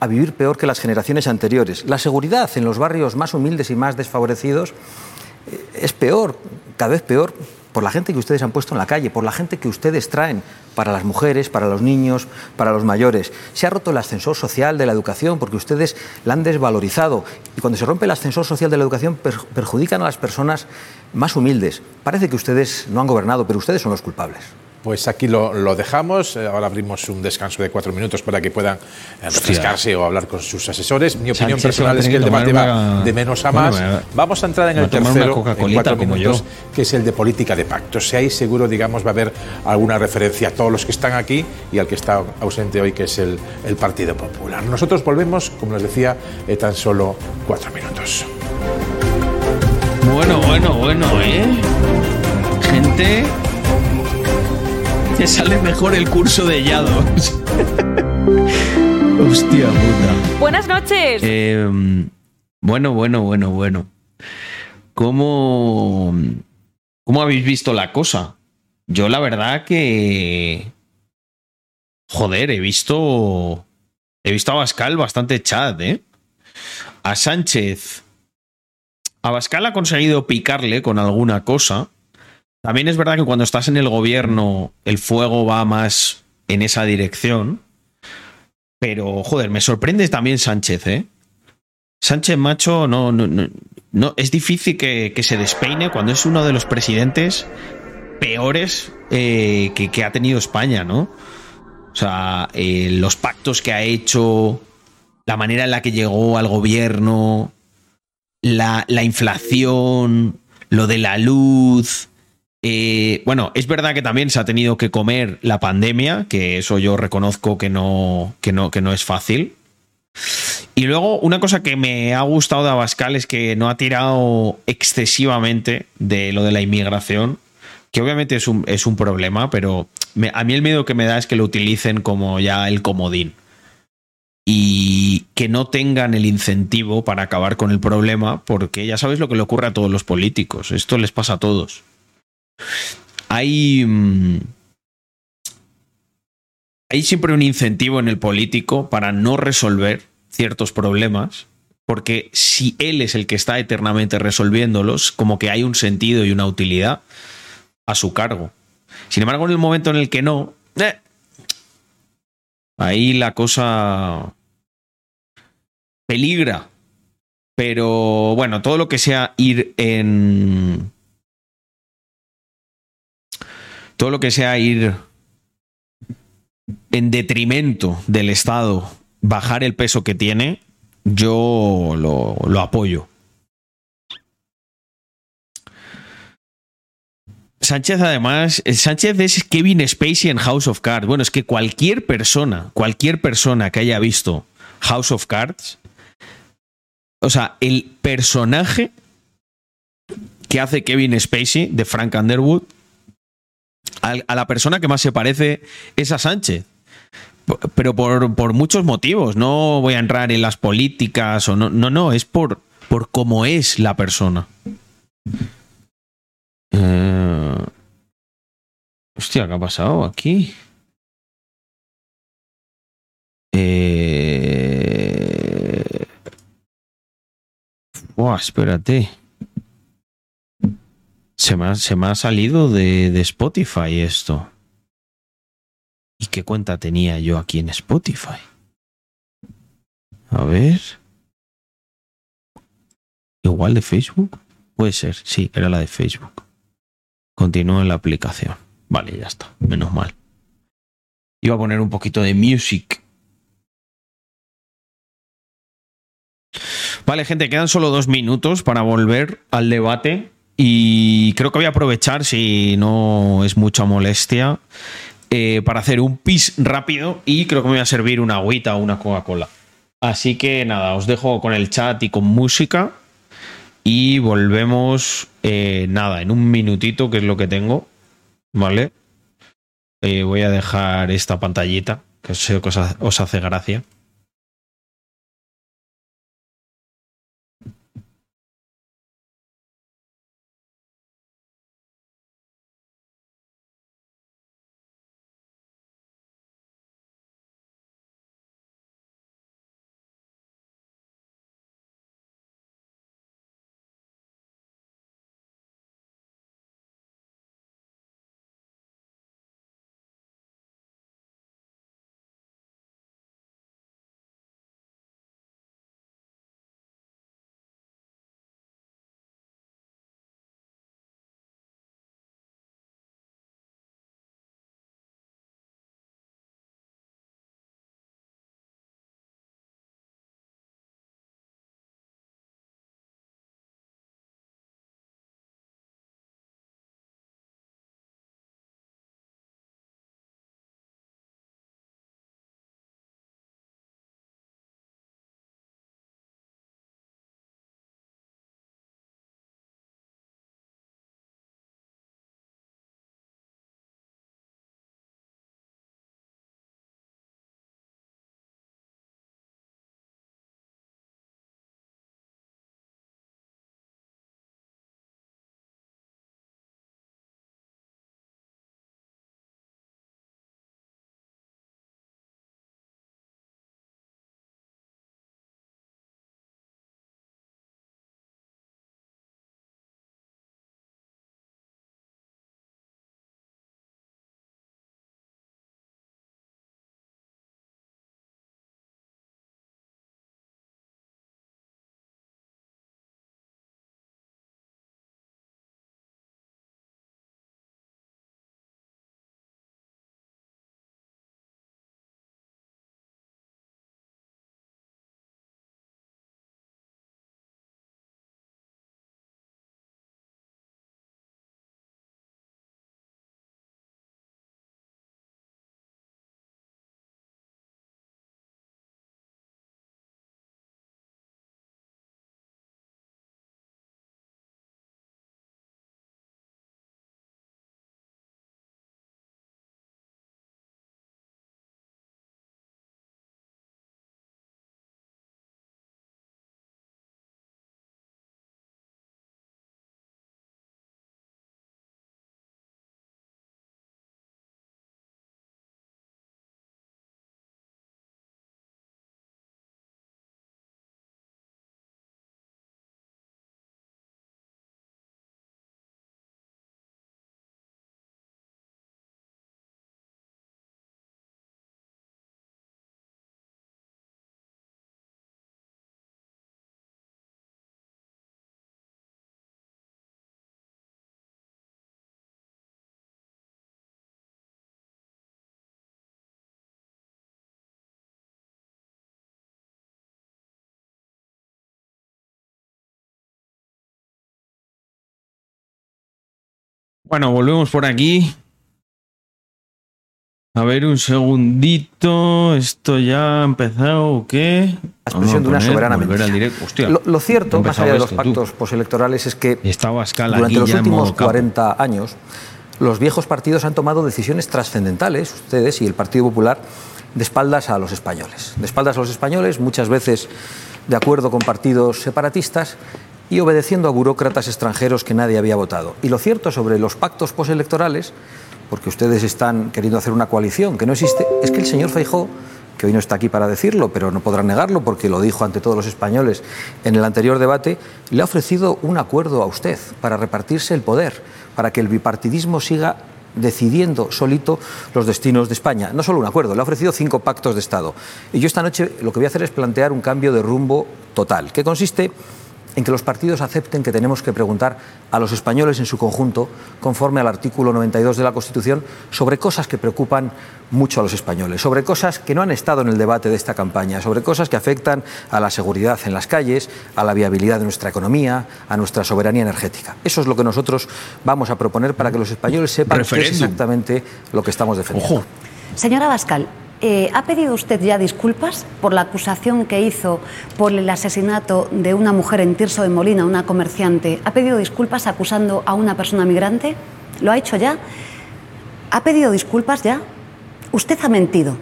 a vivir peor que las generaciones anteriores. La seguridad en los barrios más humildes y más desfavorecidos eh, es peor, cada vez peor, por la gente que ustedes han puesto en la calle, por la gente que ustedes traen para las mujeres, para los niños, para los mayores. Se ha roto el ascensor social de la educación porque ustedes la han desvalorizado. Y cuando se rompe el ascensor social de la educación per- perjudican a las personas más humildes. Parece que ustedes no han gobernado, pero ustedes son los culpables. Pues aquí lo, lo dejamos. Eh, Ahora abrimos un descanso de cuatro minutos para que puedan eh, refrescarse o hablar con sus asesores. Mi opinión Sánchez personal es que el debate va de menos a más. Vamos a entrar en el tercero en cuatro como minutos, yo. que es el de política de pactos. Si ahí seguro, digamos, va a haber alguna referencia a todos los que están aquí y al que está ausente hoy, que es el, el Partido Popular. Nosotros volvemos, como les decía, en tan solo cuatro minutos. Bueno, bueno, bueno, ¿eh? Gente. Te sale mejor el curso de Yados. Hostia puta. Buenas noches. Eh, bueno, bueno, bueno, bueno. ¿Cómo, ¿Cómo habéis visto la cosa? Yo la verdad que... Joder, he visto... He visto a Bascal bastante chat, ¿eh? A Sánchez... Abascal ha conseguido picarle con alguna cosa. También es verdad que cuando estás en el gobierno el fuego va más en esa dirección. Pero, joder, me sorprende también Sánchez, ¿eh? Sánchez Macho no, no, no, no- es difícil que, que se despeine cuando es uno de los presidentes peores eh, que, que ha tenido España, ¿no? O sea, eh, los pactos que ha hecho, la manera en la que llegó al gobierno, la, la inflación, lo de la luz. Eh, bueno, es verdad que también se ha tenido que comer la pandemia, que eso yo reconozco que no, que no, que no es fácil. Y luego, una cosa que me ha gustado de Abascal es que no ha tirado excesivamente de lo de la inmigración, que obviamente es un, es un problema, pero a mí el miedo que me da es que lo utilicen como ya el comodín y que no tengan el incentivo para acabar con el problema, porque ya sabéis lo que le ocurre a todos los políticos, esto les pasa a todos. Hay, mm, hay siempre un incentivo en el político para no resolver ciertos problemas, porque si él es el que está eternamente resolviéndolos, como que hay un sentido y una utilidad a su cargo. Sin embargo, en el momento en el que no, eh, ahí la cosa peligra. Pero bueno, todo lo que sea ir en. Todo lo que sea ir en detrimento del Estado, bajar el peso que tiene, yo lo, apoyo. Sánchez, además, eh, Sánchez es Kevin Spacey en House of Cards. Bueno, es que cualquier persona, cualquier persona que haya visto House of Cards, o sea, el personaje que hace Kevin Spacey de Frank Underwood, a la persona que más se parece es a Sánchez. Pero por, muchos motivos. No voy a entrar en las políticas o no. No, no, es por, por cómo es la persona. Eh, Hostia, ¿qué ha pasado aquí? Eh... Espérate. Se me ha, se me ha salido de, de Spotify esto. ¿Y qué cuenta tenía yo aquí en Spotify? A ver. Igual de Facebook. Puede ser, sí, era la de Facebook. Continúo en la aplicación. Vale, ya está. Menos mal. Iba a poner un poquito de music. Vale, gente, quedan solo dos minutos para volver al debate. Y creo que voy a aprovechar, si no es mucha molestia, eh, para hacer un pis rápido. Y creo que me voy a servir una agüita o una Coca-Cola. Así que nada, os dejo con el chat y con música. Y volvemos, eh, nada, en un minutito, que es lo que tengo. ¿Vale? Eh, voy a dejar esta pantallita, que os os hace gracia. Bueno, volvemos por aquí. A ver, un segundito. ¿Esto ya ha empezado o qué? La expresión de una soberana mentira. Hostia, Lo, lo cierto, más allá de los esto, pactos postelectorales, es que durante los últimos modo capo. 40 años, los viejos partidos han tomado decisiones trascendentales, ustedes y el Partido Popular, de espaldas a los españoles. De espaldas a los españoles, muchas veces de acuerdo con partidos separatistas y obedeciendo a burócratas extranjeros que nadie había votado. Y lo cierto sobre los pactos postelectorales, porque ustedes están queriendo hacer una coalición que no existe, es que el señor Feijó que hoy no está aquí para decirlo, pero no podrán negarlo porque lo dijo ante todos los españoles en el anterior debate, le ha ofrecido un acuerdo a usted para repartirse el poder, para que el bipartidismo siga decidiendo solito los destinos de España. No solo un acuerdo, le ha ofrecido cinco pactos de Estado. Y yo esta noche lo que voy a hacer es plantear un cambio de rumbo total, que consiste en que los partidos acepten que tenemos que preguntar a los españoles en su conjunto, conforme al artículo 92 de la Constitución, sobre cosas que preocupan mucho a los españoles, sobre cosas que no han estado en el debate de esta campaña, sobre cosas que afectan a la seguridad en las calles, a la viabilidad de nuestra economía, a nuestra soberanía energética. Eso es lo que nosotros vamos a proponer para que los españoles sepan qué es exactamente lo que estamos defendiendo. Señora Bascal, eh, ¿ha pedido usted ya disculpas por la acusación que hizo por el asesinato de una mujer en Tirso de Molina, una comerciante? ¿Ha pedido disculpas acusando a una persona migrante? ¿Lo ha hecho ya? ¿Ha pedido disculpas ya? Usted ha mentido.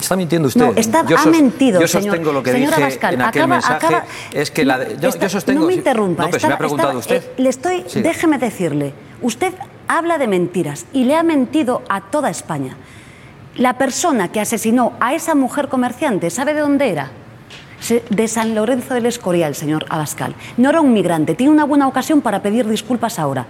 Está mintiendo usted. No, está- ha mentido, Yo señor. sostengo lo que Señora dije en aquel acaba- mensaje. acaba- es que la de- yo, Está- yo sostengo. no me interrumpa. No, pero si me ha estaba- preguntado estaba- usted. eh, le estoy, Sí. déjeme decirle, usted habla de mentiras y le ha mentido a toda España. La persona que asesinó a esa mujer comerciante, ¿sabe de dónde era? De San Lorenzo del Escorial, señor Abascal. No era un migrante. Tiene una buena ocasión para pedir disculpas ahora.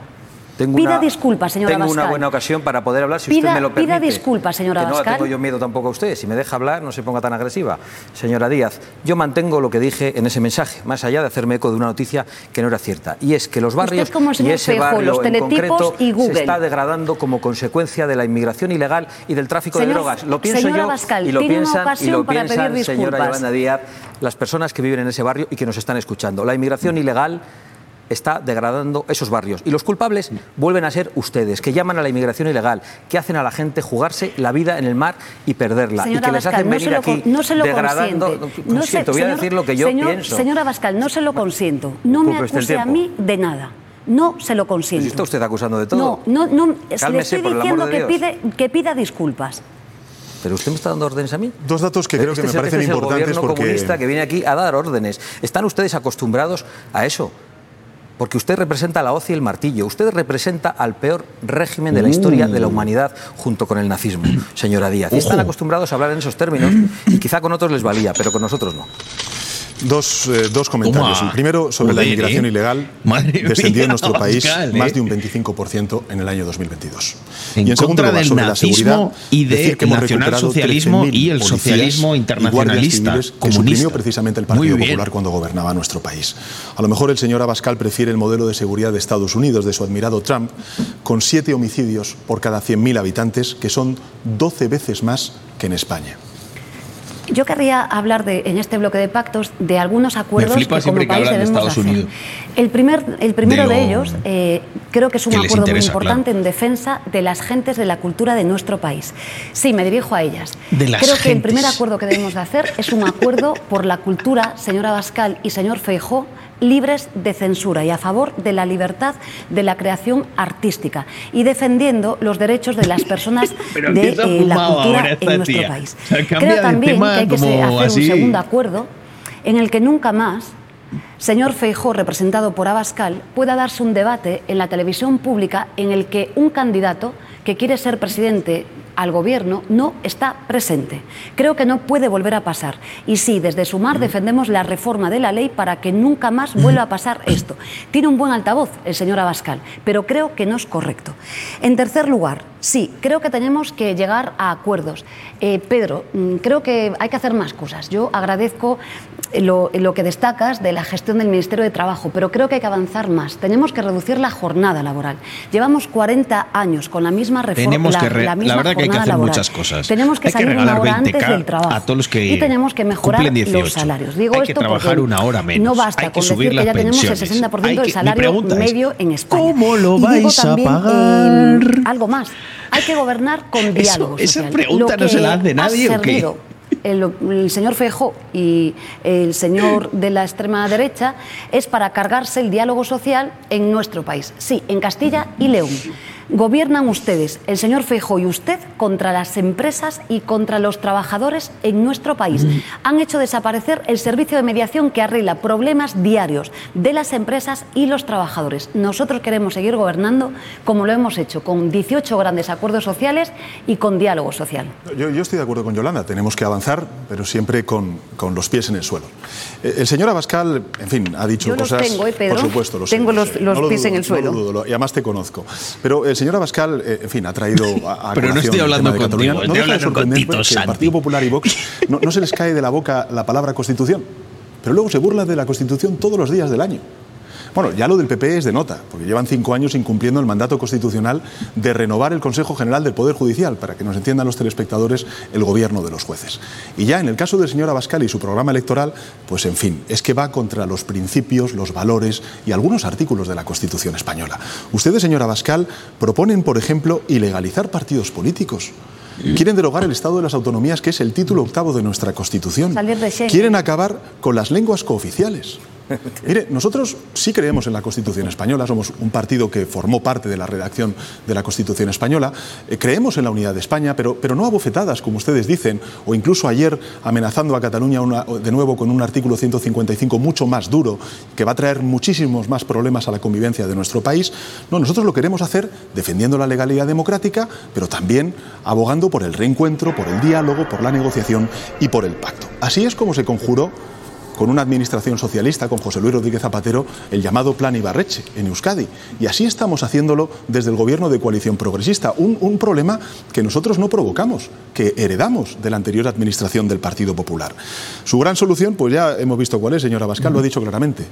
Tengo Pida una- disculpas, señora Tengo una buena ocasión para poder hablar si Pida- usted me lo pida permite. disculpas, señora que no Abascal. le tengo yo miedo tampoco a usted. Si me deja hablar, no se ponga tan agresiva. Señora Díaz, yo mantengo lo que dije en ese mensaje, más allá de hacerme eco de una noticia que no era cierta. Y es que los barrios como el y ese barrio los en concreto y Google. se está degradando como consecuencia de la inmigración ilegal y del tráfico de Señor- drogas. Lo pienso yo Abascal, y lo piensan, y lo piensan señora. Yolanda Díaz, las personas que viven en ese barrio y que nos están escuchando. La inmigración ilegal está degradando esos barrios. Y los culpables vuelven a ser ustedes, que llaman a la inmigración ilegal, que hacen a la gente jugarse la vida en el mar y perderla. Señora y que les Abascal, hacen no venir se lo, aquí no se lo degradando. consiente. No, No se- consiento, voy a decir lo que yo señor- pienso. Señora Abascal, no se lo consiento. No me acuse a mí de nada. No se lo Pues consiento. está usted acusando de todo. No, no, no. le estoy diciendo que, Dios. pide, que pida disculpas. Pero usted me está dando órdenes a mí. Dos datos que creo Este que me es el- parecen este es el importantes gobierno porque comunista que viene aquí a dar órdenes. ¿Están ustedes acostumbrados a eso? Porque usted representa la hoz y el martillo. Usted representa al peor régimen de la historia de la humanidad junto con el nazismo, señora Díaz. Y están acostumbrados a hablar en esos términos y quizá con otros les valía, pero con nosotros no. Dos, eh, dos comentarios. Toma. El primero sobre la inmigración ¿eh? ilegal. Madre descendió mía, en nuestro país Abascal, más ¿eh? de un 25% en el año 2022. En y en segundo contra lugar, del sobre la seguridad, y del decir que hemos nacionalsocialismo recuperado y el 13.000 socialismo y internacionalista, que comunista. suprimió precisamente el Partido. Popular cuando gobernaba nuestro país. A lo mejor el señor Abascal prefiere el modelo de seguridad de Estados Unidos, de su admirado Trump, con siete homicidios por cada 100.000 habitantes, que son 12 veces más que en España. Yo querría hablar de, en este bloque de pactos de algunos acuerdos que como que país hablan de debemos Estados hacer. Unidos. El, primer, el primero De de, lo ellos eh, creo que es un que acuerdo muy importante en defensa de las gentes de la cultura de nuestro país. Sí, me dirijo a ellas. De las creo que el primer acuerdo que debemos de hacer es un acuerdo por la cultura, señora Bascal y señor Feijó, libres de censura y a favor de la libertad de la creación artística y defendiendo los derechos de las personas Pero de eh, la cultura en nuestro tía. país. O sea, cambia Creo también que hay que hacer así. un segundo acuerdo en el que nunca más señor Feijó, representado por Abascal, pueda darse un debate en la televisión pública en el que un candidato que quiere ser presidente al gobierno no está presente. Creo que no puede volver a pasar. Y sí, desde Sumar defendemos la reforma de la ley para que nunca más vuelva a pasar esto. Tiene un buen altavoz el señor Abascal, pero creo que no es correcto. En tercer lugar, sí, creo que tenemos que llegar a acuerdos. Eh, Pedro, mm, creo que hay que hacer más cosas. Yo agradezco lo, lo que destacas de la gestión del Ministerio de Trabajo, pero creo que hay que avanzar más. Tenemos que reducir la jornada laboral. Llevamos 40 años con la misma reforma. Tenemos la, que re- la la misma verdad que hay que hay que jornada hacer laboral. muchas cosas. Tenemos que hay que salir una regalar hora 20K antes del trabajo. a todos los que y tenemos que mejorar cumplen 18. los salarios. Digo hay que esto trabajar porque una hora menos. No basta hay que con subir decir que las ya tenemos el pensiones. 60% Hay que- del salario pregunta es, medio en España. ¿Cómo lo Y digo vais a también, pagar? eh, algo más. Hay que gobernar con diálogo esa social. pregunta Lo no se que la hace ha nadie, ¿o qué? el, el señor Feijó y el señor de la extrema derecha es para cargarse el diálogo social en nuestro país. Sí, en Castilla y León. Gobiernan ustedes, el señor Feijó y usted, contra las empresas y contra los trabajadores en nuestro país. Han hecho desaparecer el servicio de mediación que arregla problemas diarios de las empresas y los trabajadores. Nosotros queremos seguir gobernando como lo hemos hecho, con 18 grandes acuerdos sociales y con diálogo social. Yo, yo estoy de acuerdo con Yolanda, tenemos que avanzar, pero siempre con, con los pies en el suelo. Eh, El señor Abascal, en fin, ha dicho Yo los cosas. tengo, ¿eh, Pedro? Por supuesto, lo sé, Tengo lo los- los No lo pies en el suelo. No lo dudo, lo- y además te conozco. Pero el señor Abascal, eh, en fin, ha traído a, a Pero no estoy hablando de Cataluña. contigo, No estoy deja de hablando sorprenderme contigo, que el Santi. Partido Popular y Vox no, no se les cae de la boca la palabra Constitución, pero luego se burla de la Constitución todos los días del año. Bueno, ya lo del PP es de nota, porque llevan cinco años incumpliendo el mandato constitucional de renovar el Consejo General del Poder Judicial, para que nos entiendan los telespectadores, el gobierno de los jueces. Y ya en el caso del señor Abascal y su programa electoral, pues en fin, es que va contra los principios, los valores y algunos artículos de la Constitución española. Ustedes, señor Abascal, proponen, por ejemplo, ilegalizar partidos políticos. Quieren derogar el Estado de las Autonomías, que es el título octavo de nuestra Constitución. Quieren acabar con las lenguas cooficiales. Mire, nosotros sí creemos en la Constitución española, somos un partido que formó parte de la redacción de la Constitución española, Eh, creemos en la unidad de España, pero, pero no a bofetadas, como ustedes dicen, o incluso ayer amenazando a Cataluña de nuevo con un artículo 155 mucho más duro, que va a traer muchísimos más problemas a la convivencia de nuestro país. No, nosotros lo queremos hacer defendiendo la legalidad democrática, pero también abogando por el reencuentro, por el diálogo, por la negociación y por el pacto. Así es como se conjuró con una administración socialista, con José Luis Rodríguez Zapatero, el llamado Plan Ibarreche en Euskadi. Y así estamos haciéndolo desde el gobierno de coalición progresista. Un, un problema que nosotros no provocamos, que heredamos de la anterior administración del Partido Popular. Su gran solución, pues ya hemos visto cuál es, señora Bascal, lo ha dicho claramente.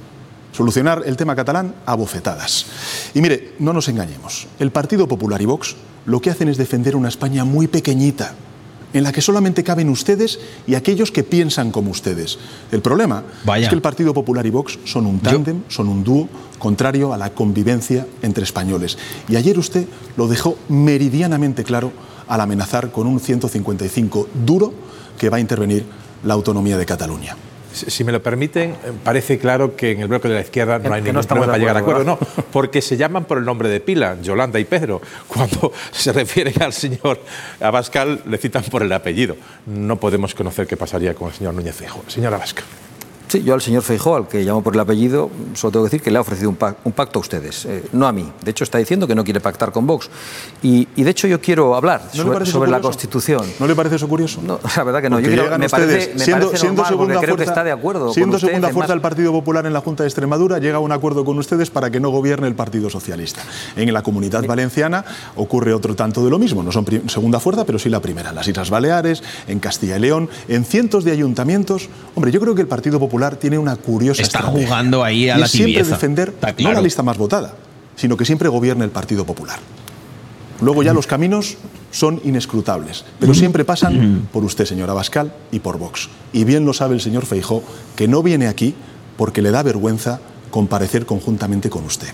Solucionar el tema catalán a bofetadas. Y mire, no nos engañemos. El Partido Popular y Vox lo que hacen es defender una España muy pequeñita, en la que solamente caben ustedes y aquellos que piensan como ustedes. El problema Vaya. es que el Partido Popular y Vox son un tándem, son un dúo contrario a la convivencia entre españoles. Y ayer usted lo dejó meridianamente claro al amenazar con un 155 duro que va a intervenir la autonomía de Cataluña. Si me lo permiten, eh, parece claro que en el bloque de la izquierda no hay ningún no problema para llegar a acuerdo. No, porque se llaman por el nombre de pila, Yolanda y Pedro. Cuando se refieren al señor Abascal, le citan por el apellido. No podemos conocer qué pasaría con el señor Núñez Feijóo. Señor Abascal. Sí, yo al señor Feijó, al que llamo por el apellido, solo tengo que decir que le ha ofrecido un, pac- un pacto a ustedes, eh, no a mí. De hecho, está diciendo que no quiere pactar con Vox. Y, y de hecho, yo quiero hablar ¿No le sobre, la? Constitución. ¿No le parece eso curioso? No, la verdad que no. Porque Yo creo- me ustedes, parece, me siendo, parece siendo normal, segunda creo fuerza, que está de acuerdo siendo segunda fuerza del Partido Popular en la Junta de Extremadura, llega a un acuerdo con ustedes para que no gobierne el Partido Socialista. En la Comunidad Valenciana ocurre otro tanto de lo mismo. No son segunda fuerza, pero sí la primera. En las Islas Baleares, en Castilla y León, en cientos de ayuntamientos. Hombre, yo creo que el Partido Popular tiene una curiosa Está estrategia. jugando ahí a Y la es siempre defender no la lista más votada, sino que siempre gobierne el Partido Popular. Luego ya los caminos son inescrutables, pero siempre pasan por usted, señor Abascal, y por Vox. Y bien lo sabe el señor Feijó, que no viene aquí porque le da vergüenza comparecer conjuntamente con usted.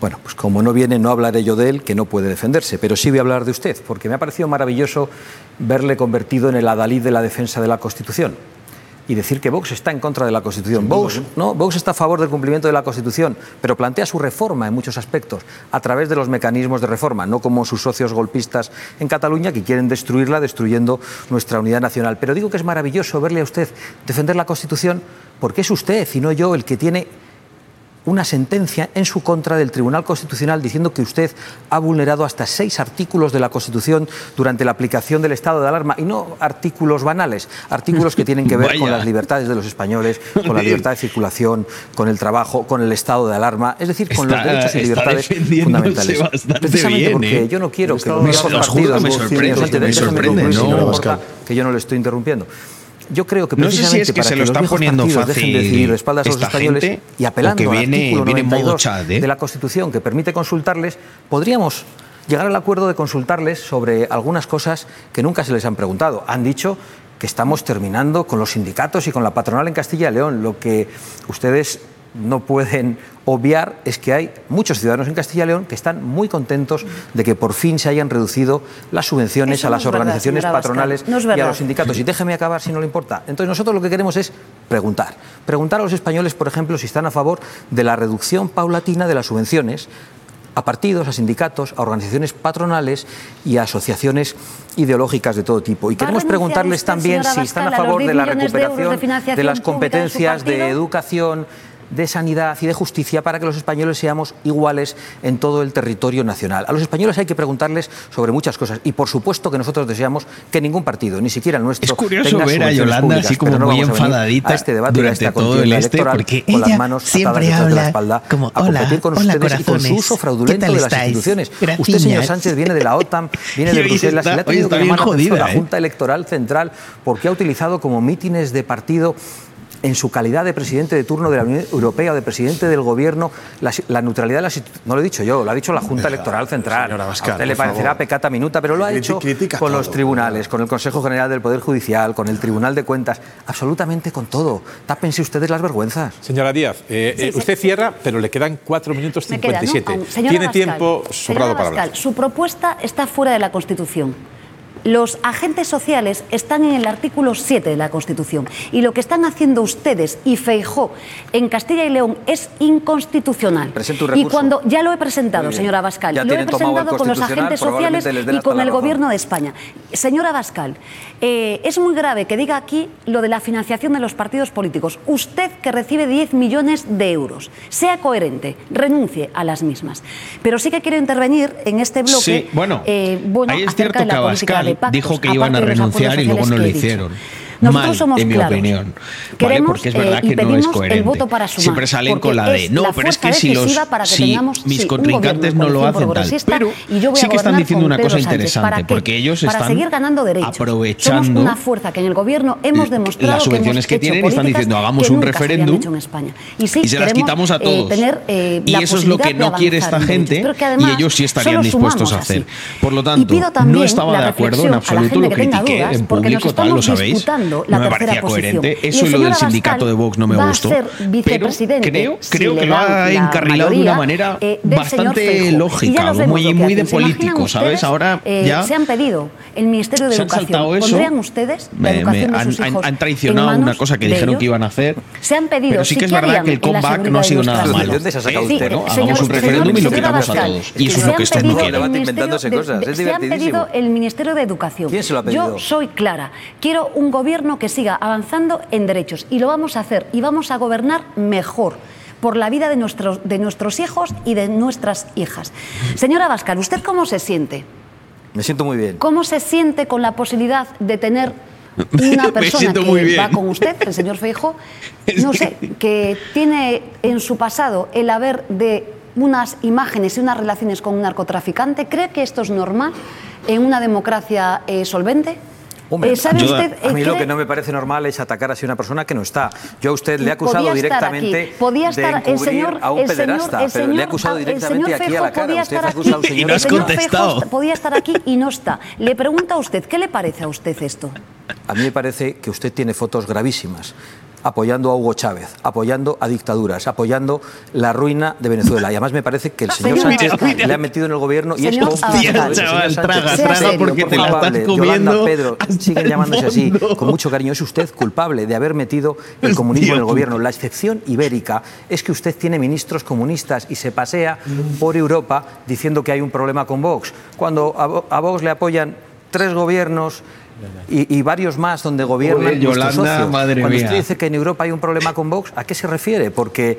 Bueno, pues como no viene, no hablaré yo de él, que no puede defenderse, pero sí voy a hablar de usted, porque me ha parecido maravilloso verle convertido en el adalid de la defensa de la Constitución. Y decir que Vox está en contra de la Constitución. Vox, no, Vox está a favor del cumplimiento de la Constitución, pero plantea su reforma en muchos aspectos, a través de los mecanismos de reforma, no como sus socios golpistas en Cataluña que quieren destruirla, destruyendo nuestra unidad nacional. Pero digo que es maravilloso verle a usted defender la Constitución, porque es usted y no yo el que tiene una sentencia en su contra del Tribunal Constitucional diciendo que usted ha vulnerado hasta seis artículos de la Constitución durante la aplicación del estado de alarma y no artículos banales, artículos que tienen que ver con las libertades de los españoles, con la libertad de circulación, con el trabajo, con el estado de alarma, es decir, con Está- los derechos y libertades fundamentales. Precisamente bien, porque ¿eh? yo no quiero que los partidos me sorprende, me sorprende, ¿no? no importa, que yo no le estoy interrumpiendo. Yo creo que No sé si precisamente es que para se lo los está viejos poniendo fácil dejen de decidir de espaldas a los españoles gente, y apelando que al viene- artículo 92 Chad, ¿eh? de la Constitución que permite consultarles, podríamos llegar al acuerdo de consultarles sobre algunas cosas que nunca se les han preguntado. Han dicho que estamos terminando con los sindicatos y con la patronal en Castilla y León. Lo que ustedes no pueden obviar es que hay muchos ciudadanos en Castilla y León que están muy contentos de que por fin se hayan reducido las subvenciones Eso a las organizaciones patronales No y a los sindicatos. Y déjeme acabar si no le importa. Entonces nosotros lo que queremos es preguntar. Preguntar a los españoles, por ejemplo, si están a favor de la reducción paulatina de las subvenciones a partidos, a sindicatos, a organizaciones patronales y a asociaciones ideológicas de todo tipo. Y queremos preguntarles usted, también si están a favor de la 10 millones de euros de recuperación de, las de competencias de educación, de sanidad y de justicia para que los españoles seamos iguales en todo el territorio nacional. A los españoles hay que preguntarles sobre muchas cosas y por supuesto que nosotros deseamos que ningún partido, ni siquiera el nuestro, Es curioso tenga ver a Yolanda públicas, así como no muy a enfadadita a este debate a durante esta todo el este, electoral porque con las ella manos siempre detrás de la habla espalda como, a competir "Hola, con hola, ustedes y con su uso ¿Qué fraudulento de las estáis? instituciones. Usted, Graciñas. señor Sánchez, viene de la OTAN, viene de Bruselas, está- y le ha tenido que bien llamar la jodida, la ¿eh? Junta Electoral Central porque ha utilizado como mítines de partido en su calidad de presidente de turno de la Unión Europea o de presidente del gobierno, la, la neutralidad de las no lo he dicho yo, lo ha dicho la Junta Electoral Central. señora a Abascal, usted le parecerá favor. pecata minuta, pero lo ha hecho critica con los tribunales, con el Consejo General del Poder Judicial, con el Tribunal de Cuentas, absolutamente con todo. Tápense ustedes las vergüenzas. Señora Díaz, eh, Sí, eh, sí. usted cierra, pero le quedan 4 minutos Me queda, ¿no? 57. Tiene tiempo sobrado para hablar. Su propuesta está fuera de la Constitución. Los agentes sociales están en el artículo 7 de la Constitución y lo que están haciendo ustedes y Feijó en Castilla y León es inconstitucional. Un y cuando ya lo he presentado, señora Abascal, Ya lo he presentado con los agentes sociales y con el. Gobierno de España. Señora Abascal, eh, es muy grave que diga aquí lo de la financiación de los partidos políticos. Usted que recibe 10 millones de euros, sea coherente, renuncie a las mismas. Pero sí que quiero intervenir en este bloque. Sí, bueno, eh, bueno, ahí es acerca cierto de la que política Abascal dijo que iban a renunciar y luego no lo hicieron. Nosotros Mal, somos en mi claros. opinión. ¿vale? Queremos, Porque es eh, verdad y que no es pedimos el coherente. voto para sumar, Siempre salen con la de no, pero es que si los para que si tengamos, mis sí, contrincantes no lo hacen tal, pero y yo voy sí que están diciendo una cosa interesante, porque ellos para están seguir ganando derechos. aprovechando Somos una fuerza que en el gobierno hemos demostrado las subvenciones que hemos tienen y están diciendo, hagamos un referéndum. Y, sí, y se las quitamos a eh, todos. tener, eh, y eso es lo que no quiere esta gente y ellos sí estarían dispuestos a hacer. Por lo tanto, no estaba de acuerdo en absoluto, lo critiqué en público, tal, lo sabéis. La No me tercera parecía posición. coherente. Eso y lo del sindicato de Vox no me va a gustó. Pero vicepresidente creo, si que lo ha la encarrilado de una manera eh, bastante lógica, muy, muy de hacen. ¿Se imaginan político, ¿sabes? Ahora Eh, ya Se han pedido el Ministerio de Educación. ¿Pondrían ustedes la me- me educación de han, sus han- hijos han en traicionado manos una cosa que dijeron ellos? que iban a hacer. Se han pedido. Pero sí que es ¿qué verdad que el comeback no ha sido nada malo. usted? hagamos un referéndum y lo quitamos a todos. Y eso es lo que esto no quiere. inventándose cosas, Se han pedido el Ministerio de Educación. ¿Quién se lo ha pedido? Yo soy clara. Quiero un gobierno que siga avanzando en derechos y lo vamos a hacer y vamos a gobernar mejor por la vida de nuestros, de nuestros hijos y de nuestras hijas. Señora Abascal, ¿usted cómo se siente? Me siento muy bien. ¿Cómo se siente con la posibilidad de tener una persona que muy bien. va con usted, el señor Feijo, no sé, que tiene en su pasado el haber de unas imágenes y unas relaciones con un narcotraficante? ¿Cree que esto es normal en una democracia eh, solvente? Hombre, Eh, ¿Sabe yo- usted? a mí lo que no me parece normal es atacar así a una persona que no está. Yo a usted le he acusado Podía directamente podía estar de el encubrir señor, a un el señor- pederasta, el pero le he señor- acusado el directamente señor aquí a la cara. podía Usted estar ha acusado al aquí, señor Y no has contestado. Feijóo podía estar aquí y no está. Le pregunta a usted, ¿qué le parece a usted esto? A mí me parece que usted tiene fotos gravísimas apoyando a Hugo Chávez, apoyando a dictaduras, apoyando la ruina de Venezuela. Y además me parece que el señor Señor Sánchez le ha metido en el gobierno y es traga, Sánchez, traga, porque te la estás comiendo Yolanda, Pedro, siguen llamándose así, con mucho cariño. Es usted culpable de haber metido el Hostia comunismo en el gobierno. La excepción ibérica es que usted tiene ministros comunistas y se pasea por Europa diciendo que hay un problema con Vox. Cuando a Vox le apoyan tres gobiernos y, y varios más donde gobiernan Joder, nuestros Yolanda, socios. madre Cuando mía. usted dice que en Europa hay un problema con Vox, ¿a qué se refiere? Porque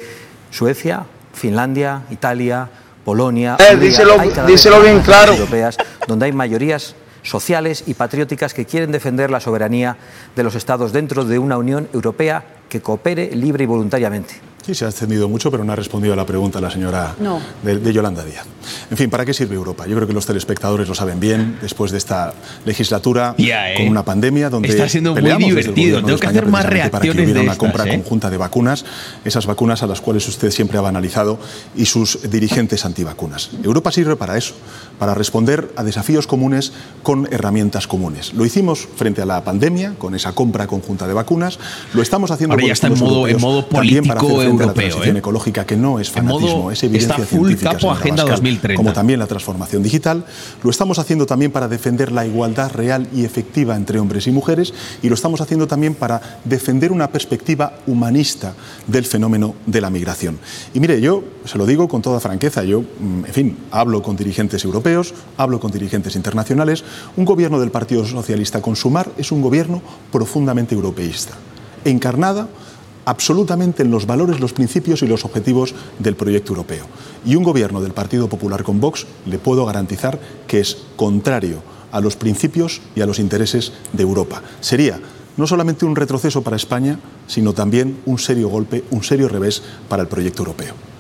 Suecia, Finlandia, Italia, Polonia, Eh, Hungría, díselo- hay cada díselo vez bien claro. europeas donde hay mayorías sociales y patrióticas que quieren defender la soberanía de los estados dentro de una Unión Europea que coopere libre y voluntariamente. Sí, se ha extendido mucho, pero no ha respondido a la pregunta la señora No. de, de Yolanda Díaz. En fin, ¿para qué sirve Europa? Yo creo que los telespectadores lo saben bien, después de esta legislatura ¿eh? con una pandemia donde Está siendo muy divertido. Tengo que España hacer más precisamente para que reacciones hubiera de una compra ¿eh? conjunta de vacunas, esas vacunas a las cuales usted siempre ha banalizado y sus dirigentes antivacunas. Europa sirve para eso, para responder a desafíos comunes con herramientas comunes. Lo hicimos frente a la pandemia con esa compra conjunta de vacunas, lo estamos haciendo Ahora ya está en modo- en modo también para hacer político frente a la europeo, transición ¿eh? ecológica que no es En modo- fanatismo, es evidencia está full científica, capo Agenda Abascal, 2030. como también la transformación digital. Lo estamos haciendo también para defender la igualdad real y efectiva entre hombres y mujeres y lo estamos haciendo también para defender una perspectiva humanista del fenómeno de la migración. Y mire, yo se lo digo con toda franqueza, yo, mm, en fin, hablo con dirigentes europeos, hablo con dirigentes internacionales. Un gobierno del Partido Socialista con Sumar es un gobierno profundamente europeísta, encarnada absolutamente en los valores, los principios y los objetivos del proyecto europeo. Y un gobierno del Partido Popular con Vox le puedo garantizar que es contrario a los principios y a los intereses de Europa. Sería no solamente un retroceso para España, sino también un serio golpe, un serio revés para el proyecto europeo.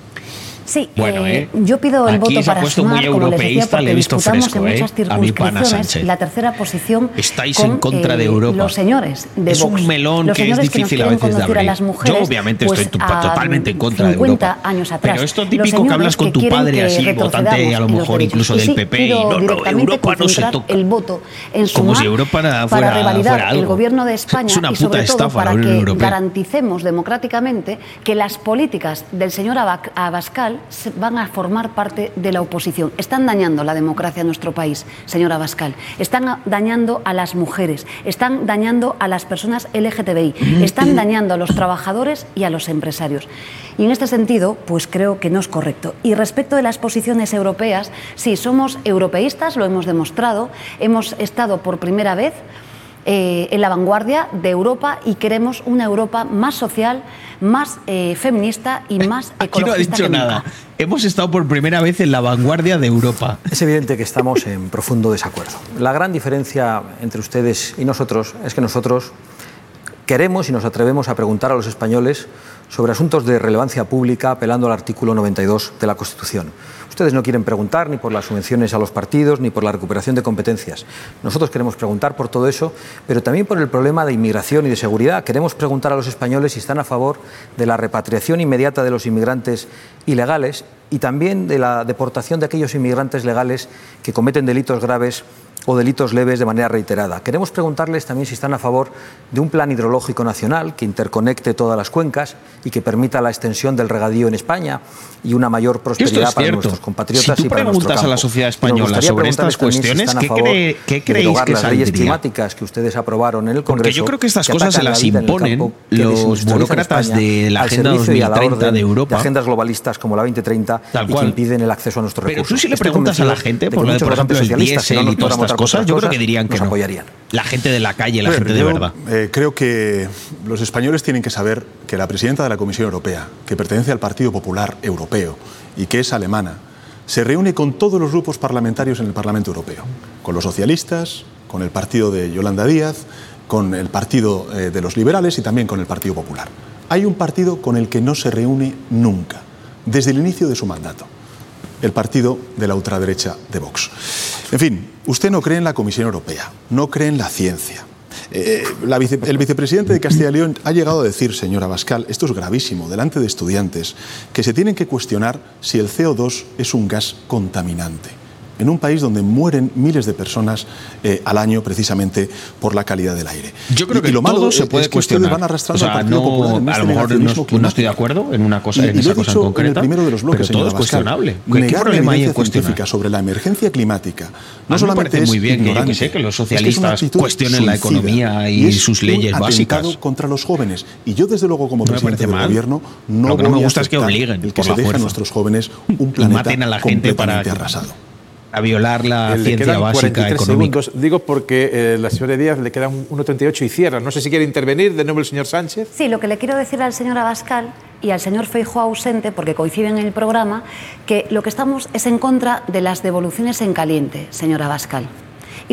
Sí, Bueno, eh, ¿eh? yo pido el voto para puesto sumar, muy como les decía, europeísta, le he porque visto fresco, en ¿eh? muchas circunscripciones la tercera posición Estáis con, en contra de eh, Europa. los señores de Es un melón los que es difícil que a veces de a las mujeres, Yo obviamente pues, estoy totalmente en contra de 50 Europa. años atrás. Pero esto típico que hablas con tu padre así, votante a lo mejor incluso del PP, y no, no, Europa no se toca. el voto en Como si Europa fuera- para revalidar fuera algo. el gobierno de España Es una y sobre puta todo para que Europea. garanticemos democráticamente que las políticas del señor Abascal van a formar parte de la oposición. Están dañando la democracia en nuestro país, señor Abascal. Están dañando a las mujeres, están dañando a las personas LGTBI, están dañando a los trabajadores y a los empresarios. Y en este sentido, pues creo que no es correcto. Y respecto de las posiciones europeas, sí, somos europeístas, lo hemos demostrado, hemos estado por primera vez eh, en la vanguardia de Europa y queremos una Europa más social, más eh, feminista y más Aquí no ha ecologista dicho nada. Hemos estado por primera vez en la vanguardia de Europa. Es evidente que estamos en profundo desacuerdo. La gran diferencia entre ustedes y nosotros es que nosotros queremos y nos atrevemos a preguntar a los españoles sobre asuntos de relevancia pública apelando al artículo 92 de la Constitución. Ustedes no quieren preguntar ni por las subvenciones a los partidos ni por la recuperación de competencias. Nosotros queremos preguntar por todo eso, pero también por el problema de inmigración y de seguridad. Queremos preguntar a los españoles si están a favor de la repatriación inmediata de los inmigrantes ilegales y también de la deportación de aquellos inmigrantes legales que cometen delitos graves o delitos leves de manera reiterada. Queremos preguntarles también si están a favor de un plan hidrológico nacional que interconecte todas las cuencas y que permita la extensión del regadío en España y una mayor Esto es prosperidad para cierto. nuestros compatriotas Si tú y para preguntas a campo. la sociedad española sobre estas si cuestiones, a ¿qué cree- qué de creéis que las leyes saldría? climáticas que ustedes aprobaron en el Porque Congreso. yo creo que estas que cosas se las la imponen campo, que los burócratas España de la Agenda servicio y a la 2030 orden de Europa. agendas globalistas como la 2030 Tal y que cual. impiden el acceso a nuestros Pero recursos. tú si le Estoy preguntas a la gente de que por, de, por ejemplo, el si diésel y todas estas cosas, otras yo creo que dirían que nos no. apoyarían. La gente de la calle, la gente de verdad. eh, creo que los españoles tienen que saber que la presidenta de la Comisión Europea, que pertenece al Partido Popular Europeo y que es alemana, se reúne con todos los grupos parlamentarios en el Parlamento Europeo, con los socialistas, con el partido de Yolanda Díaz, con el partido eh, de los liberales y también con el Partido Popular. Hay un partido con el que no se reúne nunca, desde el inicio de su mandato el partido de la ultraderecha de Vox. En fin, usted no cree en la Comisión Europea, no cree en la ciencia. Eh, el vicepresidente de Castilla y León ha llegado a decir, señora Bascal, esto es gravísimo, delante de estudiantes, que se tienen que cuestionar si el CO2 es un gas contaminante. En un país donde mueren miles de personas eh, al año precisamente por la calidad del aire. Yo creo Y- que y lo malo todo se puede es que cuestionar. van arrastrando O sea, al Partido no- Popular en a este lo mejor no, no estoy de acuerdo en una cosa, y, en y esa lo cosa dicho en concreta. el primero de los bloques, pero todo es cuestionable. ¿Qué Negar la problema hay en científica sobre la emergencia climática no A mí me solamente parece es muy bien que yo que sé que los es que es socialistas cuestionen la economía y es sus leyes básicas. contra los jóvenes. Y yo, desde luego, como No me presidente del mal. gobierno, no Lo que no me gusta es que obliguen el que se deje a nuestros jóvenes un planeta maten a la gente para completamente arrasado. A violar la Le ciencia quedan básica 43 económica. segundos. Digo porque eh, la señora Díaz le quedan 1.38 y cierra. No sé si quiere intervenir de nuevo el señor Sánchez. Sí, lo que le quiero decir al señor Abascal y al señor Feijóo ausente, porque coinciden en el programa, que lo que estamos es en contra de las devoluciones en caliente, señor Abascal.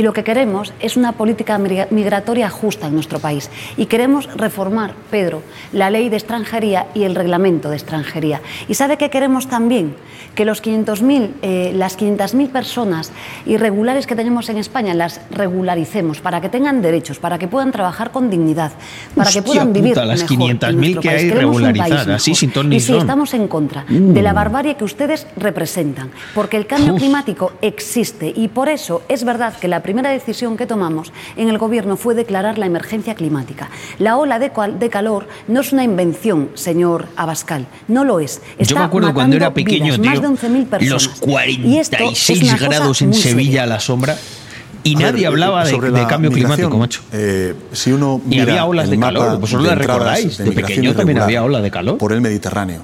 Y lo que queremos es una política migra- migratoria justa en nuestro país. Y queremos reformar, Pedro, la ley de extranjería y el reglamento de extranjería. ¿Y sabe qué queremos también? Que los 500.000, eh, las 500.000 personas irregulares que tenemos en España las regularicemos para que tengan derechos, para que puedan trabajar con dignidad, para que puedan vivir puta, las mejor 500.000 en nuestro que país. hay regularizadas, así, mejor. sin ton ni Y sí, son. estamos en contra Mm. de la barbarie que ustedes representan, porque el cambio Uf. climático existe y por eso es verdad que la primera decisión que tomamos en el gobierno fue declarar la emergencia climática. La ola de, cual- de calor no es una invención, señor Abascal, no lo es. Yo Está me acuerdo cuando era pequeño, vidas, más tío, de 11.000 personas. los Y esto es 46 una cosa grados en Sevilla seria. a la sombra y A ver, nadie hablaba de, sobre de la cambio climático, macho. eh, si uno Y había olas el de mapa calor, vosotros lo entradas recordáis, de pequeño también había ola de calor. Por el Mediterráneo.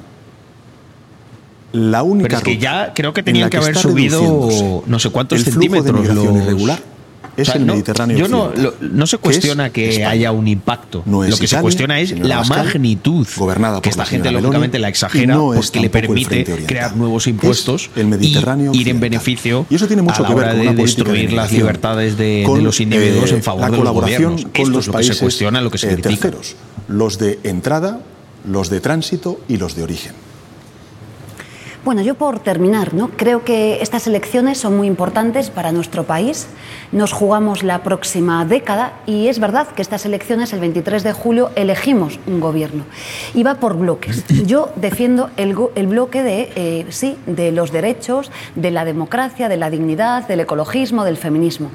La única Pero es que ya creo que en tenían que haber subido no sé cuántos el flujo centímetros de migración los- irregular es O sea, el no, Yo no, lo- no se que es cuestiona que, haya un impacto. No es lo que se cuestiona es la magnitud gobernada que por esta la gente señora lógicamente Meloni, la exagera no porque le permite crear nuevos Es impuestos el Mediterráneo y ir en beneficio Y eso tiene mucho a la que ver hora con de destruir las libertades de, de con, los individuos eh, en favor la de los colaboración gobiernos. con Esto los es lo países que se cuestiona, lo que se eh, critica. terceros, los de entrada, los de tránsito y los de origen. Bueno, yo por terminar, ¿no? creo que estas elecciones son muy importantes para nuestro país. Nos jugamos la próxima década y es verdad que estas elecciones, el 23 de julio, elegimos un gobierno. Y va por bloques. Yo defiendo el, el bloque de, eh, sí, de los derechos, de la democracia, de la dignidad, del ecologismo, del feminismo.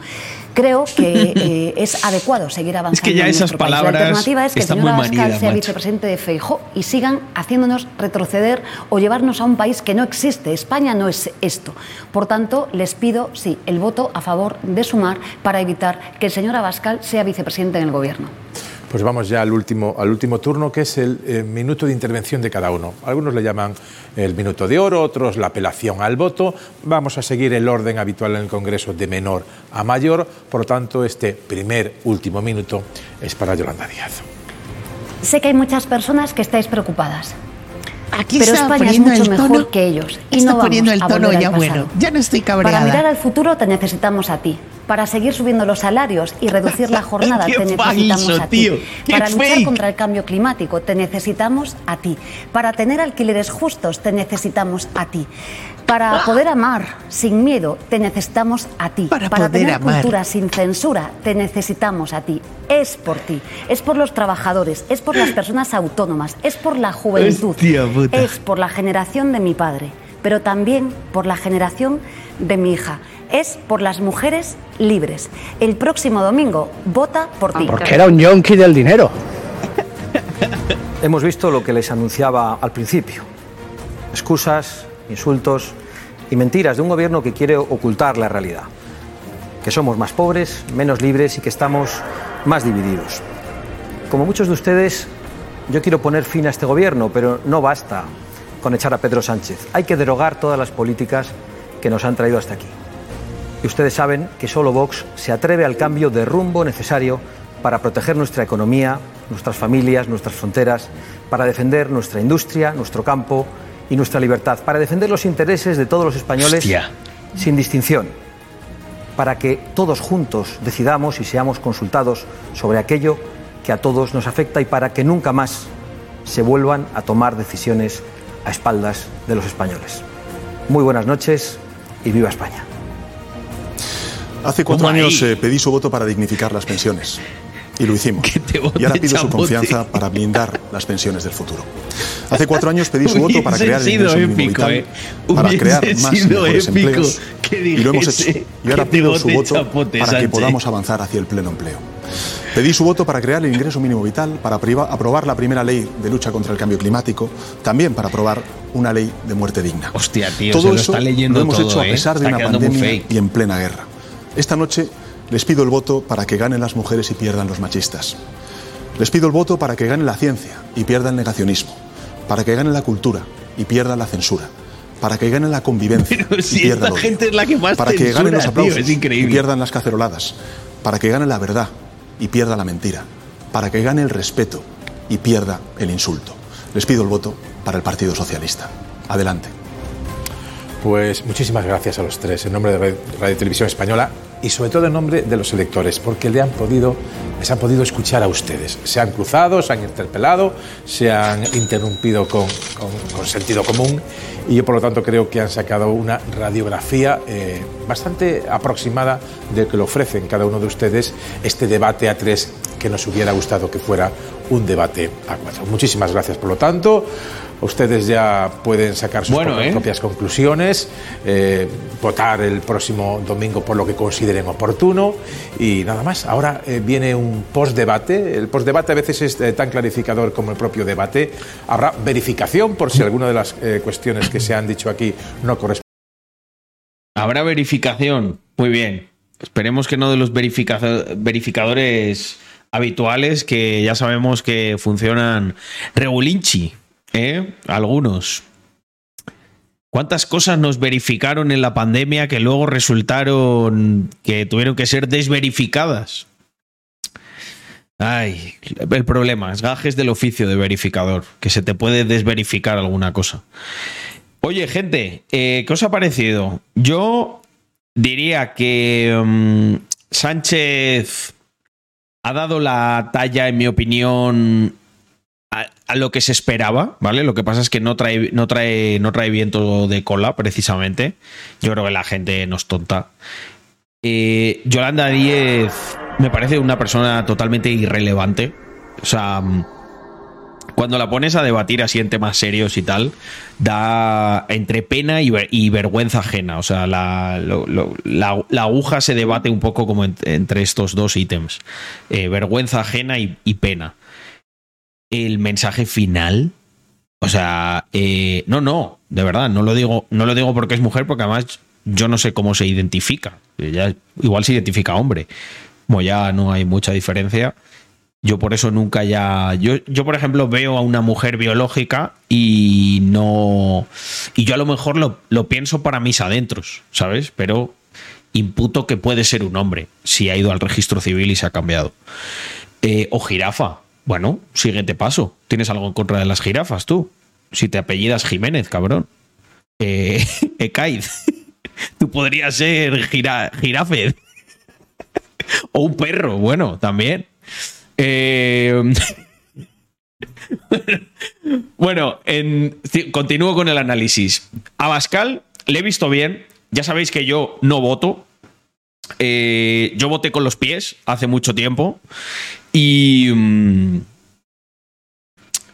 Creo que eh, es adecuado seguir avanzando. que ya en esas nuestro país. palabras La alternativa es que el señor Abascal sea macho. vicepresidente de Feijó y sigan haciéndonos retroceder o llevarnos a un país que no existe. España no es esto. Por tanto, les pido, sí, el voto a favor de sumar para evitar que el señor Abascal sea vicepresidente en el gobierno. Pues vamos ya al último, al último turno, que es el eh, minuto de intervención de cada uno. Algunos le llaman el minuto de oro, otros la apelación al voto. Vamos a seguir el orden habitual en el Congreso de menor a mayor. Por lo tanto, este primer último minuto es para Yolanda Díaz. Sé que hay muchas personas que estáis preocupadas. Aquí pero está España es mucho mejor tono. que ellos. Y Está no vamos poniendo el tono ya bueno. Ya no estoy cabreada. Para mirar al futuro te necesitamos a ti. Para seguir subiendo los salarios y reducir la jornada te necesitamos falso, a ti. tío. Para luchar fake. contra el cambio climático te necesitamos a ti. Para tener alquileres justos te necesitamos a ti. Para poder amar sin miedo te necesitamos a ti. Para Para poder tener amar. cultura sin censura te necesitamos a ti. Es por ti, es por los trabajadores, es por las personas autónomas, es por la juventud, Hostia puta. es por la generación de mi padre, pero también por la generación de mi hija. Es por las mujeres libres. El próximo domingo vota por ti. Porque era un yonki del dinero. Hemos visto lo que les anunciaba al principio. Excusas, insultos y mentiras de un gobierno que quiere ocultar la realidad. Que somos más pobres, menos libres y que estamos más divididos. Como muchos de ustedes, yo quiero poner fin a este gobierno, pero no basta con echar a Pedro Sánchez. Hay que derogar todas las políticas que nos han traído hasta aquí. Y ustedes saben que solo Vox se atreve al cambio de rumbo necesario para proteger nuestra economía, nuestras familias, nuestras fronteras, para defender nuestra industria, nuestro campo y nuestra libertad, para defender los intereses de todos los españoles Hostia. sin distinción, para que todos juntos decidamos y seamos consultados sobre aquello que a todos nos afecta y para que nunca más se vuelvan a tomar decisiones a espaldas de los españoles. Muy buenas noches y viva España. Hace cuatro años eh, pedí su voto para dignificar las pensiones. Y lo hicimos. Y ahora pido su confianza para blindar las pensiones del futuro. Hace cuatro años pedí su voto para crear el ingreso mínimo épico, vital, eh. para crear más mejores empleos. y lo hemos hecho. Y ahora pido su voto chapote, para que podamos avanzar hacia el pleno empleo. Pedí su voto para crear el ingreso mínimo vital, para aprobar la primera ley de lucha contra el cambio climático, también para aprobar una ley de muerte digna. Hostia, tío, todo se lo eso está leyendo lo hemos todo, hecho a ¿eh? pesar de una pandemia y en plena guerra. Esta noche les pido el voto para que ganen las mujeres y pierdan los machistas. Les pido el voto para que gane la ciencia y pierda el negacionismo, para que gane la cultura y pierda la censura, para que gane la convivencia Pero y si pierda esta el odio, gente es la que más para que censura, ganen los tío, aplausos es increíble. y pierdan las caceroladas, para que gane la verdad y pierda la mentira, para que gane el respeto y pierda el insulto. Les pido el voto para el Partido Socialista. Adelante. Pues muchísimas gracias a los tres. En nombre de Radio, Radio Televisión Española, y sobre todo en nombre de los electores, porque le han podido, les han podido escuchar a ustedes. Se han cruzado, se han interpelado, se han interrumpido con, sentido común y yo por lo tanto creo que han sacado una radiografía eh, bastante aproximada de que le ofrecen cada uno de ustedes este debate a tres que nos hubiera gustado que fuera un debate a cuatro. Muchísimas gracias por lo tanto. Ustedes ya pueden sacar sus Bueno, propias- ¿eh? propias conclusiones, eh, votar el próximo domingo por lo que consideren oportuno y nada más. Ahora eh, viene un postdebate. El postdebate a veces es tan clarificador como el propio debate. Habrá verificación por si alguna de las cuestiones que se han dicho aquí no corresponde. Habrá verificación. Muy bien. Esperemos que no de los verifica- verificadores habituales que ya sabemos que funcionan regulinchi, ¿eh? Algunos. ¿Cuántas cosas nos verificaron en la pandemia que luego resultaron que tuvieron que ser desverificadas? Ay, el problema es gajes del oficio de verificador, que se te puede desverificar alguna cosa. Oye, gente, eh, ¿qué os ha parecido? Yo diría que mm, Sánchez ha dado la talla, en mi opinión, a, lo que se esperaba, ¿vale? Lo que pasa es que no trae, no trae, no trae viento de cola, precisamente. Yo creo que la gente no es tonta. Eh, Yolanda Díez me parece una persona totalmente irrelevante. O sea, cuando la pones a debatir así en temas serios y tal, da entre pena y, ver- y vergüenza ajena. O sea, la, lo- lo- la- la aguja se debate un poco como en- entre estos dos ítems. Eh, vergüenza ajena y, y pena. El mensaje final. O sea, eh, no, no, de verdad, no lo digo, no lo digo porque es mujer, porque además yo no sé cómo se identifica. Ella igual se identifica hombre. Como ya no hay mucha diferencia. Yo por eso nunca ya. Yo, yo, por ejemplo, veo a una mujer biológica y no. Y yo a lo mejor lo, lo pienso para mis adentros, ¿sabes? Pero imputo que puede ser un hombre si ha ido al registro civil y se ha cambiado. Eh, o jirafa. Bueno, siguiente paso. ¿Tienes algo en contra de las jirafas tú? Si te apellidas Jiménez, cabrón. Eh. Tú podrías ser gira, jirafed. o un perro, bueno, también. Eh, bueno, continúo con el análisis. A Bascal le he visto bien. Ya sabéis que yo no voto. Eh, yo voté con los pies hace mucho tiempo. Y. mm,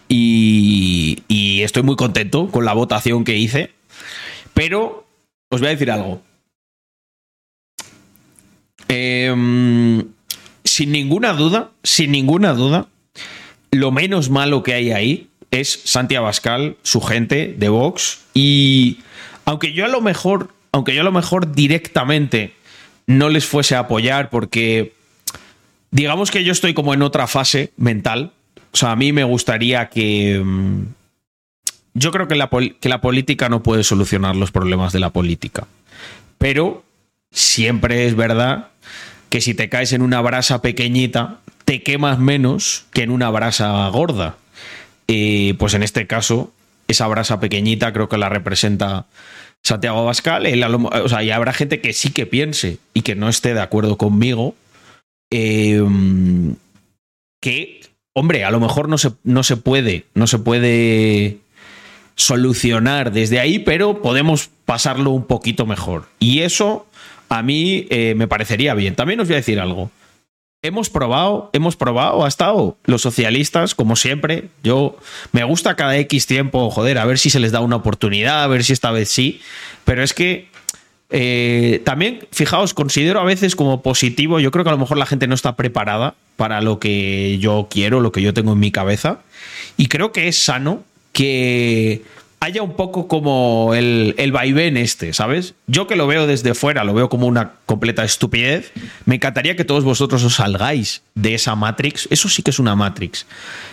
Y, y estoy muy contento con la votación que hice. Pero os voy a decir algo. Em, sin ninguna duda, sin ninguna duda, lo menos malo que hay ahí es Santi Abascal, su gente de Vox. Y aunque yo a lo mejor, aunque yo a lo mejor directamente no les fuese a apoyar porque digamos que yo estoy como en otra fase mental. O sea, a mí me gustaría que... mm, Yo creo que la, que la política no puede solucionar los problemas de la política. Pero siempre es verdad que si te caes en una brasa pequeñita, te quemas menos que en una brasa gorda. Eh, pues en este caso, esa brasa pequeñita creo que la representa Santiago Abascal. O sea, y habrá gente que sí que piense y que no esté de acuerdo conmigo. eh, que, hombre, a lo mejor no se, no se puede, no se puede solucionar desde ahí, pero podemos pasarlo un poquito mejor. Y eso a mí eh, me parecería bien. También os voy a decir algo. Hemos probado, hemos probado, ha estado los socialistas, como siempre. Yo me gusta cada X tiempo, joder, a ver si se les da una oportunidad, a ver si esta vez sí. Pero es que eh, también, fijaos, considero a veces como positivo, yo creo que a lo mejor la gente no está preparada para lo que yo quiero, lo que yo tengo en mi cabeza. Y creo que es sano que haya un poco como el, el vaivén este, ¿sabes? Yo que lo veo desde fuera, lo veo como una completa estupidez. Me encantaría que todos vosotros os salgáis de esa Matrix. Eso sí que es una Matrix.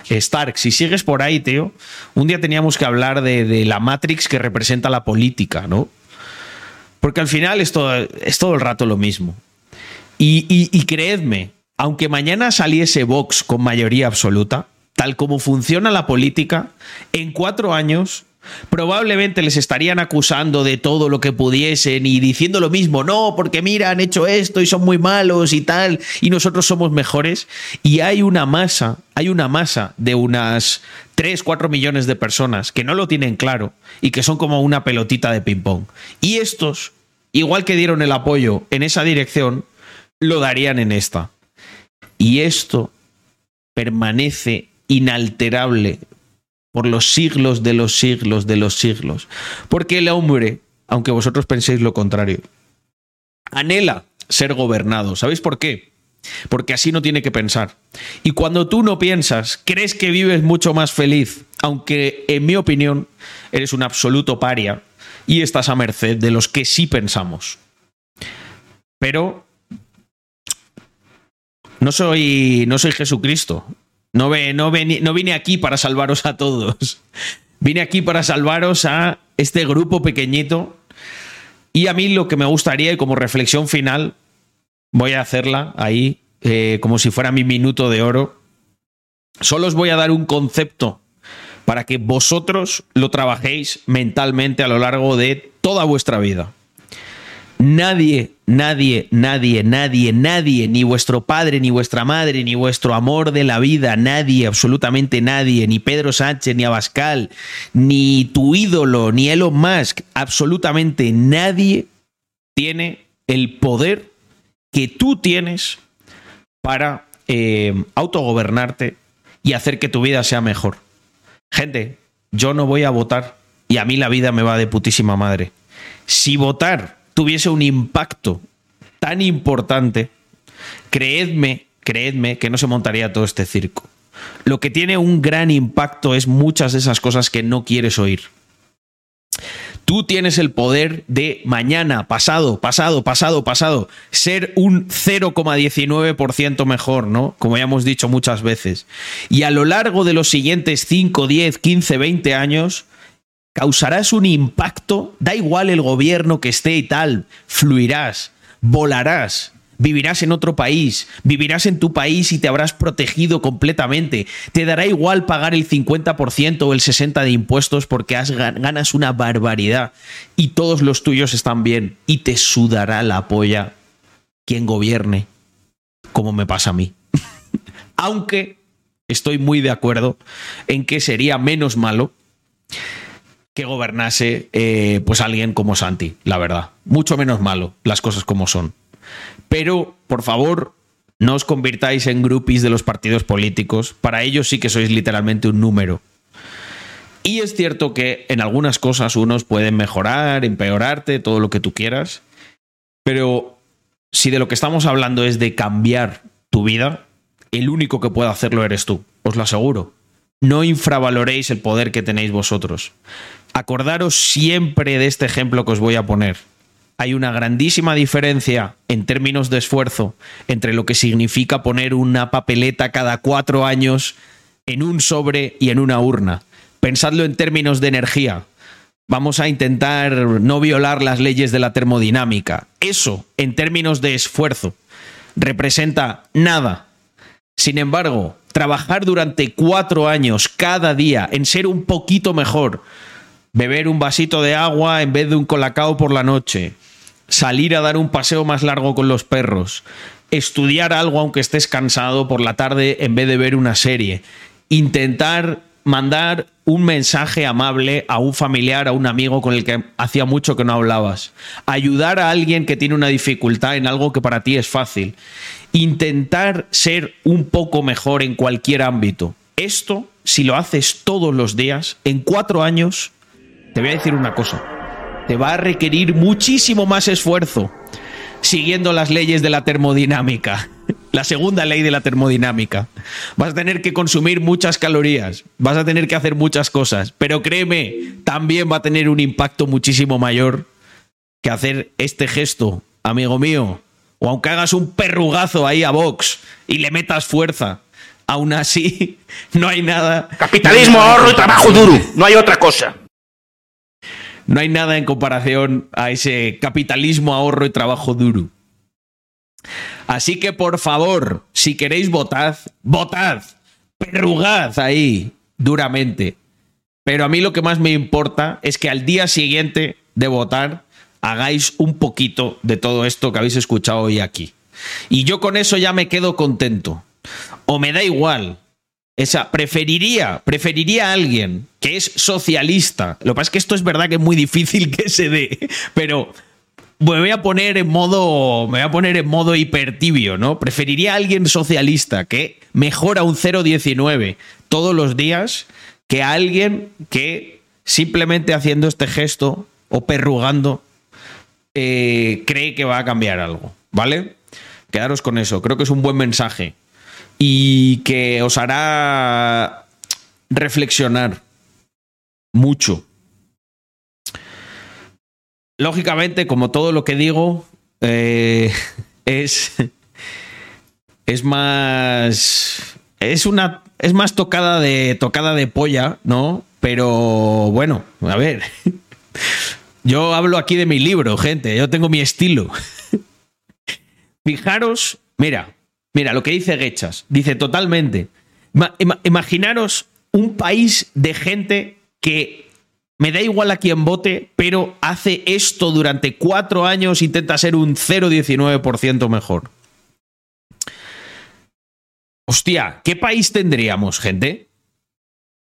Stark, si sigues por ahí, tío, un día teníamos que hablar de, la Matrix que representa la política, ¿no? Porque al final es todo, es todo el rato lo mismo. Y- y creedme, aunque mañana saliese Vox con mayoría absoluta, tal como funciona la política, en cuatro años Probablemente les estarían acusando de todo lo que pudiesen y diciendo lo mismo, no, porque mira, han hecho esto y son muy malos y tal, y nosotros somos mejores. Y hay una masa, hay una masa de unas 3, 4 millones de personas que no lo tienen claro y que son como una pelotita de ping-pong. Y estos, igual que dieron el apoyo en esa dirección, lo darían en esta. Y esto permanece inalterable por los siglos de los siglos de los siglos. Porque el hombre, aunque vosotros penséis lo contrario, anhela ser gobernado. ¿Sabéis por qué? Porque así no tiene que pensar. Y cuando tú no piensas, crees que vives mucho más feliz, aunque en mi opinión eres un absoluto paria y estás a merced de los que sí pensamos. Pero no soy, no soy Jesucristo. No, ve, no, veni- no vine aquí para salvaros a todos. Vine aquí para salvaros a este grupo pequeñito. Y a mí lo que me gustaría, y como reflexión final, voy a hacerla ahí, eh, como si fuera mi minuto de oro. Solo os voy a dar un concepto para que vosotros lo trabajéis mentalmente a lo largo de toda vuestra vida. Nadie, nadie, nadie, nadie, nadie, ni vuestro padre, ni vuestra madre, ni vuestro amor de la vida, nadie, absolutamente nadie, ni Pedro Sánchez, ni Abascal, ni tu ídolo, ni Elon Musk, absolutamente nadie tiene el poder que tú tienes para eh, autogobernarte y hacer que tu vida sea mejor. Gente, yo no voy a votar y a mí la vida me va de putísima madre. Si votar tuviese un impacto tan importante, creedme, creedme que no se montaría todo este circo. Lo que tiene un gran impacto es muchas de esas cosas que no quieres oír. Tú tienes el poder de mañana, pasado, pasado, pasado, pasado, ser un 0,19% mejor, ¿no? Como ya hemos dicho muchas veces. Y a lo largo de los siguientes 5, 10, 15, 20 años, causarás un impacto, da igual el gobierno que esté y tal, fluirás, volarás, vivirás en otro país, vivirás en tu país y te habrás protegido completamente. Te dará igual pagar el 50% o el 60% de impuestos porque has, ganas una barbaridad y todos los tuyos están bien y te sudará la polla quien gobierne, como me pasa a mí. Aunque estoy muy de acuerdo en que sería menos malo que gobernase eh, pues alguien como Santi, la verdad. Mucho menos malo, las cosas como son. Pero, por favor, no os convirtáis en groupies de los partidos políticos. Para ellos sí que sois literalmente un número. Y es cierto que en algunas cosas unos pueden mejorar, empeorarte, todo lo que tú quieras. Pero si de lo que estamos hablando es de cambiar tu vida, el único que puede hacerlo eres tú, os lo aseguro. No infravaloréis el poder que tenéis vosotros. Acordaros siempre de este ejemplo que os voy a poner. Hay una grandísima diferencia en términos de esfuerzo entre lo que significa poner una papeleta cada cuatro años en un sobre y en una urna. Pensadlo en términos de energía. Vamos a intentar no violar las leyes de la termodinámica. Eso, en términos de esfuerzo, representa nada. Sin embargo, trabajar durante cuatro años cada día en ser un poquito mejor, beber un vasito de agua en vez de un colacao por la noche, salir a dar un paseo más largo con los perros, estudiar algo aunque estés cansado por la tarde en vez de ver una serie, intentar mandar un mensaje amable a un familiar, a un amigo con el que hacía mucho que no hablabas, ayudar a alguien que tiene una dificultad en algo que para ti es fácil, intentar ser un poco mejor en cualquier ámbito. Esto, si lo haces todos los días, en cuatro años, te voy a decir una cosa, te va a requerir muchísimo más esfuerzo siguiendo las leyes de la termodinámica. La segunda ley de la termodinámica. Vas a tener que consumir muchas calorías, vas a tener que hacer muchas cosas, pero créeme, también va a tener un impacto muchísimo mayor que hacer este gesto, amigo mío. O aunque hagas un perrugazo ahí a Vox y le metas fuerza, aún así no hay nada. Capitalismo, ahorro y trabajo duro, no hay otra cosa. No hay nada en comparación a ese capitalismo, ahorro y trabajo duro. Así que por favor, si queréis votad, votad, perrugad ahí duramente. Pero a mí lo que más me importa es que al día siguiente de votar hagáis un poquito de todo esto que habéis escuchado hoy aquí. Y yo con eso ya me quedo contento. O me da igual. Esa, preferiría, preferiría a alguien que es socialista. Lo que pasa es que esto es verdad que es muy difícil que se dé, pero me voy a poner en modo. Me voy a poner en modo hipertibio, ¿no? Preferiría a alguien socialista que mejora un 0,19 todos los días que a alguien que simplemente haciendo este gesto o perrugando eh, cree que va a cambiar algo. ¿Vale? Quedaros con eso. Creo que es un buen mensaje. Y que os hará reflexionar mucho. Lógicamente, como todo lo que digo, eh, es. Es más. Es una. Es más tocada de. tocada de polla, ¿no? Pero bueno, a ver. Yo hablo aquí de mi libro, gente. Yo tengo mi estilo. Fijaros, mira, mira lo que dice Gechas. Dice totalmente. Ma- ima- imaginaros un país de gente que me da igual a quién vote, pero hace esto durante cuatro años, intenta ser un 0,19% mejor. Hostia, ¿qué país tendríamos, gente?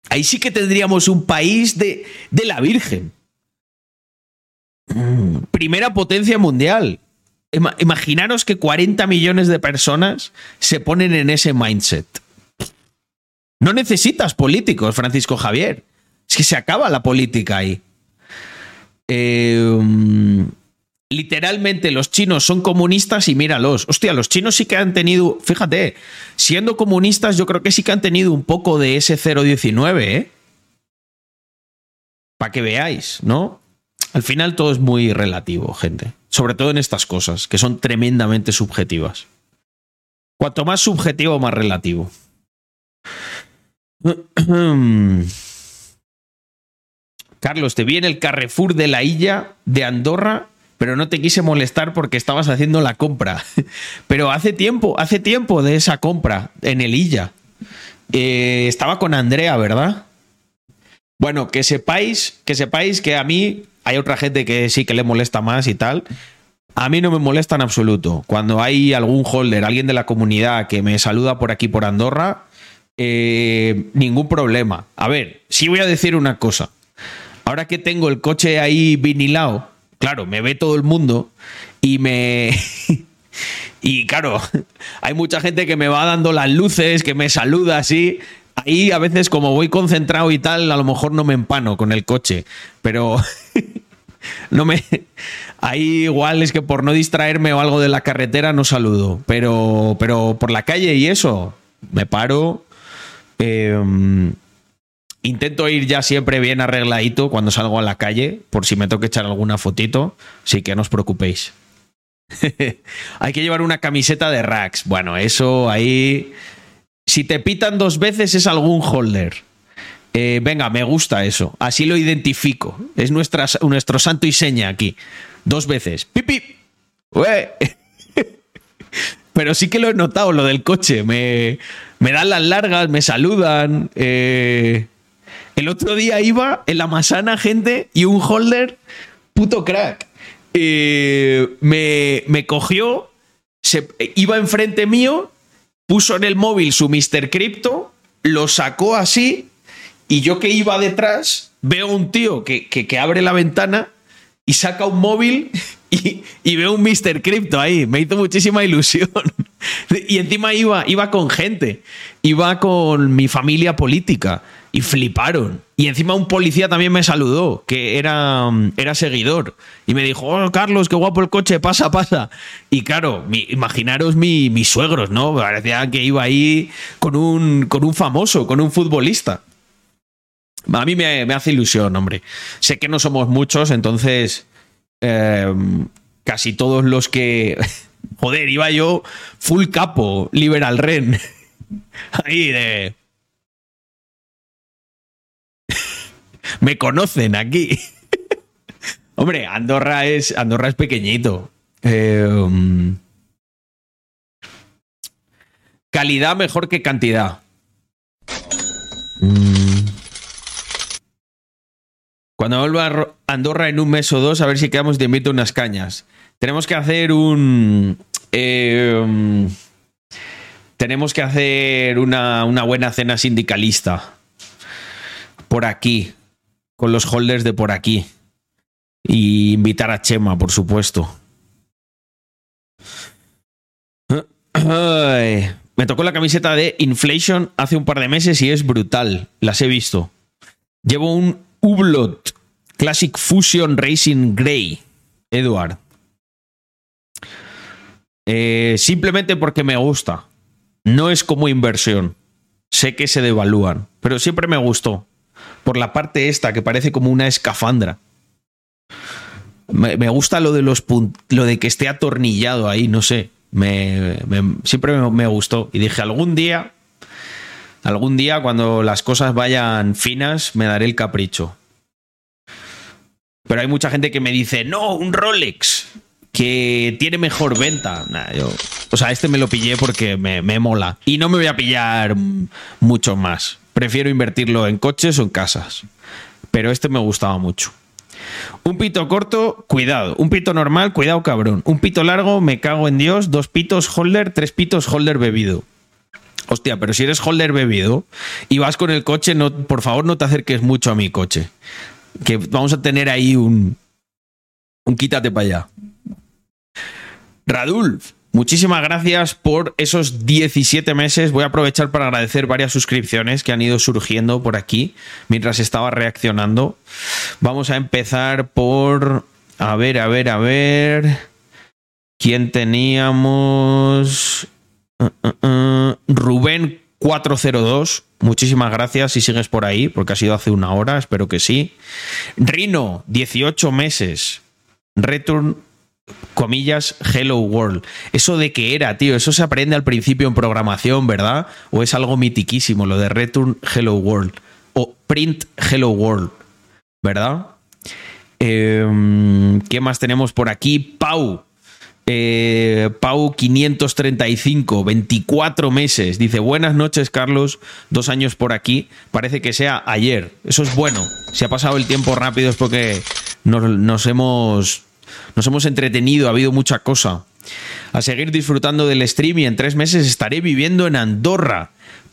Ahí sí que tendríamos un país de, de la Virgen. Primera potencia mundial. Ima- imaginaros que 40 millones de personas se ponen en ese mindset. No necesitas políticos, Francisco Javier. Es que se acaba la política ahí. Mm, literalmente los chinos son comunistas y míralos. Hostia, los chinos sí que han tenido, fíjate, siendo comunistas yo creo que sí que han tenido un poco de ese 0,19, ¿eh? Para que veáis, ¿no? Al final todo es muy relativo, gente. Sobre todo en estas cosas, que son tremendamente subjetivas. Cuanto más subjetivo, más relativo. Carlos, te vi en el Carrefour de la Illa de Andorra, pero no te quise molestar porque estabas haciendo la compra. Pero hace tiempo, hace tiempo de esa compra en el Illa. Eh, estaba con Andrea, ¿verdad? Bueno, que sepáis, que sepáis que a mí hay otra gente que sí que le molesta más y tal. A mí no me molesta en absoluto. Cuando hay algún holder, alguien de la comunidad que me saluda por aquí por Andorra, eh, ningún problema. A ver, sí voy a decir una cosa. Ahora que tengo el coche ahí vinilado, claro, me ve todo el mundo y me. y claro, hay mucha gente que me va dando las luces, que me saluda así. Ahí a veces, como voy concentrado y tal, a lo mejor no me empano con el coche. Pero. no me. Ahí igual es que por no distraerme o algo de la carretera no saludo. Pero, pero por la calle y eso, me paro. eh, intento ir ya siempre bien arregladito cuando salgo a la calle, por si me que echar alguna fotito. Así que no os preocupéis. Hay que llevar una camiseta de racks. Bueno, eso ahí. Si te pitan dos veces es algún holder. Eh, venga, me gusta eso. Así lo identifico. Es nuestro santo y seña aquí. Dos veces. ¡Pipi! ¡Ue! Pero sí que lo he notado, lo del coche. Me, me dan las largas, me saludan. eh. El otro día iba en la masana, gente, y un holder, puto crack. eh, me, me cogió, se, iba enfrente mío, puso en el móvil su Mr. Crypto, lo sacó así, y yo que iba detrás, veo un tío que, que- abre la ventana y saca un móvil y, y veo un Mr. Crypto ahí. Me hizo muchísima ilusión. Y encima iba, iba con gente, iba con mi familia política y fliparon. Y encima un policía también me saludó, que era, era seguidor. Y me dijo, oh, Carlos, qué guapo el coche, pasa, pasa. Y claro, mi- imaginaros mi- mis suegros, ¿no? Parecía que iba ahí con un, con un famoso, con un futbolista. A mí me, me hace ilusión, hombre. Sé que no somos muchos, entonces eh, casi todos los que... Joder, iba yo full capo, liberal ren. Ahí de... Me conocen aquí. Hombre, Andorra es, Andorra es pequeñito. Um, calidad mejor que cantidad. Mm. Cuando vuelva a Andorra en un mes o dos, a ver si quedamos te invito unas cañas. Tenemos que hacer un. um, tenemos que hacer una, una buena cena sindicalista. Por aquí. Con los holders de por aquí. Y invitar a Chema, por supuesto. Me tocó la camiseta de Inflation hace un par de meses y es brutal. Las he visto. Llevo un Hublot Classic Fusion Racing Grey. Edward. Eh, simplemente porque me gusta. No es como inversión. Sé que se devalúan, pero siempre me gustó. Por la parte esta que parece como una escafandra. Me, gusta lo de los lo de que esté atornillado ahí, no sé. Me, siempre me, gustó. Y dije, algún día, algún día cuando las cosas vayan finas, me daré el capricho. Pero hay mucha gente que me dice, no, un Rolex, que tiene mejor venta. O sea, este me lo pillé porque me, me mola. Y no me voy a pillar mucho más. Prefiero invertirlo en coches o en casas. Pero este me gustaba mucho. Un pito corto, cuidado. Un pito normal, cuidado cabrón. Un pito largo, me cago en Dios. Dos pitos holder, tres pitos holder bebido. Hostia, pero si eres holder bebido y vas con el coche, no, por favor no te acerques mucho a mi coche. Que vamos a tener ahí un... Un quítate para allá. Radulf, muchísimas gracias por esos 17 meses. Voy a aprovechar para agradecer varias suscripciones que han ido surgiendo por aquí mientras estaba reaccionando. Vamos a empezar por... A ver, a ver, a ver. ¿Quién teníamos? Uh, uh, uh, Rubén 402. Muchísimas gracias si sigues por ahí, porque ha sido hace una hora, espero que sí. Rino, 18 meses. Return comillas, Hello World. Eso de qué era, tío, eso se aprende al principio en programación, ¿verdad? O es algo mitiquísimo, lo de Return Hello World. O Print Hello World, ¿verdad? Eh, ¿Qué más tenemos por aquí? Pau. Eh, Pau 535, 24 meses. Dice, buenas noches, Carlos. Dos años por aquí. Parece que sea ayer. Eso es bueno. Si ha pasado el tiempo rápido es porque nos hemos nos hemos entretenido, ha habido mucha cosa. A seguir disfrutando del stream y en tres meses estaré viviendo en Andorra.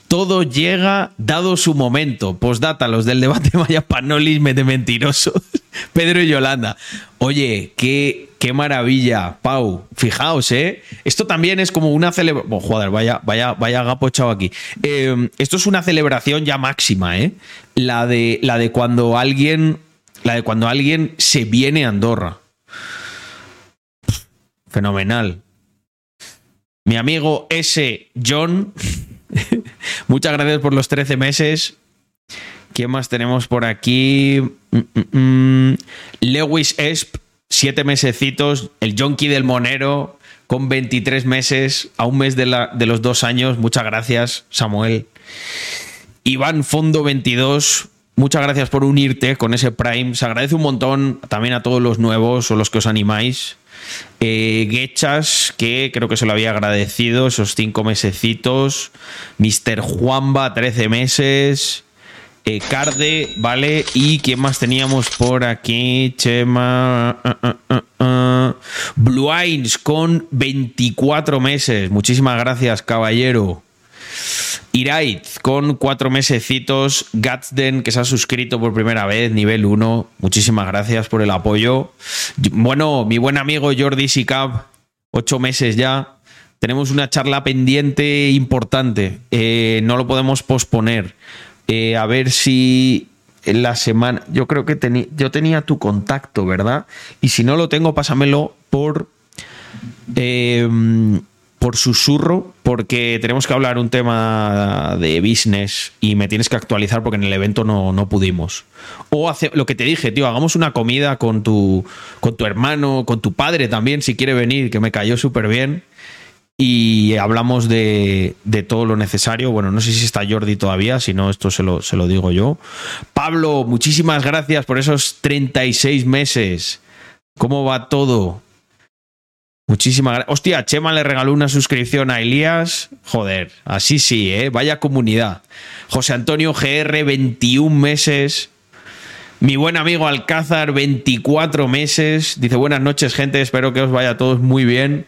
Todo llega dado su momento. Postdata, los del debate vaya panolis de mentirosos. Pedro y Yolanda. Oye, qué, qué maravilla, Pau. Fijaos, ¿eh? Esto también es como una celebración. joder, vaya, vaya, vaya gapo echado aquí. Eh, esto es una celebración ya máxima, ¿eh? La de, la de cuando alguien. La de cuando alguien se viene a Andorra. Fenomenal. Mi amigo S. John, muchas gracias por los 13 meses. ¿Quién más tenemos por aquí? Mm, mm, mm. Lewis Esp, 7 mesecitos. El Jonky del Monero, con 23 meses, a un mes de, la- de los dos años. Muchas gracias, Samuel. Iván Fondo 22, muchas gracias por unirte con ese Prime. Se agradece un montón también a todos los nuevos o los que os animáis. Eh, Gechas, que creo que se lo había agradecido, esos cinco mesecitos. Mr. Juanba, 13 meses. Eh, Carde, ¿vale? ¿Y quién más teníamos por aquí? Chema. ah. Blue Eyes con 24 meses. Muchísimas gracias, caballero. Iraiz con cuatro mesecitos. Gatsden, que se ha suscrito por primera vez, nivel 1. Muchísimas gracias por el apoyo. Bueno, mi buen amigo Jordi Sicab, ocho meses ya. Tenemos una charla pendiente importante. Eh, no lo podemos posponer. Eh, a ver si en la semana. Yo creo que yo tenía tu contacto, ¿verdad? Y si no lo tengo, pásamelo por. eh, por susurro, porque tenemos que hablar un tema de business y me tienes que actualizar porque en el evento no, no pudimos. O hace, lo que te dije, tío, hagamos una comida con tu, con tu hermano, con tu padre también, si quiere venir, que me cayó súper bien. Y hablamos de, de todo lo necesario. Bueno, no sé si está Jordi todavía, si no, esto se lo, se lo digo yo. Pablo, muchísimas gracias por esos 36 meses. ¿Cómo va todo? Muchísimas gracias. Hostia, Chema le regaló una suscripción a Elías. Joder, así sí, ¿eh? Vaya comunidad. José Antonio GR, 21 meses. Mi buen amigo Alcázar, 24 meses. Dice, buenas noches, gente. Espero que os vaya a todos muy bien.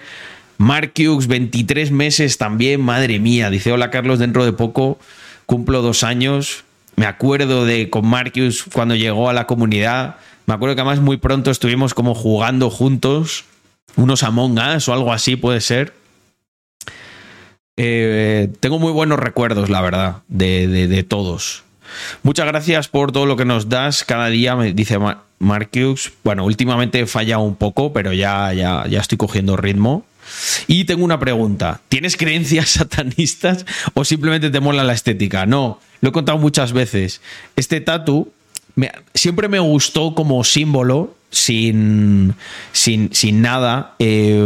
Marcux, 23 meses también. Madre mía. Dice, hola Carlos, dentro de poco cumplo dos años. Me acuerdo de con Marcus cuando llegó a la comunidad. Me acuerdo que además muy pronto estuvimos como jugando juntos. Unos Among Us o algo así puede ser. Eh, tengo muy buenos recuerdos, la verdad, de, de- todos. Muchas gracias por todo lo que nos das cada día, me dice Ma- Marcus. Bueno, últimamente he fallado un poco, pero ya, ya, ya estoy cogiendo ritmo. Y tengo una pregunta. ¿Tienes creencias satanistas o simplemente te mola la estética? No, lo he contado muchas veces. Este tatu siempre me gustó como símbolo, sin, sin, sin nada. eh,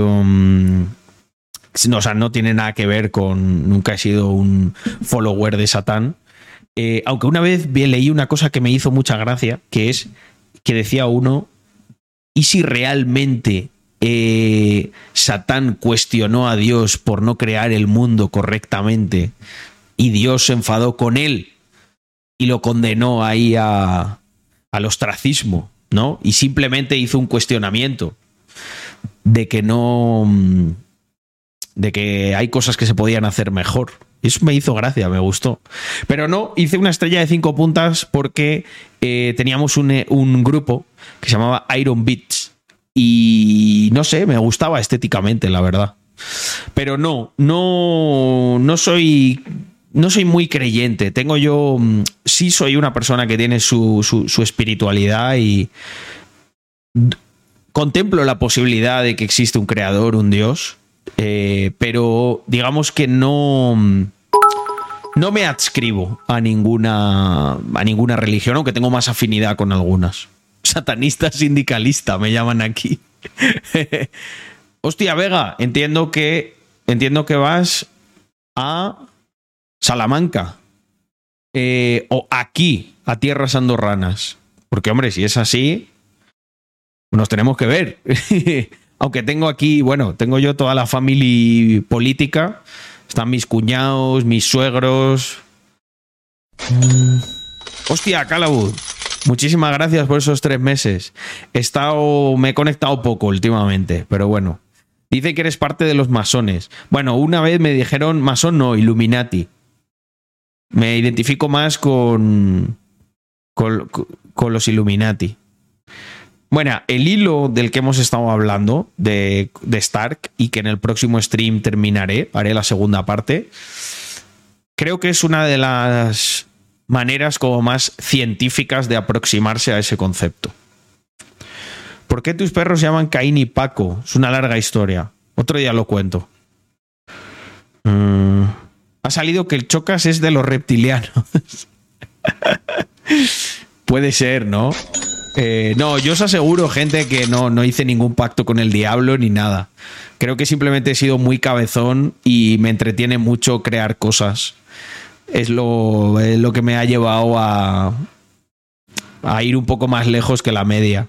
no, o sea, no tiene nada que ver con. Nunca he sido un follower de Satán. Eh, aunque una vez leí una cosa que me hizo mucha gracia, que es que decía uno, ¿y si realmente eh, Satán cuestionó a Dios por no crear el mundo correctamente y Dios se enfadó con él y lo condenó ahí a, al ostracismo, ¿no? Y simplemente hizo un cuestionamiento de que no... mm, de que hay cosas que se podían hacer mejor. Eso me hizo gracia, me gustó. Pero no, hice una estrella de cinco puntas porque eh, teníamos un, eh, un grupo que se llamaba Iron Beats. Y no sé, me gustaba estéticamente, la verdad. Pero no, no, no soy. No soy muy creyente. Tengo yo. mm, Sí, soy una persona que tiene su, su- espiritualidad y. Contemplo la posibilidad de que existe un creador, un Dios. eh, pero digamos que no. mm, No me adscribo a ninguna. a ninguna religión, aunque tengo más afinidad con algunas. Satanista sindicalista, me llaman aquí. Hostia, Vega, entiendo que. Entiendo que vas a Salamanca. Eh, o aquí, a tierras andorranas. Porque, hombre, si es así, nos tenemos que ver. Aunque tengo aquí, bueno, tengo yo toda la familia política. Están mis cuñados, mis suegros. Mm. Hostia, Calabud. Muchísimas gracias por esos tres meses. He estado. Me he conectado poco últimamente, pero bueno. Dice que eres parte de los masones. Bueno, una vez me dijeron masón no, Illuminati. Me identifico más con, con, los Illuminati. Bueno, el hilo del que hemos estado hablando de, Stark y que en el próximo stream terminaré, haré la segunda parte, creo que es una de las maneras como más científicas de aproximarse a ese concepto. ¿Por qué tus perros llaman Caín y Paco? Es una larga historia. Otro día lo cuento. Mm, ha salido que el Chocas es de los reptilianos. Puede ser, ¿no? Eh, no, yo os aseguro, gente, que no, no hice ningún pacto con el diablo ni nada. Creo que simplemente he sido muy cabezón y me entretiene mucho crear cosas. Es lo, lo que me ha llevado a, a ir un poco más lejos que la media.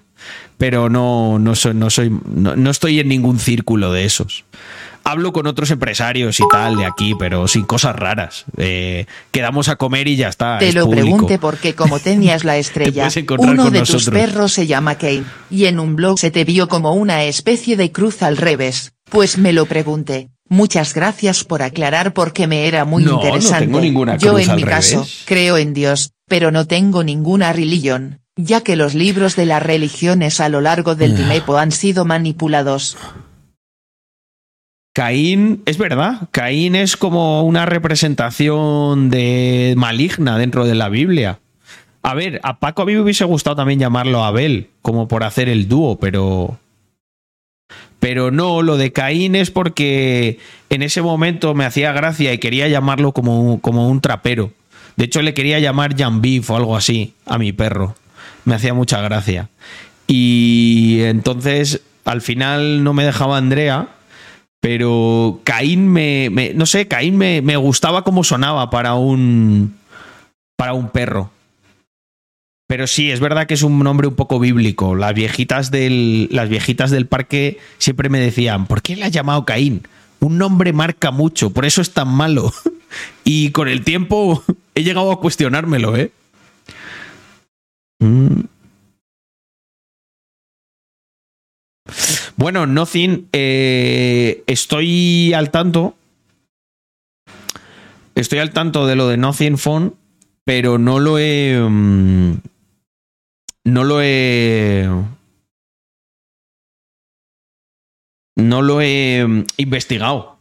Pero no, no, soy, no, soy, no, no estoy en ningún círculo de esos. Hablo con otros empresarios y tal de aquí, pero sin cosas raras. Eh, quedamos a comer y ya está. Te es lo público. pregunté porque como tenías la estrella, uno de tus nosotros. perros se llama Kane, y en un blog se te vio como una especie de cruz al revés, pues me lo pregunté. Muchas gracias por aclarar porque me era muy No, no interesante. tengo ninguna Yo en al mi caso, creo en Dios, pero no tengo ninguna religión, ya que los libros de las religiones a lo largo del Ah. tiempo han sido manipulados. Caín, es verdad, Caín es como una representación de maligna dentro de la Biblia. A ver, a Paco a mí me hubiese gustado también llamarlo Abel, como por hacer el dúo, pero. Pero no, lo de Caín es porque en ese momento me hacía gracia y quería llamarlo como, como un trapero. De hecho, le quería llamar Jan Beef o algo así a mi perro. Me hacía mucha gracia. Y entonces, al final no me dejaba Andrea, pero Caín me, no sé, Caín me, me, gustaba cómo sonaba para un, para un perro. Pero sí, es verdad que es un nombre un poco bíblico. Las viejitas del, las viejitas del parque siempre me decían, ¿por qué le has llamado Caín? Un nombre marca mucho, por eso es tan malo. Y con el tiempo he llegado a cuestionármelo, ¿eh? Mm. Bueno, Nothing, eh, estoy al tanto. Estoy al tanto de lo de Nothing Phone, pero no lo he. mm, no lo he. No lo he mm, investigado.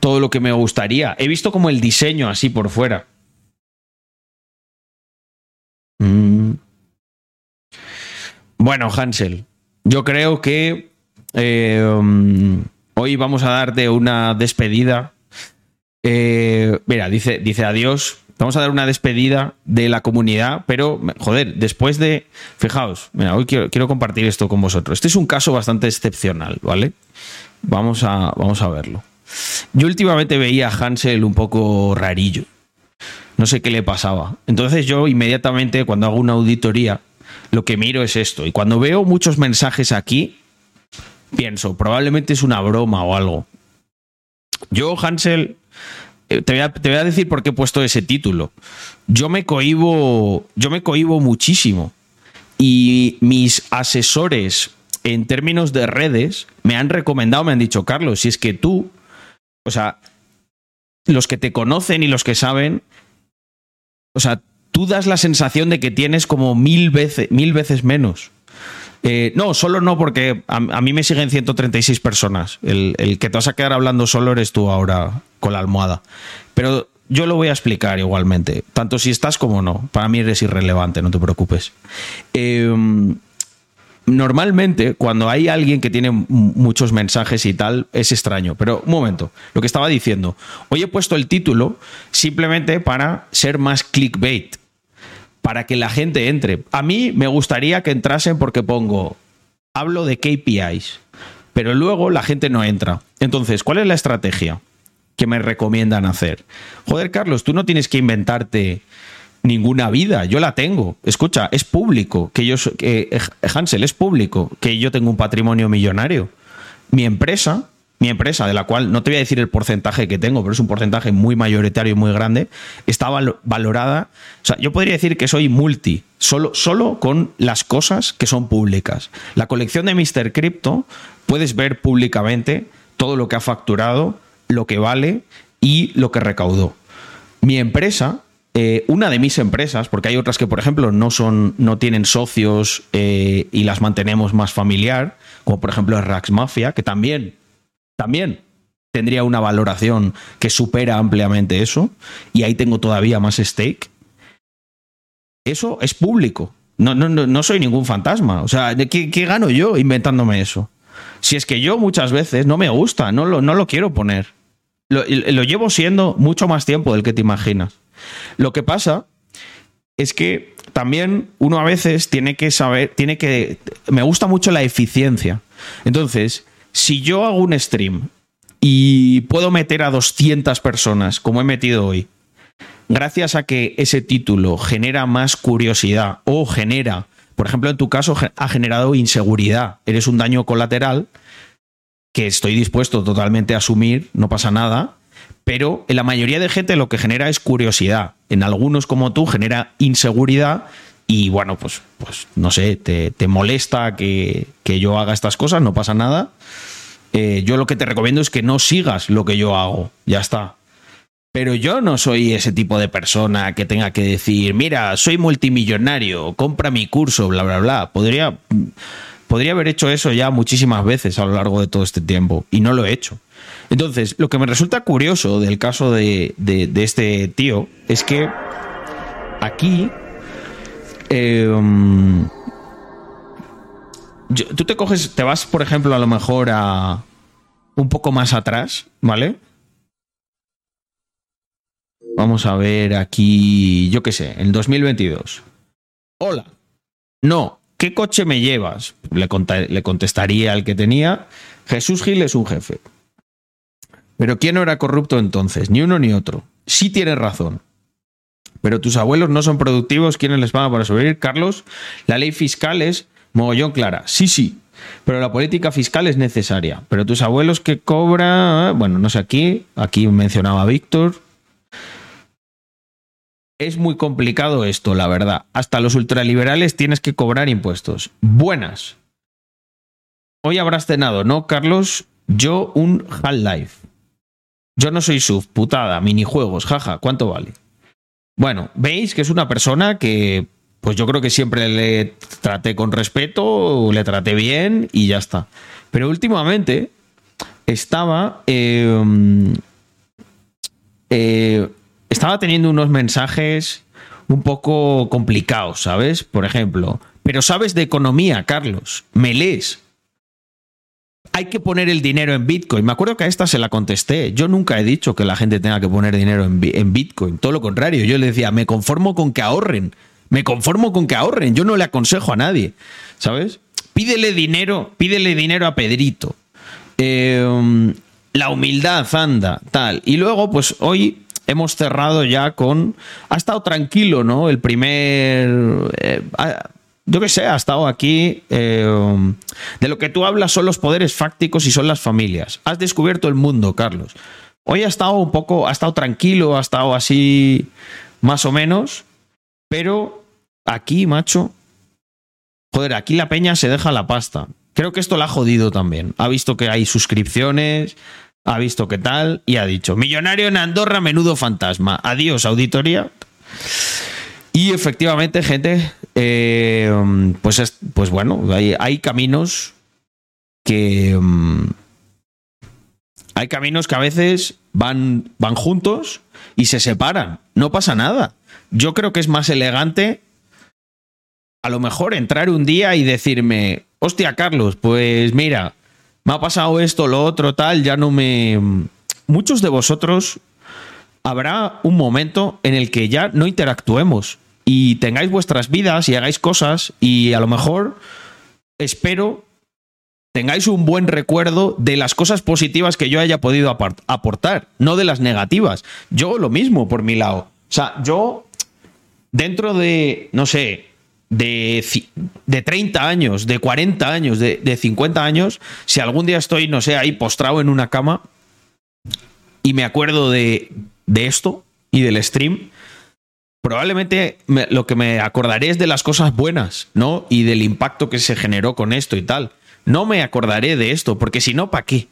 Todo lo que me gustaría. He visto como el diseño así por fuera. Mm. Bueno, Hansel, yo creo que eh, um, hoy vamos a darte una despedida. Eh, mira, dice, dice adiós. Vamos a dar una despedida de la comunidad, pero joder, después de. Fijaos, mira, hoy quiero, quiero compartir esto con vosotros. Este es un caso bastante excepcional, ¿vale? Vamos a, vamos a verlo. Yo últimamente veía a Hansel un poco rarillo. No sé qué le pasaba. Entonces yo inmediatamente cuando hago una auditoría, lo que miro es esto. Y cuando veo muchos mensajes aquí, pienso, probablemente es una broma o algo. Yo, Hansel, eh, te voy, a, decir por qué he puesto ese título. Yo me cohibo, yo me cohibo muchísimo. Y mis asesores en términos de redes me han recomendado, me han dicho, Carlos, si es que tú, o sea, los que te conocen y los que saben, o sea, tú das la sensación de que tienes como mil veces, mil veces menos. Eh, no, solo no, porque a, mí me siguen 136 personas. El, que te vas a quedar hablando solo eres tú ahora con la almohada. Pero yo lo voy a explicar igualmente, tanto si estás como no. Para mí eres irrelevante, no te preocupes. Eh, normalmente, cuando hay alguien que tiene muchos mensajes y tal, es extraño. Pero un momento, lo que estaba diciendo. Hoy he puesto el título simplemente para ser más clickbait. Para que la gente entre. A mí me gustaría que entrasen porque pongo. Hablo de KPIs. Pero luego la gente no entra. Entonces, ¿cuál es la estrategia que me recomiendan hacer? Joder, Carlos, tú no tienes que inventarte ninguna vida. Yo la tengo. Escucha, es público que yo que eh, Hansel es público que yo tengo un patrimonio millonario. Mi empresa, mi empresa de la cual no te voy a decir el porcentaje que tengo, pero es un porcentaje muy mayoritario y muy grande, está valo- valorada. O sea, yo podría decir que soy multi, solo, solo con las cosas que son públicas. La colección de Mr. Crypto puedes ver públicamente todo lo que ha facturado, lo que vale y lo que recaudó. Mi empresa, eh, una de mis empresas, porque hay otras que, por ejemplo, no son, no tienen socios eh, y las mantenemos más familiar, como por ejemplo Rax Mafia, que también, también tendría una valoración que supera ampliamente eso, y ahí tengo todavía más stake. Eso es público. No, no, no, soy ningún fantasma. O sea, ¿de ¿qué, qué gano yo inventándome eso? Si es que yo muchas veces no me gusta, no lo, no lo quiero poner. Lo, lo llevo siendo mucho más tiempo del que te imaginas. Lo que pasa es que también uno a veces tiene que saber, tiene que... Me gusta mucho la eficiencia. Entonces, si yo hago un stream y puedo meter a 200 personas, como he metido hoy, gracias a que ese título genera más curiosidad o genera, por ejemplo, en tu caso ha generado inseguridad, eres un daño colateral que estoy dispuesto totalmente a asumir, no pasa nada, pero en la mayoría de gente lo que genera es curiosidad. En algunos como tú genera inseguridad y bueno, pues, pues no sé, te, te molesta que, que yo haga estas cosas, no pasa nada. Eh, yo lo que te recomiendo es que no sigas lo que yo hago, ya está. Pero yo no soy ese tipo de persona que tenga que decir, mira, soy multimillonario, compra mi curso, bla, bla, bla. Podría, podría haber hecho eso ya muchísimas veces a lo largo de todo este tiempo y no lo he hecho. Entonces, lo que me resulta curioso del caso de, de- de este tío es que aquí yo- tú te coges, te vas, por ejemplo, a lo mejor a un poco más atrás, ¿vale? Vamos a ver aquí, yo qué sé, en 2022. Hola. No, ¿qué coche me llevas? Le, le contestaría al que tenía. Jesús Gil es un jefe. Pero ¿quién no era corrupto entonces? Ni uno ni otro. Sí tienes razón. Pero tus abuelos no son productivos, ¿quiénes les pagan para sobrevivir? Carlos, la ley fiscal es mogollón clara. Sí, sí. Pero la política fiscal es necesaria. Pero tus abuelos que cobran, bueno, no sé aquí, aquí mencionaba Víctor. Es muy complicado esto, la verdad. Hasta los ultraliberales tienes que cobrar impuestos. Buenas. hoy habrás cenado, ¿no, Carlos? Yo un Half-Life. Yo no soy sub, putada, minijuegos, jaja, ¿cuánto vale? Bueno, veis que es una persona que, pues yo creo que siempre le traté con respeto, le traté bien y ya está. Pero últimamente estaba. eh, eh, estaba teniendo unos mensajes un poco complicados, ¿sabes? Por ejemplo, pero sabes de economía, Carlos, me lees. Hay que poner el dinero en Bitcoin. Me acuerdo que a esta se la contesté. Yo nunca he dicho que la gente tenga que poner dinero en, Bi- en Bitcoin. Todo lo contrario. Yo le decía, me conformo con que ahorren. Me conformo con que ahorren. Yo no le aconsejo a nadie. ¿Sabes? Pídele dinero, pídele dinero a Pedrito. Eh, la humildad anda, tal. Y luego, pues hoy hemos cerrado ya con. Ha estado tranquilo, ¿no? El primer. eh, yo qué sé, ha estado aquí. eh, de lo que tú hablas son los poderes fácticos y son las familias. Has descubierto el mundo, Carlos. Hoy ha estado un poco. Ha estado tranquilo, ha estado así. Más o menos. Pero aquí, macho. Joder, aquí la peña se deja la pasta. Creo que esto la ha jodido también. Ha visto que hay suscripciones, ha visto qué tal y ha dicho, millonario en Andorra, menudo fantasma. Adiós, auditoría. Y efectivamente, gente, eh, pues, es- pues bueno, hay, hay caminos que... mm, hay caminos que a veces van, van juntos y se separan. No pasa nada. Yo creo que es más elegante a lo mejor entrar un día y decirme, hostia, Carlos, pues mira, me ha pasado esto, lo otro, tal, ya no me... Muchos de vosotros habrá un momento en el que ya no interactuemos y tengáis vuestras vidas y hagáis cosas y a lo mejor espero tengáis un buen recuerdo de las cosas positivas que yo haya podido aportar, no de las negativas. Yo lo mismo por mi lado. O sea, yo dentro de, no sé, de, de 30 años, de 40 años, de, de 50 años, si algún día estoy, no sé, ahí postrado en una cama y me acuerdo de, de esto y del stream, probablemente me- lo que me acordaré es de las cosas buenas, ¿no? Y del impacto que se generó con esto y tal. No me acordaré de esto, porque si no, ¿para qué?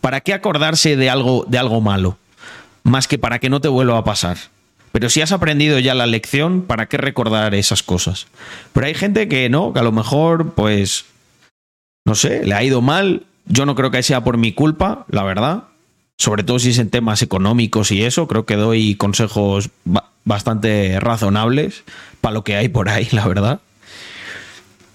¿Para qué acordarse de algo, de algo malo? Más que para que no te vuelva a pasar. Pero si has aprendido ya la lección, ¿para qué recordar esas cosas? Pero hay gente que no, que a lo mejor, pues, no sé, le ha ido mal. Yo no creo que sea por mi culpa, la verdad. Sobre todo si es en temas económicos y eso, creo que doy consejos ba- bastante razonables para lo que hay por ahí, la verdad.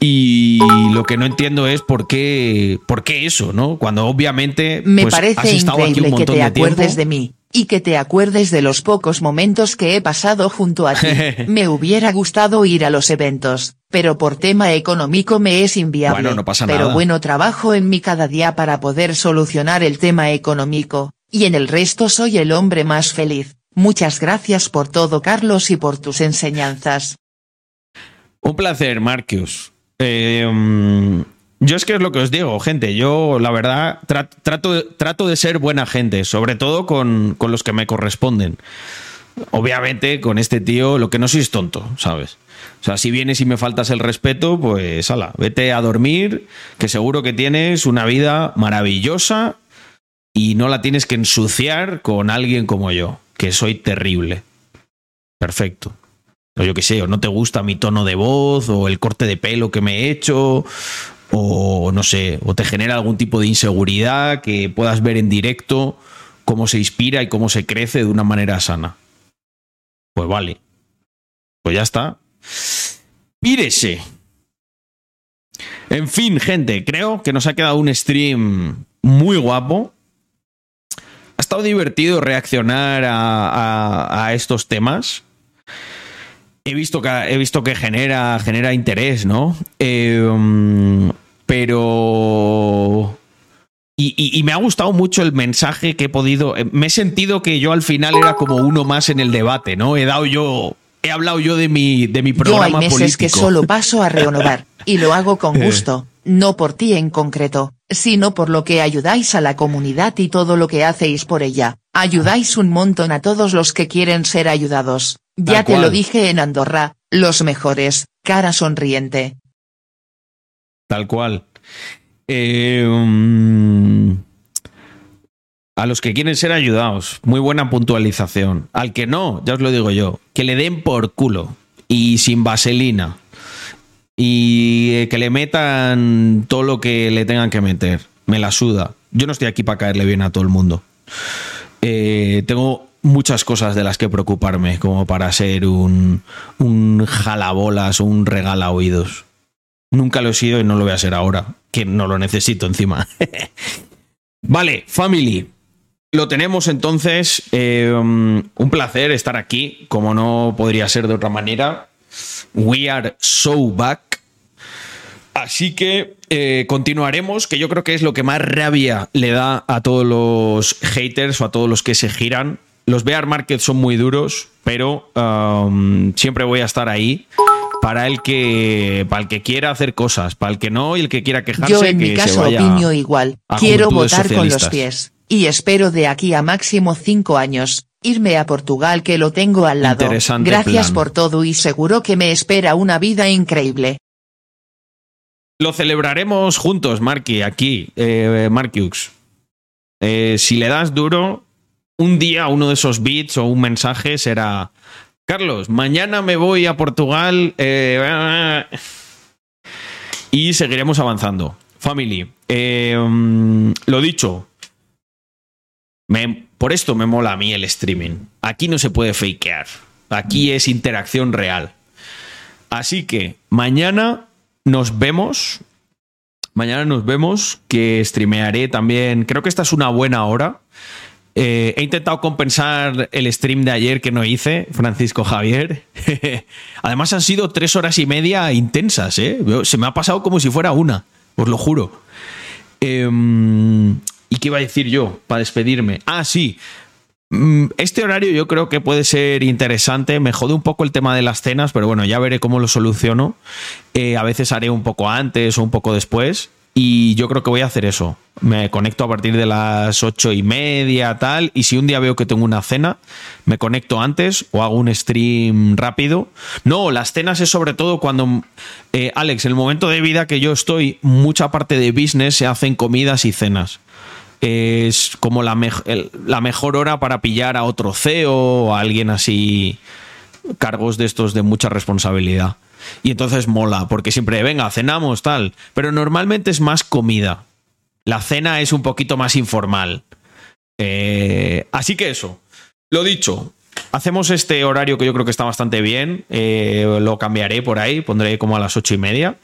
Y lo que no entiendo es por qué, por qué eso, ¿no? Cuando obviamente Me pues, has parece estado aquí un increíble que te de acuerdes de mí. Y que te acuerdes de los pocos momentos que he pasado junto a ti. Me hubiera gustado ir a los eventos, pero por tema económico me es inviable. Bueno, no pasa pero nada. bueno, trabajo en mí cada día para poder solucionar el tema económico, y en el resto soy el hombre más feliz. Muchas gracias por todo, Carlos, y por tus enseñanzas. Un placer, Marcus. Eh, mm, yo es que es lo que os digo, gente. Yo, la verdad, tra- trato, de- ser buena gente, sobre todo con, con los que me corresponden. Obviamente, con este tío, lo que no soy es tonto, ¿sabes? O sea, si vienes y me faltas el respeto, pues, ala, vete a dormir, que seguro que tienes una vida maravillosa y no la tienes que ensuciar con alguien como yo, que soy terrible. Perfecto. O yo qué sé, o no te gusta mi tono de voz, o el corte de pelo que me he hecho, o no sé, o te genera algún tipo de inseguridad que puedas ver en directo cómo se inspira y cómo se crece de una manera sana. Pues vale. Pues ya está. Pírese. En fin, gente, creo que nos ha quedado un stream muy guapo. Ha estado divertido reaccionar a, estos temas. He visto que, he visto que genera, genera interés, ¿no? Eh, mm, pero... Y, y- y me ha gustado mucho el mensaje que he podido... eh, Me he sentido que yo al final era como uno más en el debate, ¿no? He dado yo... He hablado yo de mi, de mi Yo programa hay meses político. que solo paso a renovar, y lo hago con Eh. gusto, no por ti en concreto, sino por lo que ayudáis a la comunidad y todo lo que hacéis por ella. Ayudáis un montón a todos los que quieren ser ayudados. Ya te lo dije en Andorra, los mejores, cara sonriente. Tal cual. Eh, mm, a los que quieren ser ayudados, muy buena puntualización. Al que no, ya os lo digo yo, que le den por culo y sin vaselina. Y eh, que le metan todo lo que le tengan que meter. Me la suda. Yo no estoy aquí para caerle bien a todo el mundo. Eh, tengo muchas cosas de las que preocuparme, como para ser un, un jalabolas o un regala oídos. Nunca lo he sido y no lo voy a ser ahora, que no lo necesito encima. vale, family. Lo tenemos entonces. eh, un placer estar aquí, como no podría ser de otra manera. We are so back. Así que eh, continuaremos, que yo creo que es lo que más rabia le da a todos los haters o a todos los que se giran. Los bear markets son muy duros, pero um, siempre voy a estar ahí para el que para el que quiera hacer cosas, para el que no y el que quiera quejarse. Yo en que mi caso opino igual. Quiero votar con los pies. Y espero de aquí a máximo cinco años, irme a Portugal que lo tengo al lado. Interesante Gracias plan. por todo y seguro que me espera una vida increíble. Lo celebraremos juntos, Marky, aquí, eh, Markiux. Eh, si le das duro, un día uno de esos beats o un mensaje será: Carlos, mañana me voy a Portugal. eh, y seguiremos avanzando. Family, eh, lo dicho, por esto me mola a mí el streaming. Aquí no se puede fakear. Aquí es interacción real. Así que mañana nos vemos. Mañana nos vemos, que streamearé también. Creo que esta es una buena hora. Eh, he intentado compensar el stream de ayer que no hice, Francisco Javier. Además han sido tres horas y media intensas, ¿eh? Se me ha pasado como si fuera una, os lo juro. Em, ¿Y qué iba a decir yo para despedirme? Ah, sí. Mm, Este horario yo creo que puede ser interesante. Me jode un poco el tema de las cenas, pero bueno, ya veré cómo lo soluciono. Eh, a veces haré un poco antes o un poco después. Y yo creo que voy a hacer eso. Me conecto a partir de las ocho y media, tal. Y si un día veo que tengo una cena, me conecto antes o hago un stream rápido. No, las cenas es sobre todo cuando, eh, Alex, el momento de vida que yo estoy, mucha parte de business se hacen comidas y cenas es como la, el- la mejor hora para pillar a otro CEO o a alguien así, cargos de estos de mucha responsabilidad. Y entonces mola, porque siempre, venga, cenamos, tal. Pero normalmente es más comida. La cena es un poquito más informal. Eh, así que eso, lo dicho, hacemos este horario que yo creo que está bastante bien. eh, lo cambiaré por ahí, pondré como a las ocho y media.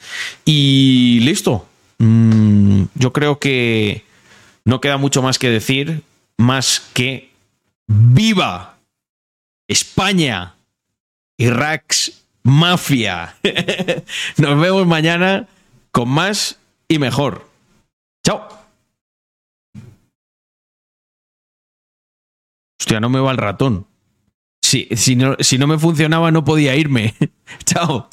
Y listo. Mm, yo creo que no queda mucho más que decir, más que ¡Viva! España, Iraq's Mafia. Nos vemos mañana con más y mejor. Chao. Hostia, no me va el ratón. Si, si, no, si no me funcionaba no podía irme. Chao.